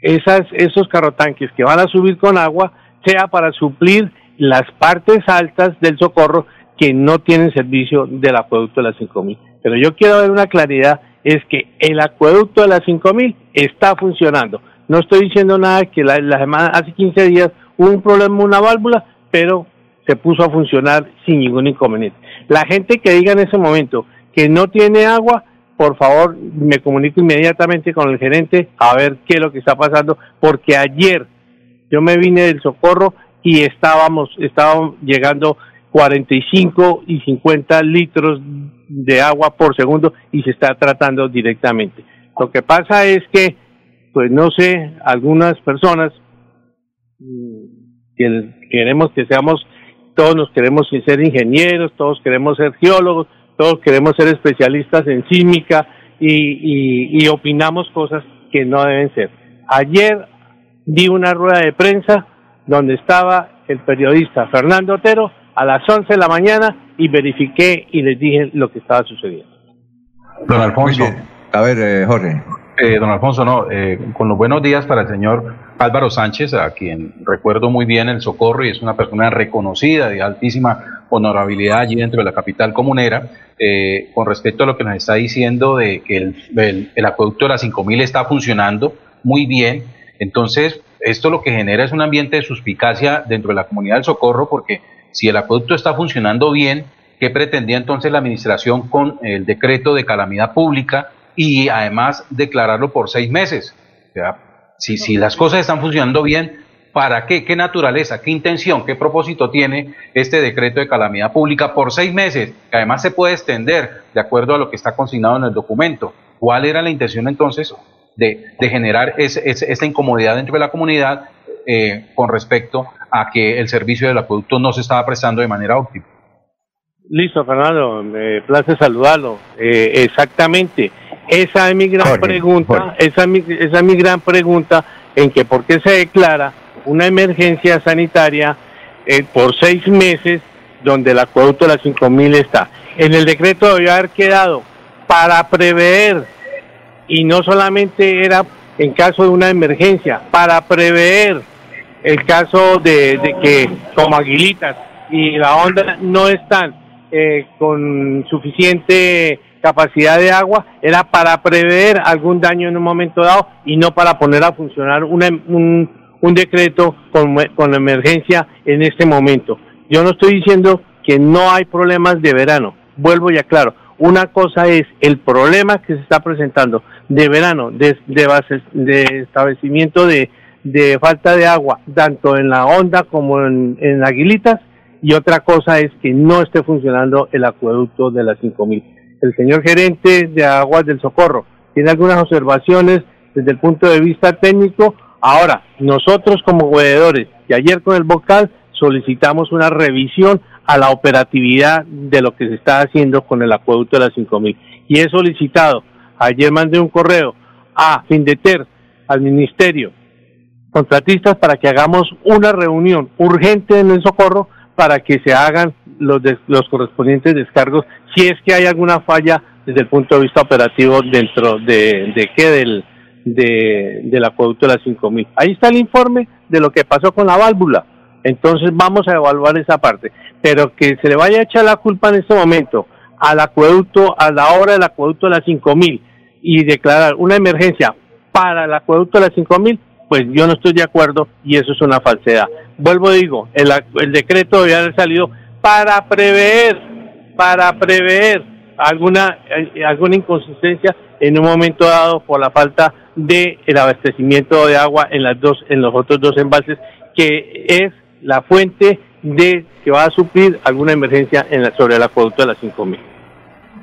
esas, esos carrotanques que van a subir con agua sea para suplir las partes altas del socorro que no tienen servicio del acueducto de las 5000. Pero yo quiero ver una claridad es que el acueducto de las 5000 está funcionando. No estoy diciendo nada que la, la semana, hace 15 días hubo un problema, una válvula, pero se puso a funcionar sin ningún inconveniente. La gente que diga en ese momento que no tiene agua, por favor me comunico inmediatamente con el gerente a ver qué es lo que está pasando, porque ayer yo me vine del socorro y estábamos, estábamos llegando 45 y 50 litros de agua por segundo y se está tratando directamente. Lo que pasa es que, pues no sé, algunas personas mm, queremos que seamos, todos nos queremos ser ingenieros, todos queremos ser geólogos, todos queremos ser especialistas en química y, y opinamos cosas que no deben ser. Ayer di una rueda de prensa donde estaba el periodista Fernando Otero a las 11 de la mañana y verifiqué y les dije lo que estaba sucediendo. Don Alfonso. A ver, eh, Jorge. Eh, don Alfonso, no, eh, con los buenos días para el señor Álvaro Sánchez, a quien recuerdo muy bien el socorro y es una persona reconocida de altísima honorabilidad allí dentro de la capital comunera, eh, con respecto a lo que nos está diciendo de que el, acueducto de las 5000 está funcionando muy bien. Entonces, esto lo que genera es un ambiente de suspicacia dentro de la comunidad del socorro porque si el acueducto está funcionando bien, ¿qué pretendía entonces la administración con el decreto de calamidad pública y además declararlo por seis meses? O sea, si, si las cosas están funcionando bien, ¿para qué? ¿Qué naturaleza? ¿Qué intención? ¿Qué propósito tiene este decreto de calamidad pública por seis meses? Que además se puede extender de acuerdo a lo que está consignado en el documento. ¿Cuál era la intención entonces de, de generar ese, ese, esta incomodidad dentro de la comunidad eh, con respecto a que el servicio del acueducto no se estaba prestando de manera óptima. Listo, Fernando, me place saludarlo. Eh, exactamente, esa es mi gran Jorge, pregunta, Jorge. Esa, es mi, esa es mi gran pregunta en que por qué se declara una emergencia sanitaria eh, por seis meses donde el acueducto de las 5000 está. En el decreto debió haber quedado para prever y no solamente era en caso de una emergencia, para prever el caso de, que como Aguilitas y la onda no están eh, con suficiente capacidad de agua, era para prever algún daño en un momento dado y no para poner a funcionar una, un, un decreto con, con emergencia en este momento. Yo no estoy diciendo que no hay problemas de verano, vuelvo y aclaro, una cosa es el problema que se está presentando de verano, de, de, base, de establecimiento de, de falta de agua, tanto en la onda como en, en Aguilitas, y otra cosa es que no esté funcionando el acueducto de las 5000. El señor gerente de Aguas del Socorro tiene algunas observaciones desde el punto de vista técnico. Ahora, nosotros como veedores, y ayer con el vocal solicitamos una revisión a la operatividad de lo que se está haciendo con el acueducto de las 5000. Y he solicitado, ayer mandé un correo a Findeter, al Ministerio, contratistas para que hagamos una reunión urgente en el socorro para que se hagan los, los correspondientes descargos si es que hay alguna falla desde el punto de vista operativo dentro de, de qué del, de, del acueducto de las 5000. Ahí está el informe de lo que pasó con la válvula. Entonces vamos a evaluar esa parte. Pero que se le vaya a echar la culpa en este momento al acueducto, a la hora del acueducto de las 5000 y declarar una emergencia para el acueducto de las 5000, pues yo no estoy de acuerdo y eso es una falsedad. Vuelvo digo, el, el decreto debe haber salido para prever, para prever alguna eh, alguna inconsistencia en un momento dado por la falta de el abastecimiento de agua en las dos en los otros dos embalses que es la fuente de que va a suplir alguna emergencia en la, sobre el acueducto de las 5000.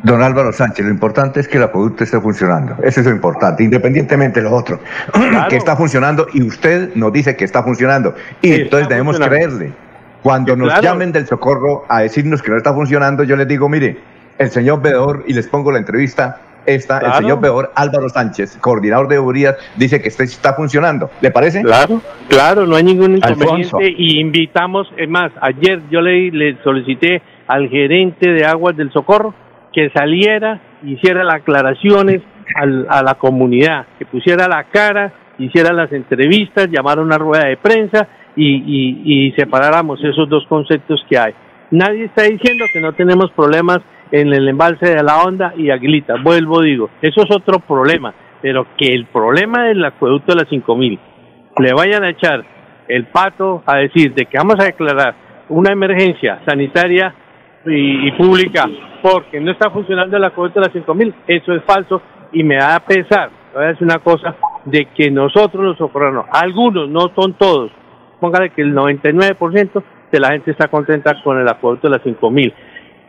Don Álvaro Sánchez, lo importante es que el acueducto esté funcionando. Eso es lo importante, independientemente de lo otro. que está funcionando y usted nos dice que está funcionando. Y entonces debemos creerle. Cuando nos llamen del socorro a decirnos que no está funcionando, yo les digo, mire, el señor veedor, y les pongo la entrevista, esta, el señor veedor Álvaro Sánchez, coordinador de Urias, dice que este está funcionando. ¿Le parece? Claro, claro, no hay ningún inconveniente. Y invitamos, es más, ayer yo le, le solicité al gerente de Aguas del Socorro que saliera, hiciera las aclaraciones a la comunidad, que pusiera la cara, hiciera las entrevistas, llamara una rueda de prensa y, y separáramos esos dos conceptos que hay. Nadie está diciendo que no tenemos problemas en el embalse de la Honda y Aguilita. Vuelvo, digo, eso es otro problema, pero que el problema del acueducto de las 5000 le vayan a echar el pato a decir de que vamos a declarar una emergencia sanitaria y, pública porque no está funcionando el acueducto de las 5000, eso es falso y me da pesar, voy a decir una cosa, de que nosotros los socorranos, algunos, no son todos, póngale que el 99% de la gente está contenta con el acueducto de las 5000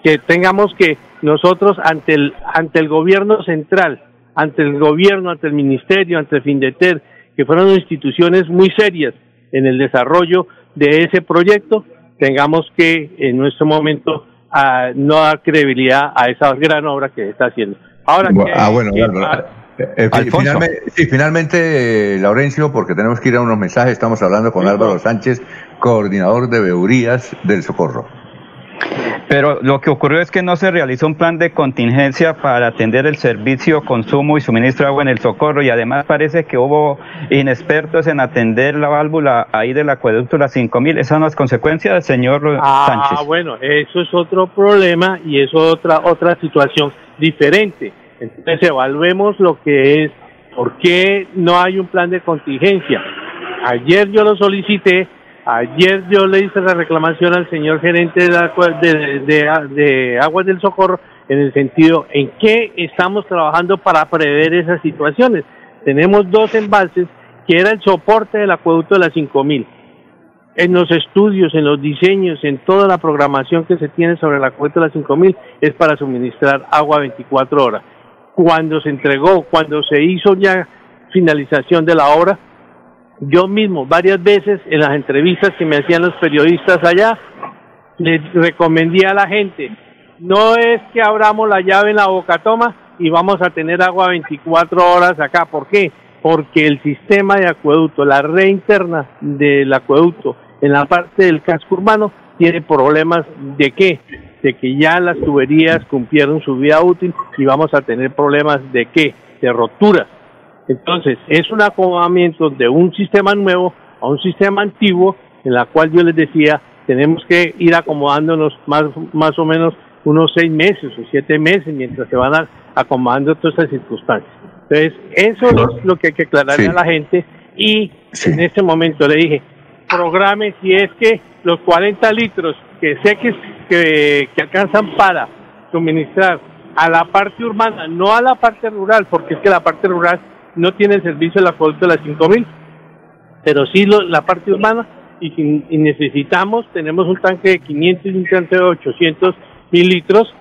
que tengamos que nosotros ante el, ante el gobierno central, ante el gobierno, ante el ministerio, ante el FINDETER, que fueron instituciones muy serias en el desarrollo de ese proyecto, tengamos que en nuestro momento ah, no dar credibilidad a esa gran obra que está haciendo. Ahora ah, bueno, eh, eh, finalmente, sí, finalmente, eh, Laurencio, porque tenemos que ir a unos mensajes, estamos hablando con Álvaro Sánchez, coordinador de Beurías del Socorro. Pero lo que ocurrió es que no se realizó un plan de contingencia para atender el servicio, consumo y suministro de agua en el socorro y además parece que hubo inexpertos en atender la válvula ahí del acueducto las 5000. Esa no es consecuencia del señor ah, Sánchez. Ah, bueno, eso es otro problema y es otra, otra situación diferente. Entonces evaluemos lo que es, ¿por qué no hay un plan de contingencia? Ayer yo lo solicité Ayer yo le hice la reclamación al señor gerente de, de, Aguas del Socorro en el sentido en que estamos trabajando para prever esas situaciones. Tenemos dos embalses que era el soporte del acueducto de las 5000. En los estudios, en los diseños, en toda la programación que se tiene sobre el acueducto de las 5000 es para suministrar agua 24 horas. Cuando se entregó, cuando se hizo ya finalización de la obra, yo mismo, varias veces en las entrevistas que me hacían los periodistas allá, les recomendé a la gente, no es que abramos la llave en la boca toma y vamos a tener agua 24 horas acá. ¿Por qué? Porque el sistema de acueducto, la red interna del acueducto en la parte del casco urbano tiene problemas de qué? De que ya las tuberías cumplieron su vida útil y vamos a tener problemas de qué? De roturas entonces, es un acomodamiento de un sistema nuevo a un sistema antiguo, en la cual yo les decía, tenemos que ir acomodándonos más, más o menos unos seis meses o siete meses mientras se van a, acomodando todas esas circunstancias. Entonces, eso es lo que hay que aclararle a la gente y en este momento le dije, programe si es que los 40 litros que sé que, que, que alcanzan para suministrar a la parte urbana, no a la parte rural, porque es que la parte rural no tiene el servicio la acueducto de las 5000, pero sí la parte urbana y, si, necesitamos, tenemos un tanque de 500 y un tanque de 800 mil litros.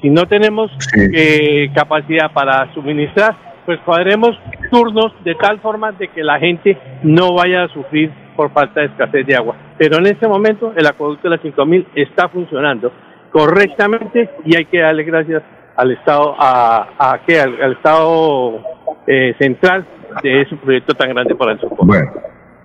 Si no tenemos eh, capacidad para suministrar, pues cuadremos turnos de tal forma de que la gente no vaya a sufrir por falta de escasez de agua. Pero en este momento el acueducto de las 5000 está funcionando correctamente y hay que darle gracias al Estado, a, a Al, Estado eh, central de ese proyecto tan grande para el socorro. Bueno,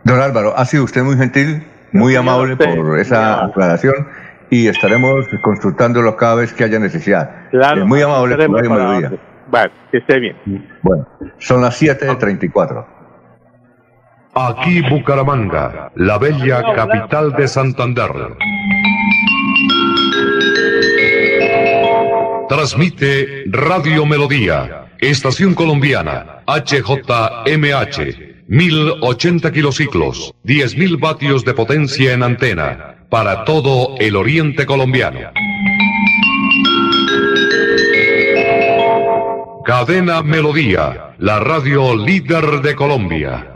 don Álvaro, ha sido usted muy gentil, muy amable por esa aclaración y estaremos consultándolo cada vez que haya necesidad. Claro, muy amable por para, Vale, que esté bien. Bueno, son las 7.34. Aquí Bucaramanga, la bella capital de Santander. Transmite Radio Melodía, Estación Colombiana, HJMH, 1080 kilociclos, 10.000 vatios de potencia en antena, para todo el oriente colombiano. Cadena Melodía, la radio líder de Colombia.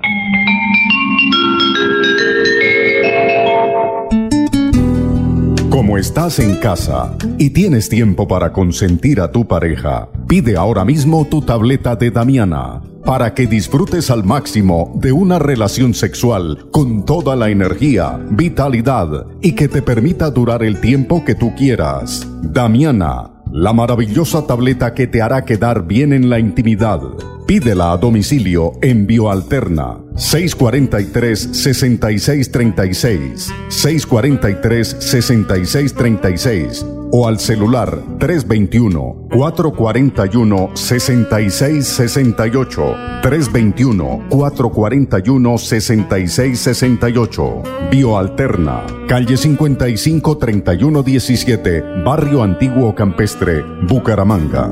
Como estás en casa y tienes tiempo para consentir a tu pareja, pide ahora mismo tu tableta de Damiana para que disfrutes al máximo de una relación sexual con toda la energía, vitalidad y que te permita durar el tiempo que tú quieras. Damiana la maravillosa tableta que te hará quedar bien en la intimidad. Pídela a domicilio en Bioalterna. 643-6636, 643-6636 o al celular 321-441-6668, 321-441-6668. Bioalterna, calle 55 3117, Barrio Antiguo Campestre, Bucaramanga.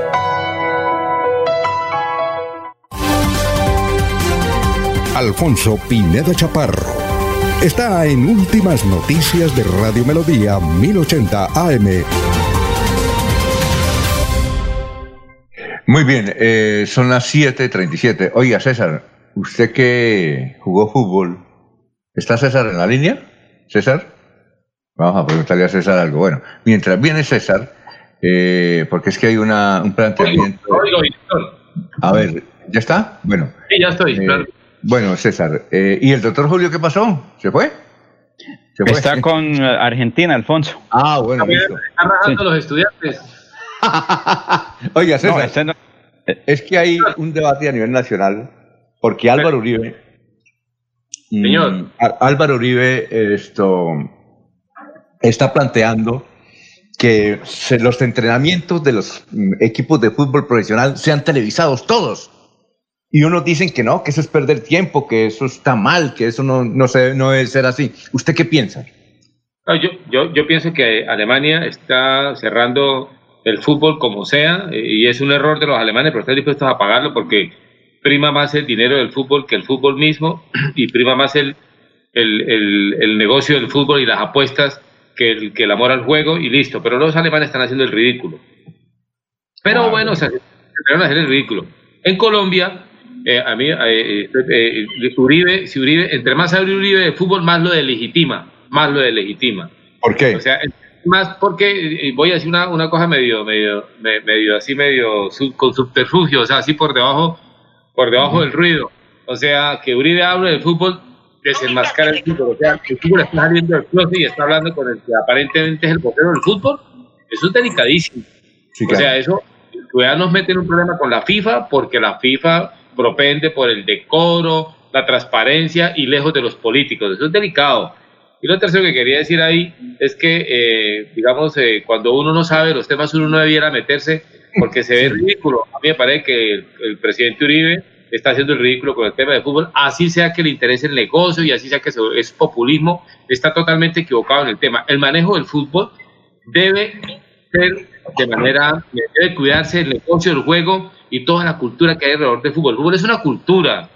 Alfonso Pineda Chaparro. Está en Últimas Noticias de Radio Melodía 1080 AM. Muy bien, eh, son las 7.37. Oiga, César, usted que jugó fútbol, ¿está César en la línea? ¿César? Vamos a preguntarle a César algo. Bueno, mientras viene César, eh, porque es que hay una, un planteamiento. A ver, ¿ya está? Bueno. Sí, ya estoy, eh, claro. Bueno, César, eh, ¿y el doctor Julio qué pasó? ¿Se fue? ¿Se fue? Está con Argentina, Alfonso. Ah, bueno, listo. Están rajando los estudiantes. Oiga, César, No, este no- es que hay un debate a nivel nacional porque Álvaro Uribe. mm, Señor. Álvaro Uribe esto, está planteando que se- los entrenamientos de los mm, equipos de fútbol profesional sean televisados todos. Y unos dicen que no, que eso es perder tiempo, que eso está mal, que eso no, no, se, no debe ser así. ¿Usted qué piensa? No, yo, yo, yo pienso que Alemania está cerrando el fútbol como sea eh, y es un error de los alemanes, pero están dispuestos a pagarlo porque prima más el dinero del fútbol que el fútbol mismo y prima más el, el, el, el negocio del fútbol y las apuestas que el, que el amor al juego y listo. Pero los alemanes están haciendo el ridículo. Pero bueno, o sea, a hacer el ridículo. En Colombia, eh, a mí, eh, eh, eh, Uribe, si Uribe, entre más abre Uribe de fútbol, más lo delegitima, más lo delegitima. ¿Por qué? O sea, más porque eh, voy a decir una, una cosa medio, medio, me- medio así, medio sub- con subterfugio, o sea, así por debajo, por debajo del ruido. O sea, que Uribe hable del fútbol, desenmascara el fútbol. O sea, el fútbol está saliendo del closet y está hablando con el que aparentemente es el vocero del fútbol. Eso es delicadísimo. Sí, O claro. sea, eso ya nos mete en un problema con la FIFA porque la FIFA propende por el decoro, la transparencia y lejos de los políticos. Eso es delicado. Y lo tercero que quería decir ahí es que, eh, digamos, eh, cuando uno no sabe los temas, uno no debiera meterse porque se ve ridículo. A mí me parece que el, el presidente Uribe está haciendo el ridículo con el tema de fútbol, así sea que le interese el negocio y así sea que es populismo, está totalmente equivocado en el tema. El manejo del fútbol debe ser de manera, debe cuidarse el negocio del juego y toda la cultura que hay alrededor del fútbol. El fútbol es una cultura,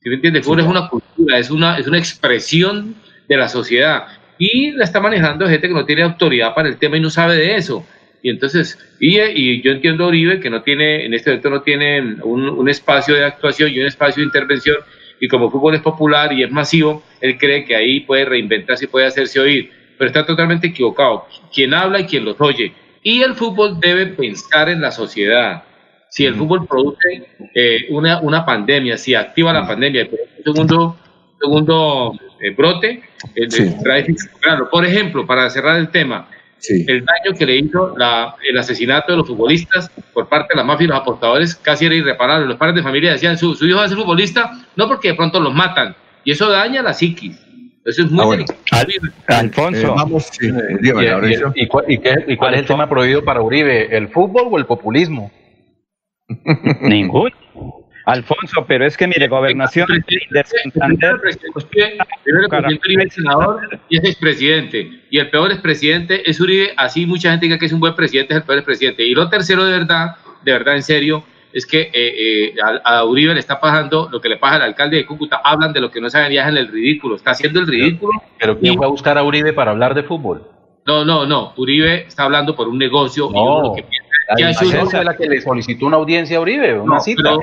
¿sí me entiendes? El fútbol es una cultura, es una, es una expresión de la sociedad y la está manejando gente que no tiene autoridad para el tema y no sabe de eso. Y entonces, y, y yo entiendo a Uribe que no tiene, en este momento no tiene un, un espacio de actuación y un espacio de intervención, y como el fútbol es popular y es masivo, él cree que ahí puede reinventarse y puede hacerse oír, pero está totalmente equivocado. Quien habla y quien los oye, y el fútbol debe pensar en la sociedad. Si el fútbol produce eh, una, una pandemia, si activa la pandemia, un segundo, segundo eh, brote, eh, difícil Por ejemplo, para cerrar el tema, el daño que le hizo la, el asesinato de los futbolistas por parte de la mafia y los aportadores casi era irreparable. Los padres de familia decían, su, su hijo va a ser futbolista, no porque de pronto los matan, y eso daña la psiquis. Eso es muy ah, Alfonso, ¿Y, cuál, es el tema prohibido para Uribe? ¿El fútbol o el populismo? Ninguno. Alfonso, pero es que mire, gobernación de Santander. Primero, Uribe es senador y es expresidente. Y el peor expresidente es Uribe. Así mucha gente diga que es un buen presidente, es el peor expresidente. Y lo tercero, de verdad, de verdad, en serio, es que eh, eh, a, Uribe le está pasando lo que le pasa al alcalde de Cúcuta. Hablan de lo que no saben y hacen el ridículo. Está haciendo el ridículo. ¿Pero quién fue a buscar a Uribe para hablar de fútbol? No, no, no. Uribe está hablando por un negocio y uno lo que piensa. Es la que le solicitó una audiencia a Uribe, una no, Pero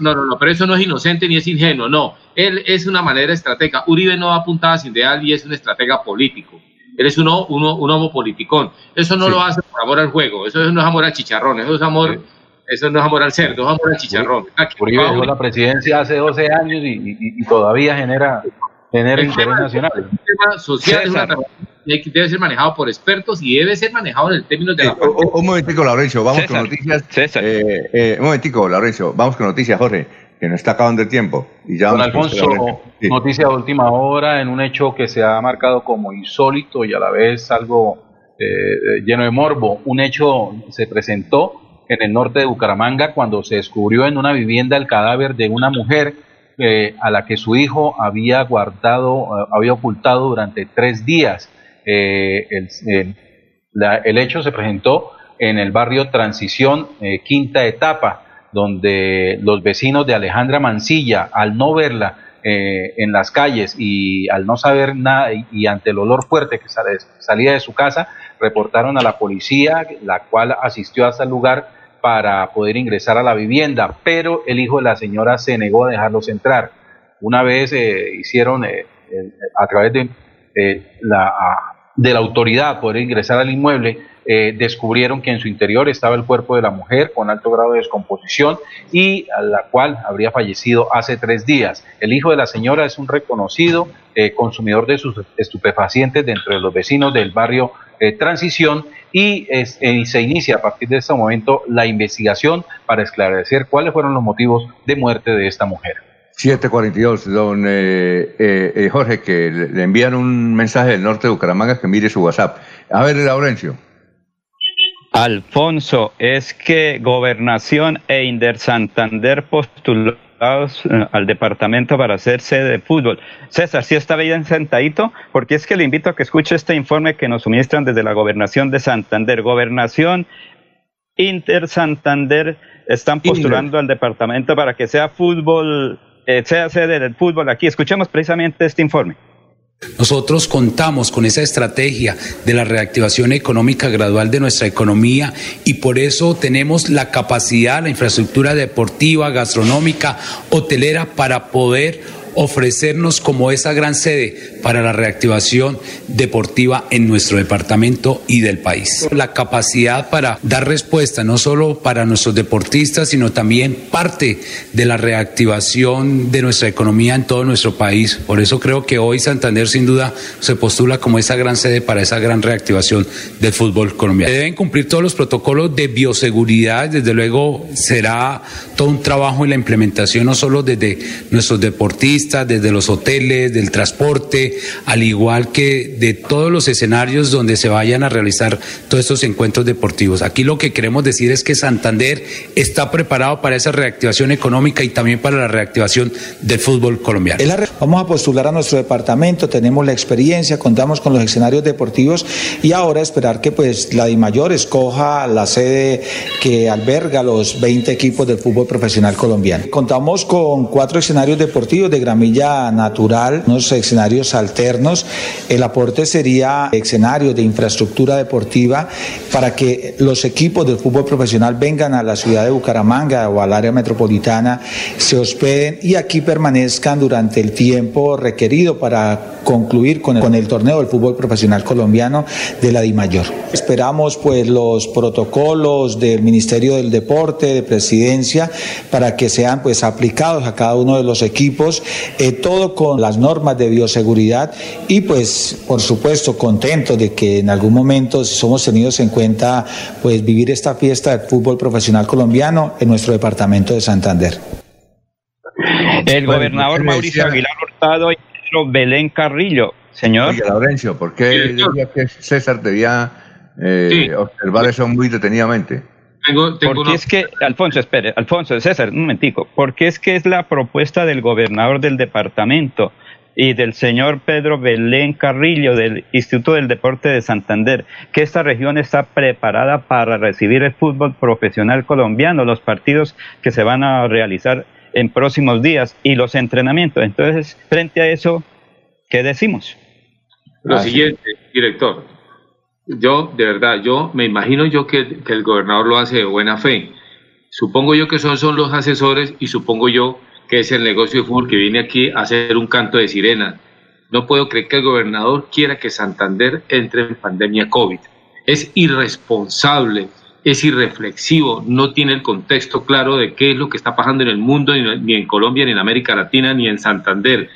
no, no, no, pero eso no es inocente ni es ingenuo, no. Él es una manera estratégica. Uribe no va apuntada sin ideal y es un estratega político. Él es un, uno, un homo politicón. Eso no lo hace por amor al juego, eso no es amor al chicharrón, eso es amor eso no es amor al cerdo, es amor al chicharrón. Uribe dejó la presidencia hace 12 años y, todavía genera, genera interés nacional. El tema social debe ser manejado por expertos y debe ser manejado en el término de la... Eh, un, momentico, Laurencio, vamos con noticias. Eh, eh, un momentico, Laurencio, vamos con noticias, Jorge, que nos está acabando el tiempo. Y ya Don Alfonso, noticia de última hora en un hecho que se ha marcado como insólito y a la vez algo lleno de morbo. Un hecho se presentó en el norte de Bucaramanga cuando se descubrió en una vivienda el cadáver de una mujer eh, a la que su hijo había guardado, eh, había ocultado durante tres días. Eh, el, hecho se presentó en el barrio Transición, quinta etapa, donde los vecinos de Alejandra Mancilla, al no verla en las calles y al no saber nada y, ante el olor fuerte que salía de su casa, reportaron a la policía, la cual asistió hasta el lugar para poder ingresar a la vivienda, pero el hijo de la señora se negó a dejarlos entrar. Una vez eh, hicieron eh, a través de, la, de la autoridad poder ingresar al inmueble, eh, descubrieron que en su interior estaba el cuerpo de la mujer con alto grado de descomposición y a la cual habría fallecido hace tres días. El hijo de la señora es un reconocido consumidor de sus estupefacientes dentro de los vecinos del barrio Transición y eh, se inicia a partir de este momento la investigación para esclarecer cuáles fueron los motivos de muerte de esta mujer. 742, don eh, eh, Jorge, que le envían un mensaje del norte de Bucaramanga que mire su WhatsApp. A ver, Laurencio. Alfonso, es que Gobernación e Inder Santander postuló eh, al departamento para hacer sede de fútbol. César, ¿sí está bien sentadito? Porque es que le invito a que escuche este informe que nos suministran desde la gobernación de Santander. Gobernación Inter Santander están postulando al departamento para que sea fútbol, eh, sea sede del fútbol aquí. Escuchemos precisamente este informe. Nosotros contamos con esa estrategia de la reactivación económica gradual de nuestra economía y por eso tenemos la capacidad, la infraestructura deportiva, gastronómica, hotelera para poder ofrecernos como esa gran sede para la reactivación deportiva en nuestro departamento y del país. La capacidad para dar respuesta no solo para nuestros deportistas, sino también parte de la reactivación de nuestra economía en todo nuestro país. Por eso creo que hoy Santander sin duda se postula como esa gran sede para esa gran reactivación del fútbol colombiano. Deben cumplir todos los protocolos de bioseguridad, desde luego será todo un trabajo en la implementación no solo desde nuestros deportistas, desde los hoteles, del transporte, al igual que de todos los escenarios donde se vayan a realizar todos estos encuentros deportivos. Aquí lo que queremos decir es que Santander está preparado para esa reactivación económica y también para la reactivación del fútbol colombiano. Vamos a postular a nuestro departamento, tenemos la experiencia, contamos con los escenarios deportivos y ahora esperar que pues la DIMAYOR escoja la sede que alberga los 20 equipos del fútbol profesional colombiano. Contamos con cuatro escenarios deportivos de gran milla natural, unos escenarios alternos. El aporte sería escenarios de infraestructura deportiva para que los equipos del fútbol profesional vengan a la ciudad de Bucaramanga o al área metropolitana, se hospeden y aquí permanezcan durante el tiempo requerido para concluir con el, con el torneo del fútbol profesional colombiano de la DIMAYOR. Esperamos pues los protocolos del Ministerio del Deporte, de Presidencia, para que sean pues aplicados a cada uno de los equipos, eh, todo con las normas de bioseguridad y pues por supuesto contentos de que en algún momento somos tenidos en cuenta pues vivir esta fiesta del fútbol profesional colombiano en nuestro departamento de Santander. El gobernador Mauricio Aguilar Hurtado y Pedro Belén Carrillo, señor. Oye, Laurencio, ¿por qué decía que César debía eh, observar eso muy detenidamente? Porque es que, Alfonso, espere, Alfonso, César, un momentico, porque es que es la propuesta del gobernador del departamento y del señor Pedro Belén Carrillo del Instituto del Deporte de Santander, que esta región está preparada para recibir el fútbol profesional colombiano, los partidos que se van a realizar en próximos días y los entrenamientos. Entonces, frente a eso, ¿qué decimos? Lo siguiente, director, yo, de verdad, yo me imagino yo que, el gobernador lo hace de buena fe. Supongo yo que son, son los asesores y supongo yo que es el negocio de fútbol que viene aquí a hacer un canto de sirena. No puedo creer que el gobernador quiera que Santander entre en pandemia COVID. Es irresponsable, es irreflexivo, no tiene el contexto claro de qué es lo que está pasando en el mundo, ni en Colombia, ni en América Latina, ni en Santander.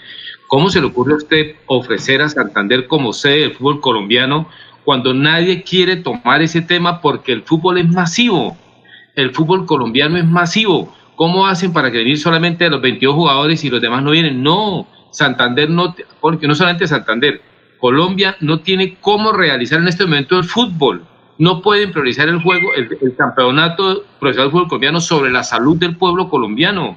¿Cómo se le ocurre a usted ofrecer a Santander como sede del fútbol colombiano cuando nadie quiere tomar ese tema porque el fútbol es masivo? El fútbol colombiano es masivo. ¿Cómo hacen para que venir solamente los 22 jugadores y los demás no vienen? No, Santander no, porque no solamente Santander, Colombia no tiene cómo realizar en este momento el fútbol. No pueden priorizar el juego, el, el campeonato profesional del fútbol colombiano sobre la salud del pueblo colombiano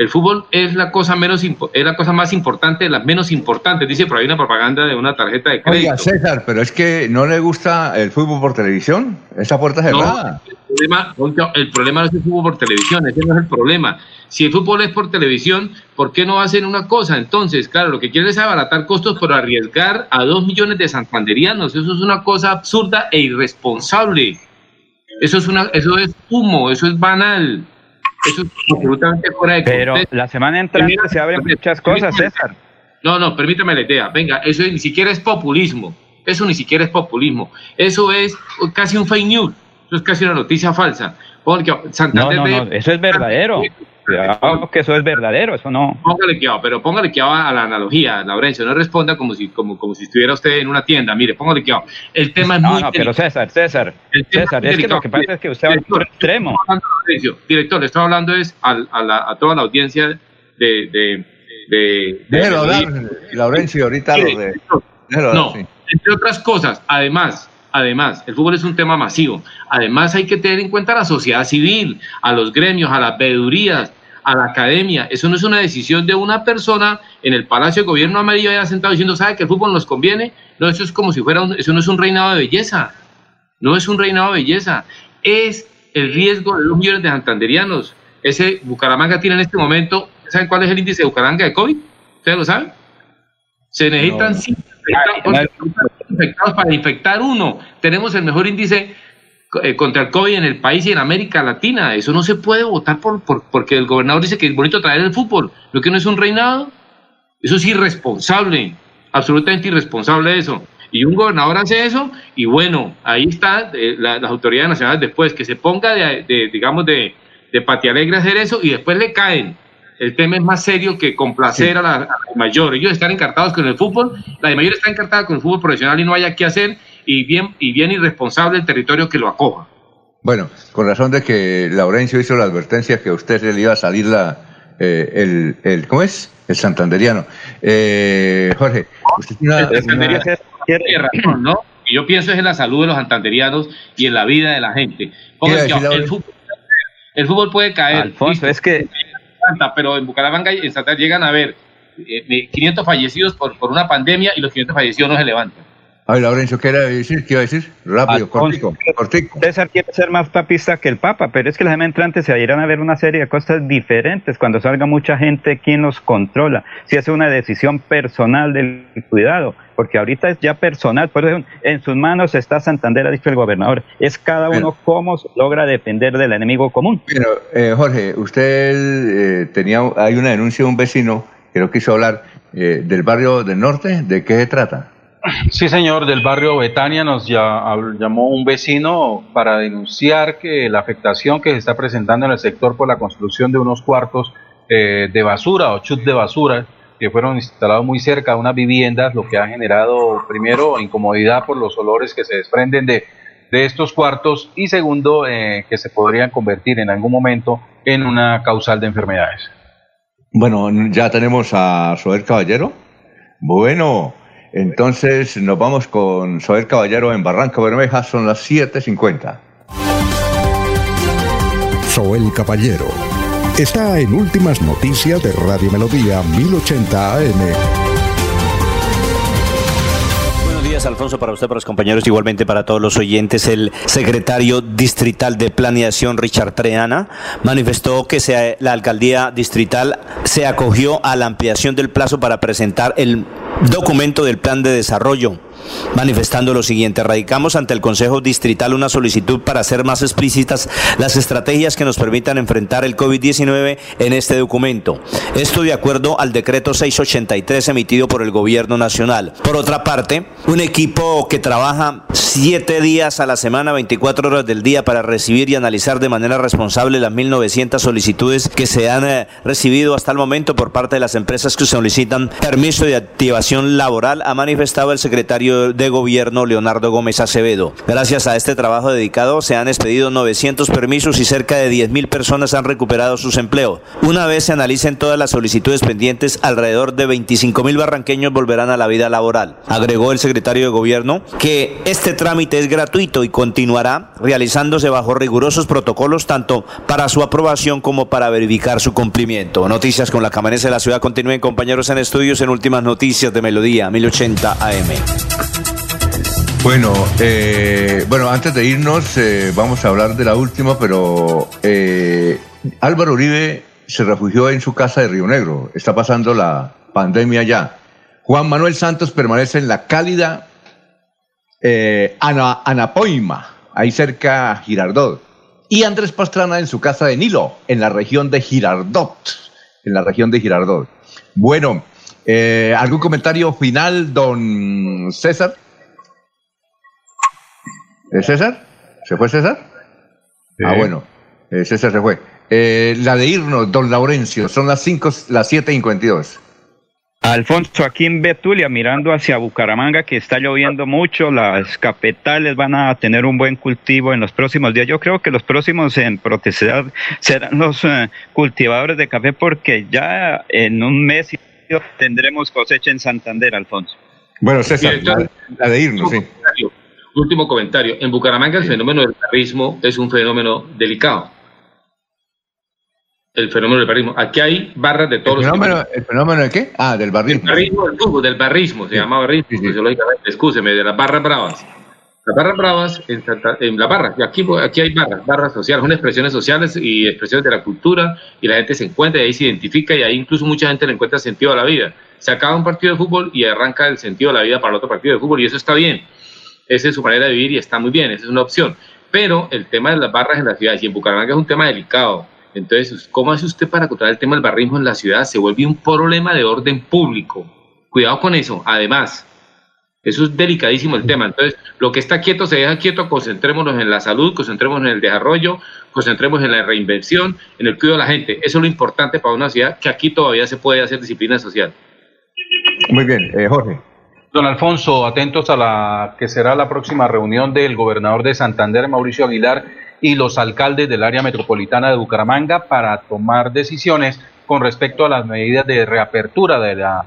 el fútbol es la cosa menos es la cosa más importante de las menos importantes, dice por ahí una propaganda de una tarjeta de crédito. Oiga, César, pero es que no le gusta el fútbol por televisión, esa puerta cerrada. No, el, problema, el problema no es el fútbol por televisión, ese no es el problema. Si el fútbol es por televisión, ¿por qué no hacen una cosa? Entonces, claro, lo que quieren es abaratar costos por arriesgar a dos millones de santanderianos. Eso es una cosa absurda e irresponsable. Eso es, una, eso es humo, eso es banal. Eso es absolutamente fuera de Pero la semana entrante se abren muchas cosas, César. No, no, permítame la idea. Venga, eso ni siquiera es populismo. Eso ni siquiera es populismo. Eso es casi un fake news. Eso es casi una noticia falsa. Porque Santander no, no, no, eso es verdadero. Cuidado que eso es verdadero, eso no. Póngale cuidado, pero póngale cuidado a la analogía, Laurencio, no responda como si, como, como si estuviera usted en una tienda. Mire, póngale cuidado. El tema es muy. No, pero César, César, César, es, que lo que pasa es que usted va a extremo. Director, le estoy hablando es a, a, a toda la audiencia de. de, de, déjelo hablar, Laurencio, ahorita lo de. no, entre otras cosas, además, Además, el fútbol es un tema masivo. Además, hay que tener en cuenta a la sociedad civil, a los gremios, a las veedurías, a la academia. Eso no es una decisión de una persona en el Palacio de Gobierno amarillo allá sentado diciendo, ¿sabe que el fútbol nos conviene? No, eso es como si fuera, un, eso no es un reinado de belleza. No es un reinado de belleza. Es el riesgo de los millones de santanderianos. Ese Bucaramanga tiene en este momento, ¿saben cuál es el índice de Bucaramanga de COVID? ¿Ustedes lo saben? Se necesitan infectados para infectar uno. Tenemos el mejor índice eh, contra el COVID en el país y en América Latina. Eso no se puede votar por, porque el gobernador dice que es bonito traer el fútbol. Lo que no es un reinado, eso es irresponsable, absolutamente irresponsable eso. Y un gobernador hace eso y bueno, ahí está eh, las autoridades nacionales después, que se ponga de, digamos, de, de alegre hacer eso y después le caen el tema es más serio que complacer a, la, a mayor. Ellos están encartados con el fútbol, la mayor está encartada con el fútbol profesional y no haya qué hacer, y bien, y bien irresponsable el territorio que lo acoja. Bueno, con razón de que Laurencio hizo la advertencia que a usted le iba a salir la, eh, el, el, ¿cómo es? El santanderiano. Eh, Jorge, usted tiene una, razón, ¿no? yo pienso es en la salud de los santanderianos y en la vida de la gente. el, fútbol, el, fútbol, puede caer. Alfonso, es que pero en Bucaramanga y en Santander llegan a ver 500 eh, fallecidos por, por una pandemia y los 500 fallecidos no se levantan. A ver, Laurencio, ¿qué era decir? ¿Qué iba a decir? Rápido, cortico, cortico. César quiere ser más papista que el Papa, pero es que los entrantes se irán a ver una serie de cosas diferentes cuando salga mucha gente, ¿quién los controla? Si es una decisión personal del cuidado, porque ahorita es ya personal, por eso en sus manos está Santander, ha dicho el gobernador, es cada uno cómo logra depender del enemigo común. Pero, eh, Jorge, usted eh, tenía, hay una denuncia de un vecino que no quiso hablar eh, del barrio del norte, ¿de qué se trata? Sí, señor, del barrio Betania nos llamó un vecino para denunciar que la afectación que se está presentando en el sector por la construcción de unos cuartos eh, de basura o chut de basura que fueron instalados muy cerca de unas viviendas, lo que ha generado, primero, incomodidad por los olores que se desprenden de, de estos cuartos y segundo, eh, que se podrían convertir en algún momento en una causal de enfermedades. Bueno, ya tenemos a Sober Caballero. Bueno, entonces nos vamos con Sober Caballero en Barranca Bermeja, son las 7.50. Soel Caballero está en Últimas Noticias de Radio Melodía 1080 AM. Alfonso, para usted, para los compañeros, igualmente para todos los oyentes. El secretario distrital de Planeación, Richard Treana, manifestó que se, la alcaldía distrital se acogió a la ampliación del plazo para presentar el documento del plan de desarrollo manifestando lo siguiente. Radicamos ante el Consejo Distrital una solicitud para hacer más explícitas las estrategias que nos permitan enfrentar el COVID-19 en este documento. Esto de acuerdo al decreto 683 emitido por el Gobierno Nacional. Por otra parte, un equipo que trabaja siete días a la semana, 24 horas del día para recibir y analizar de manera responsable las 1.900 solicitudes que se han eh, recibido hasta el momento por parte de las empresas que solicitan permiso de activación laboral, ha manifestado el secretario de Gobierno Leonardo Gómez Acevedo. Gracias a este trabajo dedicado se han expedido 900 permisos y cerca de 10.000 personas han recuperado sus empleos. Una vez se analicen todas las solicitudes pendientes, alrededor de 25.000 barranqueños volverán a la vida laboral. Agregó el secretario de Gobierno que este trámite es gratuito y continuará realizándose bajo rigurosos protocolos tanto para su aprobación como para verificar su cumplimiento. Noticias con la Camaresa de la Ciudad. Continúen compañeros en estudios en últimas noticias de Melodía 1080 AM. Bueno, eh, bueno, antes de irnos, eh, vamos a hablar de la última, pero eh, Álvaro Uribe se refugió en su casa de Río Negro. Está pasando la pandemia ya. Juan Manuel Santos permanece en la cálida Ana, Anapoima, ahí cerca Girardot. Y Andrés Pastrana en su casa de Nilo, en la región de Girardot. En la región de Girardot. Bueno, ¿algún comentario final, don César? ¿Es César? ¿Se fue César? Ah, bueno. Eh, César se fue. Eh, la de irnos, don Laurencio, son las 5, las 7 y 52. Alfonso, aquí en Betulia, mirando hacia Bucaramanga, que está lloviendo mucho, las capitales van a tener un buen cultivo en los próximos días. Yo creo que los próximos en protestar serán los eh, cultivadores de café, porque ya en un mes tendremos cosecha en Santander, Alfonso. Bueno, César, la de irnos, sí último comentario. En Bucaramanga el fenómeno del barrismo es un fenómeno delicado. El fenómeno del barrismo. Aquí hay barras de todos ¿El fenómeno, ¿El fenómeno de qué? Ah, del barrismo. El barrismo del fútbol, del barrismo, se llama barrismo, excúseme, de las barras bravas. Las barras bravas, en, en la barra, y aquí, aquí hay barras, barras sociales, son expresiones sociales y expresiones de la cultura, y la gente se encuentra y ahí se identifica, y ahí incluso mucha gente le encuentra sentido a la vida. Se acaba un partido de fútbol y arranca el sentido de la vida para el otro partido de fútbol, y eso está bien esa es su manera de vivir y está muy bien, esa es una opción. Pero el tema de las barras en la ciudad y en Bucaramanga es un tema delicado. Entonces, ¿cómo hace usted para controlar el tema del barrismo en la ciudad? Se vuelve un problema de orden público. Cuidado con eso. Además, eso es delicadísimo el tema. Entonces, lo que está quieto se deja quieto, concentrémonos en la salud, concentrémonos en el desarrollo, concentremos en la reinvención, en el cuidado de la gente. Eso es lo importante para una ciudad que aquí todavía se puede hacer disciplina social. Muy bien, eh, Jorge. Don Alfonso, atentos a la que será la próxima reunión del gobernador de Santander, Mauricio Aguilar, y los alcaldes del área metropolitana de Bucaramanga para tomar decisiones con respecto a las medidas de reapertura de la,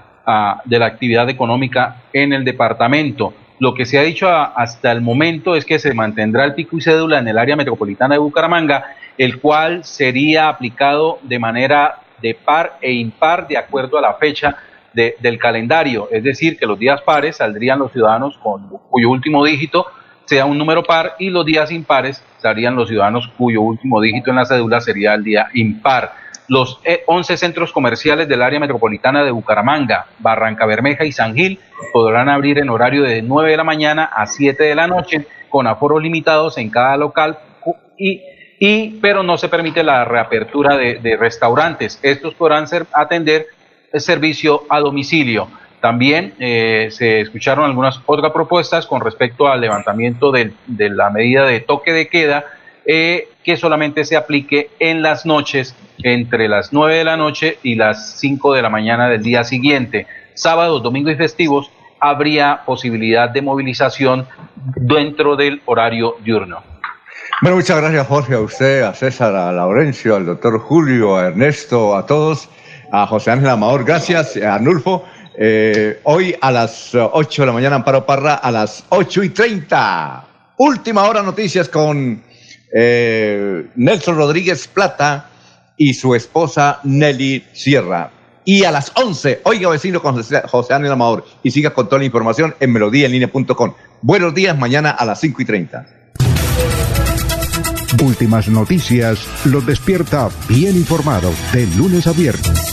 de la actividad económica en el departamento. Lo que se ha dicho hasta el momento es que se mantendrá el pico y cédula en el área metropolitana de Bucaramanga, el cual sería aplicado de manera de par e impar de acuerdo a la fecha del calendario, es decir, que los días pares saldrían los ciudadanos con cuyo último dígito sea un número par y los días impares estarían los ciudadanos cuyo último dígito en la cédula sería el día impar. Los 11 eh, centros comerciales del área metropolitana de Bucaramanga, Barranca Bermeja y San Gil podrán abrir en horario de 9 de la mañana a 7 de la noche con aforos limitados en cada local y, y pero no se permite la reapertura de, de restaurantes. Estos podrán ser, atender servicio a domicilio. También eh, se escucharon algunas otras propuestas con respecto al levantamiento de, la medida de toque de queda eh, que solamente se aplique en las noches entre las 9 de la noche y las 5 de la mañana del día siguiente. Sábados, domingos y festivos habría posibilidad de movilización dentro del horario diurno. Bueno, muchas gracias Jorge, a usted, a César, a Laurencio, al doctor Julio, a Ernesto, a todos, a José Ángel Amador, gracias, a Anulfo. Eh, hoy a las 8 de la mañana, Amparo Parra, a las 8 y 30. Última hora noticias con eh, Nelson Rodríguez Plata y su esposa Nelly Sierra. Y a las 11, oiga vecino con José Ángel Amador y siga con toda la información en melodíaenlínea.com. Buenos días, mañana a las 5 y 30. Últimas noticias los despierta bien informados de lunes a viernes.